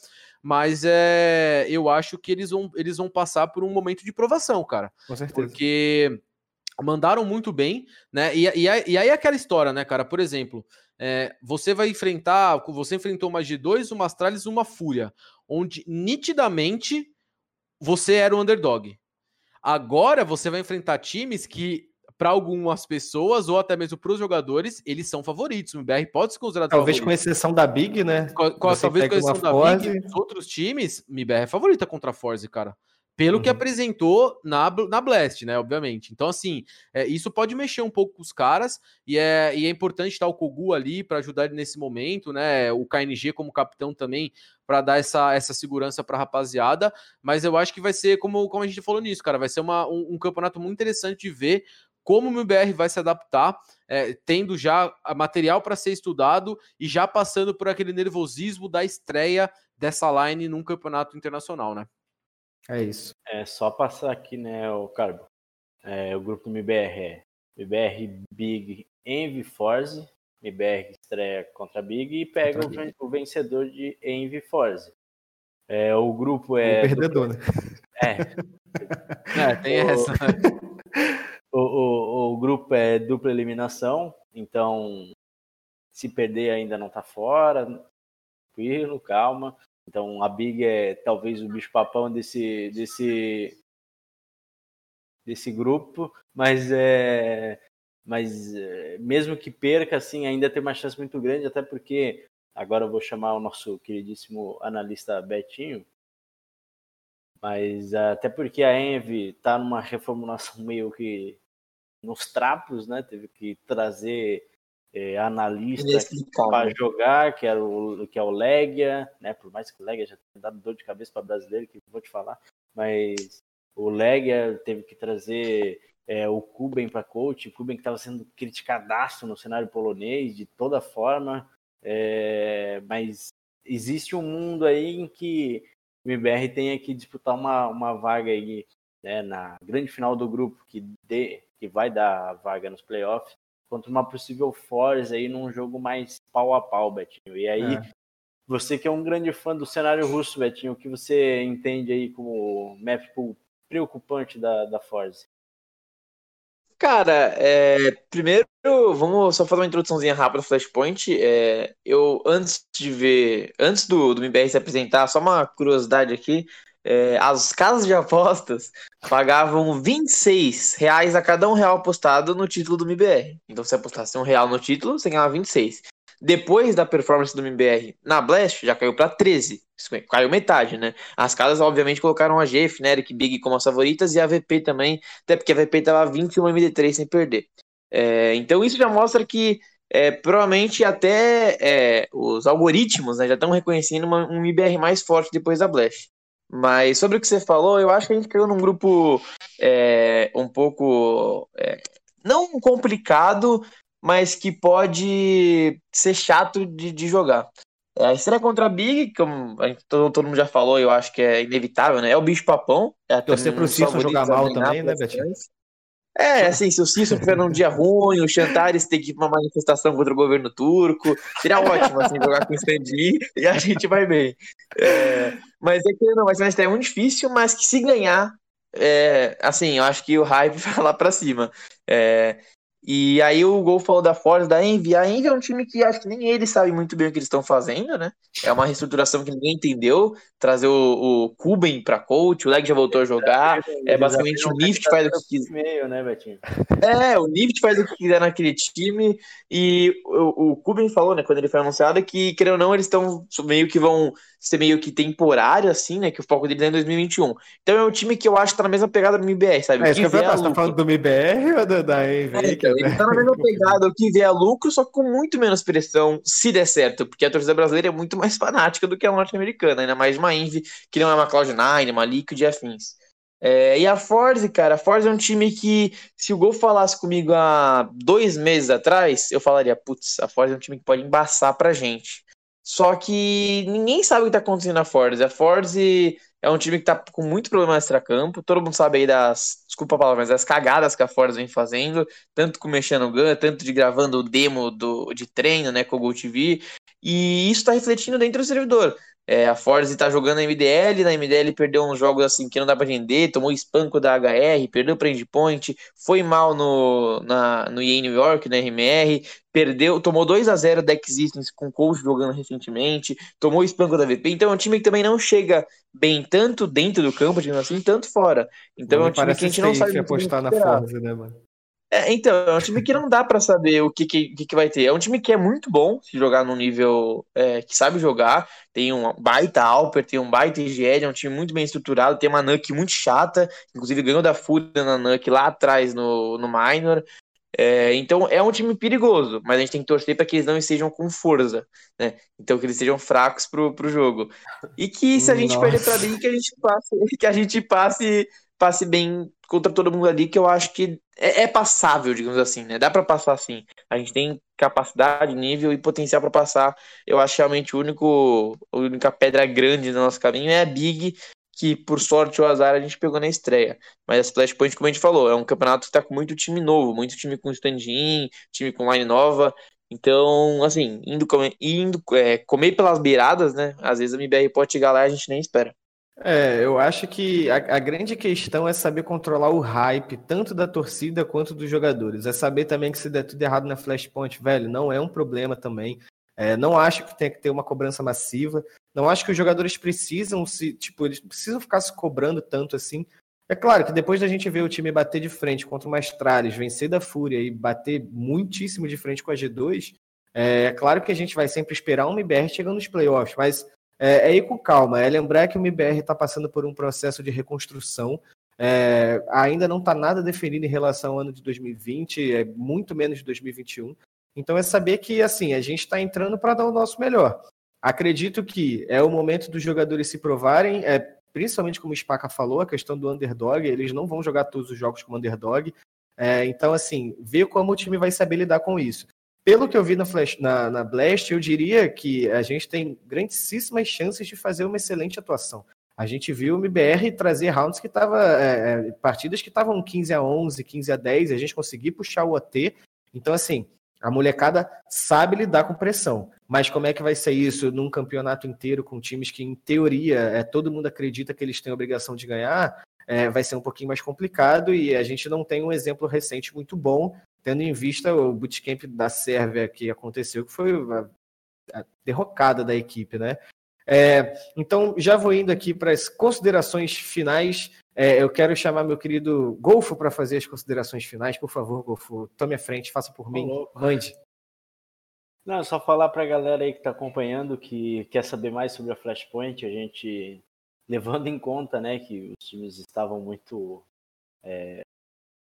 mas é, eu acho que eles vão, eles vão passar por um momento de provação, cara. Com certeza. Porque mandaram muito bem, né? E, e, e aí aquela história, né, cara? Por exemplo, é, você vai enfrentar, você enfrentou uma G2, uma Astralis, uma Fúria, onde nitidamente você era o underdog. Agora você vai enfrentar times que para algumas pessoas ou até mesmo para os jogadores, eles são favoritos. O BR pode se considerar Talvez favorito. com exceção da Big, né? Com, talvez com exceção da Forze. Big, os outros times, MBR é favorita contra a Forze, cara. Pelo que Uhum. apresentou na, na Blast, né? Obviamente. Então, assim, é, isso pode mexer um pouco com os caras, e é, e é importante estar o Kogu ali para ajudar ele nesse momento, né? O KNG como capitão também, para dar essa, essa segurança para a rapaziada. Mas eu acho que vai ser, como, como a gente falou nisso, cara, vai ser uma, um, um campeonato muito interessante de ver como o MBR vai se adaptar, é, tendo já a material para ser estudado e já passando por aquele nervosismo da estreia dessa line num campeonato internacional, né? É isso. É só passar aqui, né, o Carbo. É, o grupo do MBR é MBR Big Envy Force. MBR estreia contra a Big e pega o, ven- o vencedor de Envy Force. É, o grupo o é. perdedor, né? É, É, tem O- essa. o, o, o grupo é dupla eliminação, então se perder ainda não tá fora, tranquilo, calma. Então a Big é talvez o bicho papão desse desse desse grupo, mas é mas é, mesmo que perca assim, ainda tem uma chance muito grande, até porque agora eu vou chamar o nosso queridíssimo analista Betinho. Mas até porque a Envy tá numa reformulação meio que nos trapos, né? Teve que trazer é, analista Inexplicável. para jogar, que, era o, que é o Legia, né? Por mais que o Legia já tenha dado dor de cabeça para brasileiro, que vou te falar, mas o Legia teve que trazer é, o Kuben para coach, o Kuben que estava sendo criticadaço no cenário polonês de toda forma, é, mas existe um mundo aí em que o MBR tenha que disputar uma, uma vaga aí né, na grande final do grupo que, dê, que vai dar vaga nos playoffs contra uma possível Force aí num jogo mais pau a pau, Betinho. E aí, É. você que é um grande fã do cenário russo, Betinho, o que você entende aí como map pool preocupante da, da Force? Cara, é, primeiro, vamos só fazer uma introduçãozinha rápida do Flashpoint. É, eu, antes de ver, antes do, do MBR se apresentar, só uma curiosidade aqui: é, as casas de apostas pagavam 26 reais a cada um real apostado no título do MBR. Então, se apostasse um real no título, você ganhava 26. Depois da performance do MBR na Blast, já caiu para 13. Isso Caiu metade, né? As casas, obviamente, colocaram a G, Fnatic, Big como as favoritas e a VP também até porque a VP estava 21 MD3 sem perder. É, então isso já mostra que é, provavelmente até é, os algoritmos né, já estão reconhecendo uma- um IBR mais forte depois da Blast. Mas sobre o que você falou, eu acho que a gente caiu num grupo é, um pouco é, não complicado, mas que pode ser chato de, de jogar. É, a estreia contra a Big, como a gente- todo, todo mundo já falou, eu acho que é inevitável, né? É o bicho papão. É Torcer pro Cício jogar mal também, né, Betinho? É, assim, se o Cício tiver num dia ruim, o Chantares ter que ir pra uma manifestação contra o governo turco, seria ótimo, assim, jogar com o Stand e a gente vai bem. É, mas é que não, vai ser uma estreia muito difícil, mas que se ganhar, é, assim, eu acho que o hype vai lá pra cima. É, e aí o Gol falou da Force, da Envy. A Envy é um time que acho que nem eles sabem muito bem o que eles estão fazendo, né? É uma reestruturação que ninguém entendeu. Trazer o, o Kuben pra coach, o Leg já voltou a jogar. É basicamente o Nift faz o que quiser. Meio, né, Betinho? É, o Nift faz o que quiser naquele time. E o, o Kuben falou, né, quando ele foi anunciado, que, querendo ou não, eles estão meio que vão ser meio que temporário, assim, né? Que o foco deles é em 2021. Então é um time que eu acho que tá na mesma pegada do MBR, sabe? É isso que eu ia a você tá falando do MBR ou da, da Envy? é- ele tá na mesma pegada, o que vier a lucro, só com muito menos pressão, se der certo, porque a torcida brasileira é muito mais fanática do que a norte-americana, ainda mais uma Envy, que não é uma Cloud9, uma Liquid e afins. É, e a Force, cara, a Force é um time que, se o Gol falasse comigo há dois meses atrás, eu falaria, putz, a Force é um time que pode embaçar pra gente. Só que ninguém sabe o que tá acontecendo na Force. A Force é um time que tá com muito problema extra-campo. Todo mundo sabe aí das, desculpa a palavra, mas das cagadas que a Force vem fazendo, tanto com mexendo no Gun, tanto de gravando o demo do, de treino, né, com o Gol TV. E isso tá refletindo dentro do servidor. É, a Force tá jogando na MDL, na MDL perdeu uns jogos assim que não dá pra entender, tomou espanco da HR, perdeu o Point, foi mal no, na, no EA New York, na RMR, perdeu, tomou 2 a 0 da Existence com o Coach jogando recentemente, tomou o espanco da VP, então é um time que também não chega bem tanto dentro do campo, digamos assim, tanto fora. Então é um time que a gente não sabe apostar na. Forza, né, mano? É, então, é um time que não dá pra saber o que, que, que que vai ter. É um time que é muito bom se jogar num nível é, que sabe jogar. Tem um baita Alper, tem um baita IGL, é um time muito bem estruturado. Tem uma Nuke muito chata, inclusive ganhou da Fúria na Nuke lá atrás no, no Minor. É, então é um time perigoso, mas a gente tem que torcer para que eles não estejam com força, né? Então que eles sejam fracos pro, pro jogo. E que se a gente Nossa. perder pra mim, que a gente passe, que a gente passe, passe bem contra todo mundo ali, que eu acho que é, é passável, digamos assim, né? Dá pra passar sim. A gente tem capacidade, nível e potencial pra passar. Eu acho realmente o único, a única pedra grande no nosso caminho é a Big, que por sorte ou azar a gente pegou na estreia. Mas a Flashpoint, como a gente falou, é um campeonato que tá com muito time novo, muito time com stand-in, time com line nova. Então, assim, indo, come- indo é, comer pelas beiradas, né? Às vezes a MBR pode chegar lá e a gente nem espera. É, eu acho que a, a grande questão é saber controlar o hype, tanto da torcida quanto dos jogadores. É saber também que se der tudo errado na Flashpoint, velho, não é um problema também. É, não acho que tem que ter uma cobrança massiva. Não acho que os jogadores precisam se, tipo, eles precisam ficar se cobrando tanto assim. É claro que depois da gente ver o time bater de frente contra o Astralis, vencer da Fúria e bater muitíssimo de frente com a G2, é, é claro que a gente vai sempre esperar um MBR chegando nos playoffs, mas é, é ir com calma, é lembrar que o MBR está passando por um processo de reconstrução. é, ainda não está nada definido em relação ao ano de 2020, é muito menos de 2021. Então é saber que assim a gente está entrando para dar o nosso melhor. Acredito que é o momento dos jogadores se provarem, é, principalmente como o Spaca falou, a questão do underdog, eles não vão jogar todos os jogos como underdog. É, então, assim, ver como o time vai saber lidar com isso. Pelo que eu vi na, Flash, na, na Blast, eu diria que a gente tem grandíssimas chances de fazer uma excelente atuação. A gente viu o MBR trazer rounds que estavam. É, é, partidas que estavam 15 a 11, 15 a 10, a gente conseguir puxar o OT. Então, assim, a molecada sabe lidar com pressão. Mas como é que vai ser isso num campeonato inteiro com times que, em teoria, é, todo mundo acredita que eles têm a obrigação de ganhar? É, vai ser um pouquinho mais complicado e a gente não tem um exemplo recente muito bom, tendo em vista o bootcamp da Sérvia que aconteceu, que foi a, derrocada da equipe, né? É, então, já vou indo aqui para as considerações finais. É, eu quero chamar meu querido Golfo para fazer as considerações finais. Por favor, Golfo, tome a frente, faça por mim. Mande. Não, só falar pra galera aí que tá acompanhando que quer saber mais sobre a Flashpoint, a gente levando em conta, né, que os times estavam muito é,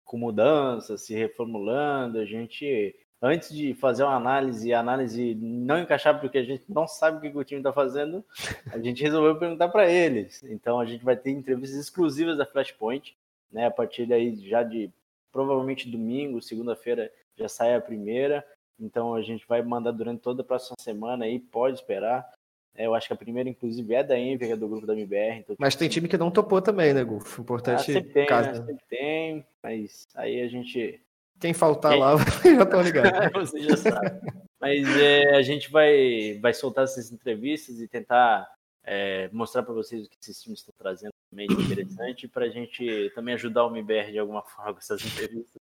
com mudanças, se reformulando, a gente antes de fazer uma análise, e a análise não encaixar porque a gente não sabe o que o time está fazendo, a gente resolveu perguntar para eles. Então a gente vai ter entrevistas exclusivas da Flashpoint, né, a partir daí já de provavelmente domingo, segunda-feira já sai a primeira. Então a gente vai mandar durante toda a próxima semana aí, pode esperar. É, eu acho que a primeira, inclusive, é da Envy, que é do grupo da MBR. Então, Mas tem time que não topou também, né, ah, Importante sempre tem, caso. né? Sempre tem, mas aí a gente Quem faltar Quem- lá, já estão ligados. Você já sabe. Mas é, a gente vai, vai soltar essas entrevistas e tentar é, mostrar para vocês o que esses times estão trazendo também de interessante para a gente também ajudar o MBR de alguma forma com essas entrevistas.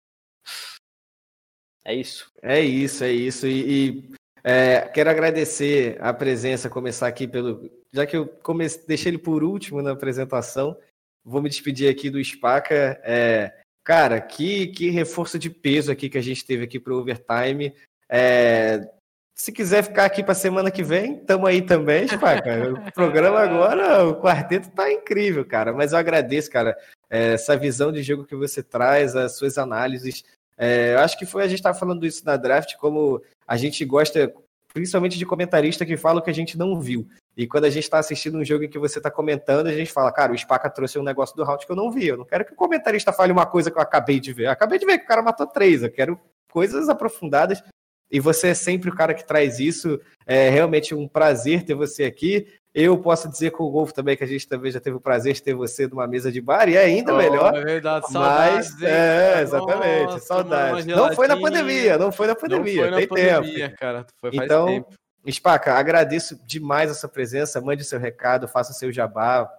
É isso. É isso, é isso. E, e, é, quero agradecer a presença, começar aqui pelo. Já que eu comece, deixei ele por último na apresentação, vou me despedir aqui do Spaca. É, cara, que, que reforço de peso aqui que a gente teve aqui para o overtime. É, se quiser ficar aqui para semana que vem, tamo aí também, Spaca. O programa agora, o quarteto tá incrível, cara. Mas eu agradeço, cara, é, essa visão de jogo que você traz, as suas análises. É, eu acho que foi a gente estava falando isso na draft, como a gente gosta, principalmente de comentarista que fala o que a gente não viu. E quando a gente está assistindo um jogo em que você está comentando, a gente fala, cara, o Spaca trouxe um negócio do round que eu não vi. Eu não quero que o comentarista fale uma coisa que eu acabei de ver. Eu acabei de ver que o cara matou três. Eu quero coisas aprofundadas. E você é sempre o cara que traz isso. É realmente um prazer ter você aqui. Eu posso dizer com o Golfo também que a gente também já teve o prazer de ter você numa mesa de bar, e é ainda melhor. É verdade, Mas, saudades, hein, é, exatamente, Nossa, saudades. Não foi na pandemia, não foi na Não pandemia, foi na tem pandemia, tempo. cara. Foi faz Então, tempo. Spaca, agradeço demais a sua presença, mande seu recado, faça seu jabá,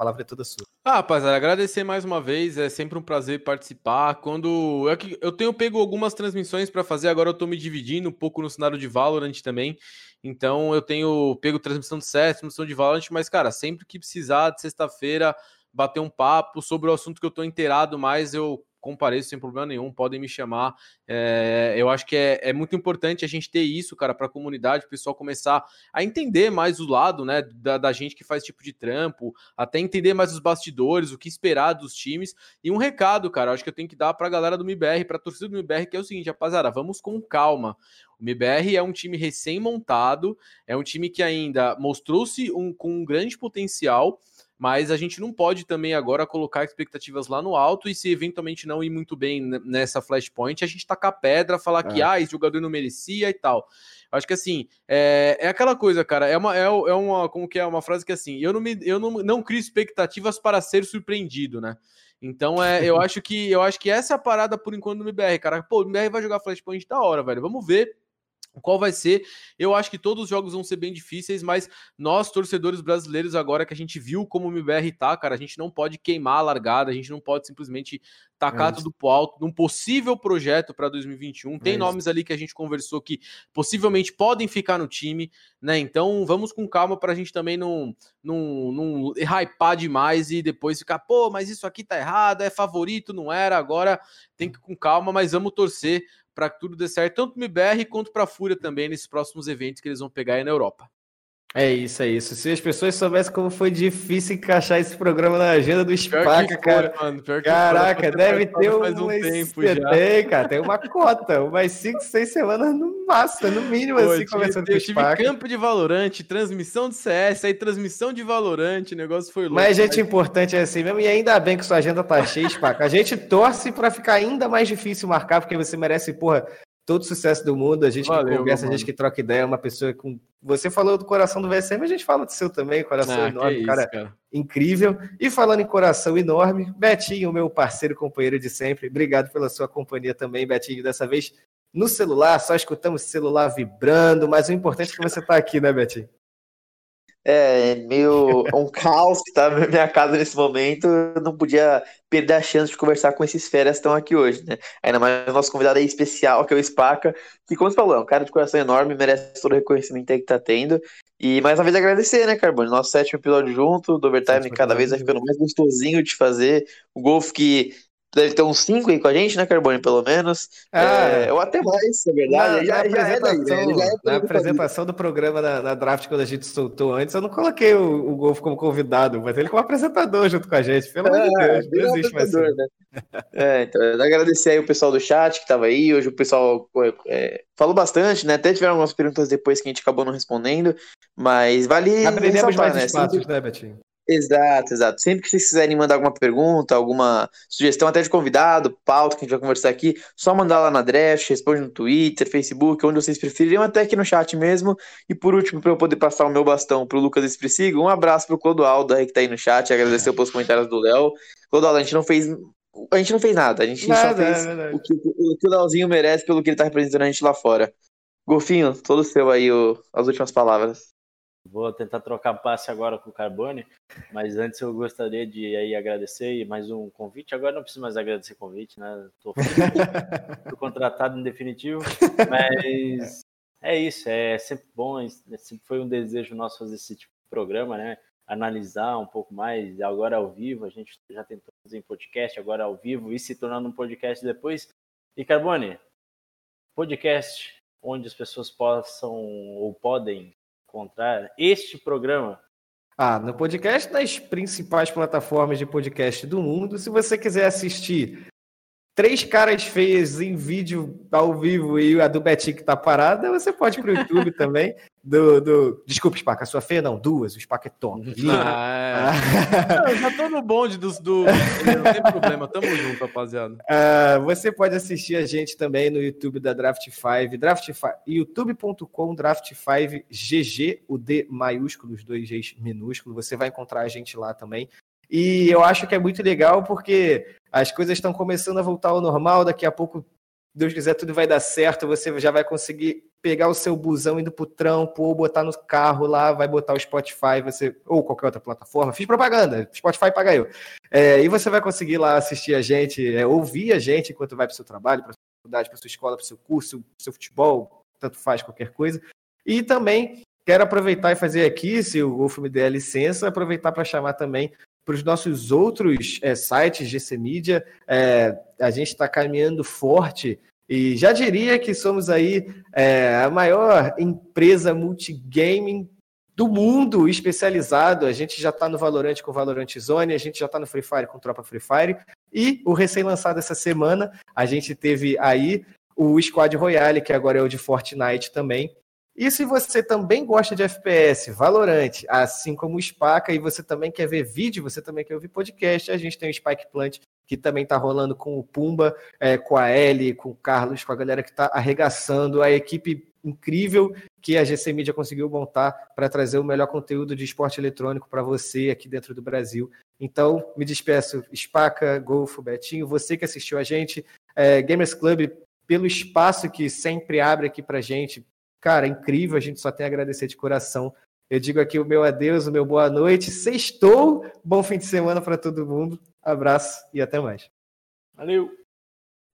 palavra é toda sua. Ah, rapaziada, agradecer mais uma vez, é sempre um prazer participar. Quando eu, eu tenho pego algumas transmissões para fazer, agora eu tô me dividindo um pouco no cenário de Valorant também. Então eu tenho pego transmissão de CS, transmissão de Valorant, mas cara, sempre que precisar de sexta-feira bater um papo sobre o assunto que eu tô inteirado mais, eu compareço sem problema nenhum, podem me chamar. É, eu acho que é, é, muito importante a gente ter isso, cara, para a comunidade, o pessoal começar a entender mais o lado, né, da, da, gente que faz tipo de trampo, até entender mais os bastidores, o que esperar dos times. E um recado, cara, acho que eu tenho que dar para a galera do MBR, para a torcida do MBR, que é o seguinte, rapaziada, vamos com calma. O MBR é um time recém-montado, é um time que ainda mostrou-se um, com um grande potencial mas a gente não pode também agora colocar expectativas lá no alto e se eventualmente não ir muito bem nessa flashpoint, a gente tacar pedra, falar é. que ah, esse jogador não merecia e tal. Acho que assim, é, é aquela coisa, cara, é uma, é, é, uma, como que é uma frase que assim, eu não me, eu não, não crio expectativas para ser surpreendido, né? Então é, eu acho que eu acho que essa é a parada por enquanto do MBR, cara. Pô, o MBR vai jogar Flashpoint da hora, velho. Vamos ver qual vai ser? Eu acho que todos os jogos vão ser bem difíceis, mas nós, torcedores brasileiros, agora que a gente viu como o MBR tá, cara, a gente não pode queimar a largada, a gente não pode simplesmente tacar é tudo pro alto num possível projeto para 2021. Tem é nomes ali que a gente conversou que possivelmente podem ficar no time, né? Então vamos com calma para a gente também não, não, não hypar demais e depois ficar, pô, mas isso aqui tá errado, é favorito, não era, agora tem que ir com calma, mas vamos torcer para que tudo dê certo, tanto no MBR quanto para a Fúria também, nesses próximos eventos que eles vão pegar aí na Europa. É isso, é isso. Se as pessoas soubessem como foi difícil encaixar esse programa na agenda do Spaca, cara. Mano, Caraca, foi, deve ter um, um tempo já. Tem, cara, tem uma cota, umas 5, 6 semanas no máximo, no mínimo, Pô, assim, começando com o Spaca. tive campo de Valorante, transmissão de CS, aí transmissão de Valorante, o negócio foi louco. Mas gente mas... importante é assim mesmo, e ainda bem que sua agenda tá cheia, Spaca. A gente torce para ficar ainda mais difícil marcar, porque você merece, porra, todo sucesso do mundo. A gente Valeu, que conversa, a gente que troca ideia, uma pessoa com. Você falou do coração do VSM, a gente fala do seu também, coração ah, enorme, isso, cara, cara, incrível. E falando em coração enorme, Betinho, meu parceiro, companheiro de sempre, obrigado pela sua companhia também, Betinho. Dessa vez no celular, só escutamos celular vibrando, mas o importante é que você está aqui, né, Betinho? É, meio um caos que tá na minha casa nesse momento. Eu não podia perder a chance de conversar com esses férias que estão aqui hoje, né? Ainda mais o nosso convidado aí especial, que é o Spaca, que, como você falou, é um cara de coração enorme, merece todo o reconhecimento aí que tá tendo. E mais uma vez agradecer, né, Carbone? Nosso sétimo episódio junto, do Overtime cada vez vai ficando mais gostosinho de fazer. O Golf que deve ter uns 5 aí com a gente, né, Carbone, pelo menos. Ah, é, ou até mais, é verdade. Na, já, na já é daí, né? já é na apresentação do programa na, na, draft, quando a gente soltou antes, eu não coloquei o, o Golfo como convidado, mas ele como apresentador junto com a gente. Pelo amor de Deus, não existe mais né? É, então, agradecer aí o pessoal do chat que estava aí. Hoje o pessoal é, falou bastante, né? Até tiveram algumas perguntas depois que a gente acabou não respondendo, mas vale. Aprendemos mais né? espaços, né, Betinho? Exato, exato. Sempre que vocês quiserem mandar alguma pergunta, alguma sugestão até de convidado, pauta que a gente vai conversar aqui, só mandar lá na draft, responde no Twitter, Facebook, onde vocês preferirem, até aqui no chat mesmo. E por último, para eu poder passar o meu bastão pro Lucas Espressigo, um abraço pro Clodoaldo aí que tá aí no chat, agradecer pelos comentários do Léo. Clodoaldo, a gente não fez a gente não fez nada, a gente nada, só fez é o, que, o que o Leozinho merece pelo que ele tá representando a gente lá fora. Golfinho, todo seu aí, o, as últimas palavras. Vou tentar trocar passe agora com o Carbone, mas antes eu gostaria de aí agradecer mais um convite. Agora não preciso mais agradecer convite, né? Estou contratado em definitivo, mas é isso. É sempre bom, é sempre foi um desejo nosso fazer esse tipo de programa, né? Analisar um pouco mais. Agora ao vivo, a gente já tentou fazer em podcast, agora ao vivo e se tornando um podcast depois. E Carbone, podcast onde as pessoas possam ou podem encontrar este programa? Ah, no podcast das principais plataformas de podcast do mundo. Se você quiser assistir três caras feias em vídeo ao vivo e a do Betinho que tá parada, você pode ir pro YouTube também. Do, do... Desculpa, Spaca, a sua feia não, duas, o Spaca é tom. Ah, é. já tô no bonde dos do. Não tem problema, tamo junto, rapaziada. Uh, você pode assistir a gente também no YouTube da Draft 5, Draft 5 youtube.com Draft 5 GG, o D maiúsculo, os dois Gs minúsculos. Você vai encontrar a gente lá também. E eu acho que é muito legal porque as coisas estão começando a voltar ao normal. Daqui a pouco Deus quiser, tudo vai dar certo. Você já vai conseguir pegar o seu busão indo pro trampo ou botar no carro lá, vai botar o Spotify, você ou qualquer outra plataforma. Fiz propaganda, Spotify paga eu. É, e você vai conseguir lá assistir a gente, é, ouvir a gente enquanto vai para o seu trabalho, para sua faculdade, para sua escola, para seu curso, para seu futebol, tanto faz qualquer coisa. E também quero aproveitar e fazer aqui, se o Wolf me der licença, aproveitar para chamar também para os nossos outros é, sites GC Media. É, a gente está caminhando forte e já diria que somos aí é, a maior empresa multigaming do mundo especializado. A gente já está no Valorant com Valorant Zone, a gente já está no Free Fire com Tropa Free Fire. E o recém-lançado essa semana, a gente teve aí o Squad Royale, que agora é o de Fortnite também. E se você também gosta de FPS, Valorant, assim como o Spaca, e você também quer ver vídeo, você também quer ouvir podcast, a gente tem o Spike Plant que também está rolando com o Pumba, é, com a Ellie, com o Carlos, com a galera que está arregaçando, a equipe incrível que a GC Media conseguiu montar para trazer o melhor conteúdo de esporte eletrônico para você aqui dentro do Brasil. Então, me despeço, Spaca, Golfo, Betinho, você que assistiu a gente, é, Gamers Club, pelo espaço que sempre abre aqui para gente. Cara, incrível, a gente só tem a agradecer de coração. Eu digo aqui o meu adeus, o meu boa noite. Sextou, bom fim de semana para todo mundo. Abraço e até mais. Valeu!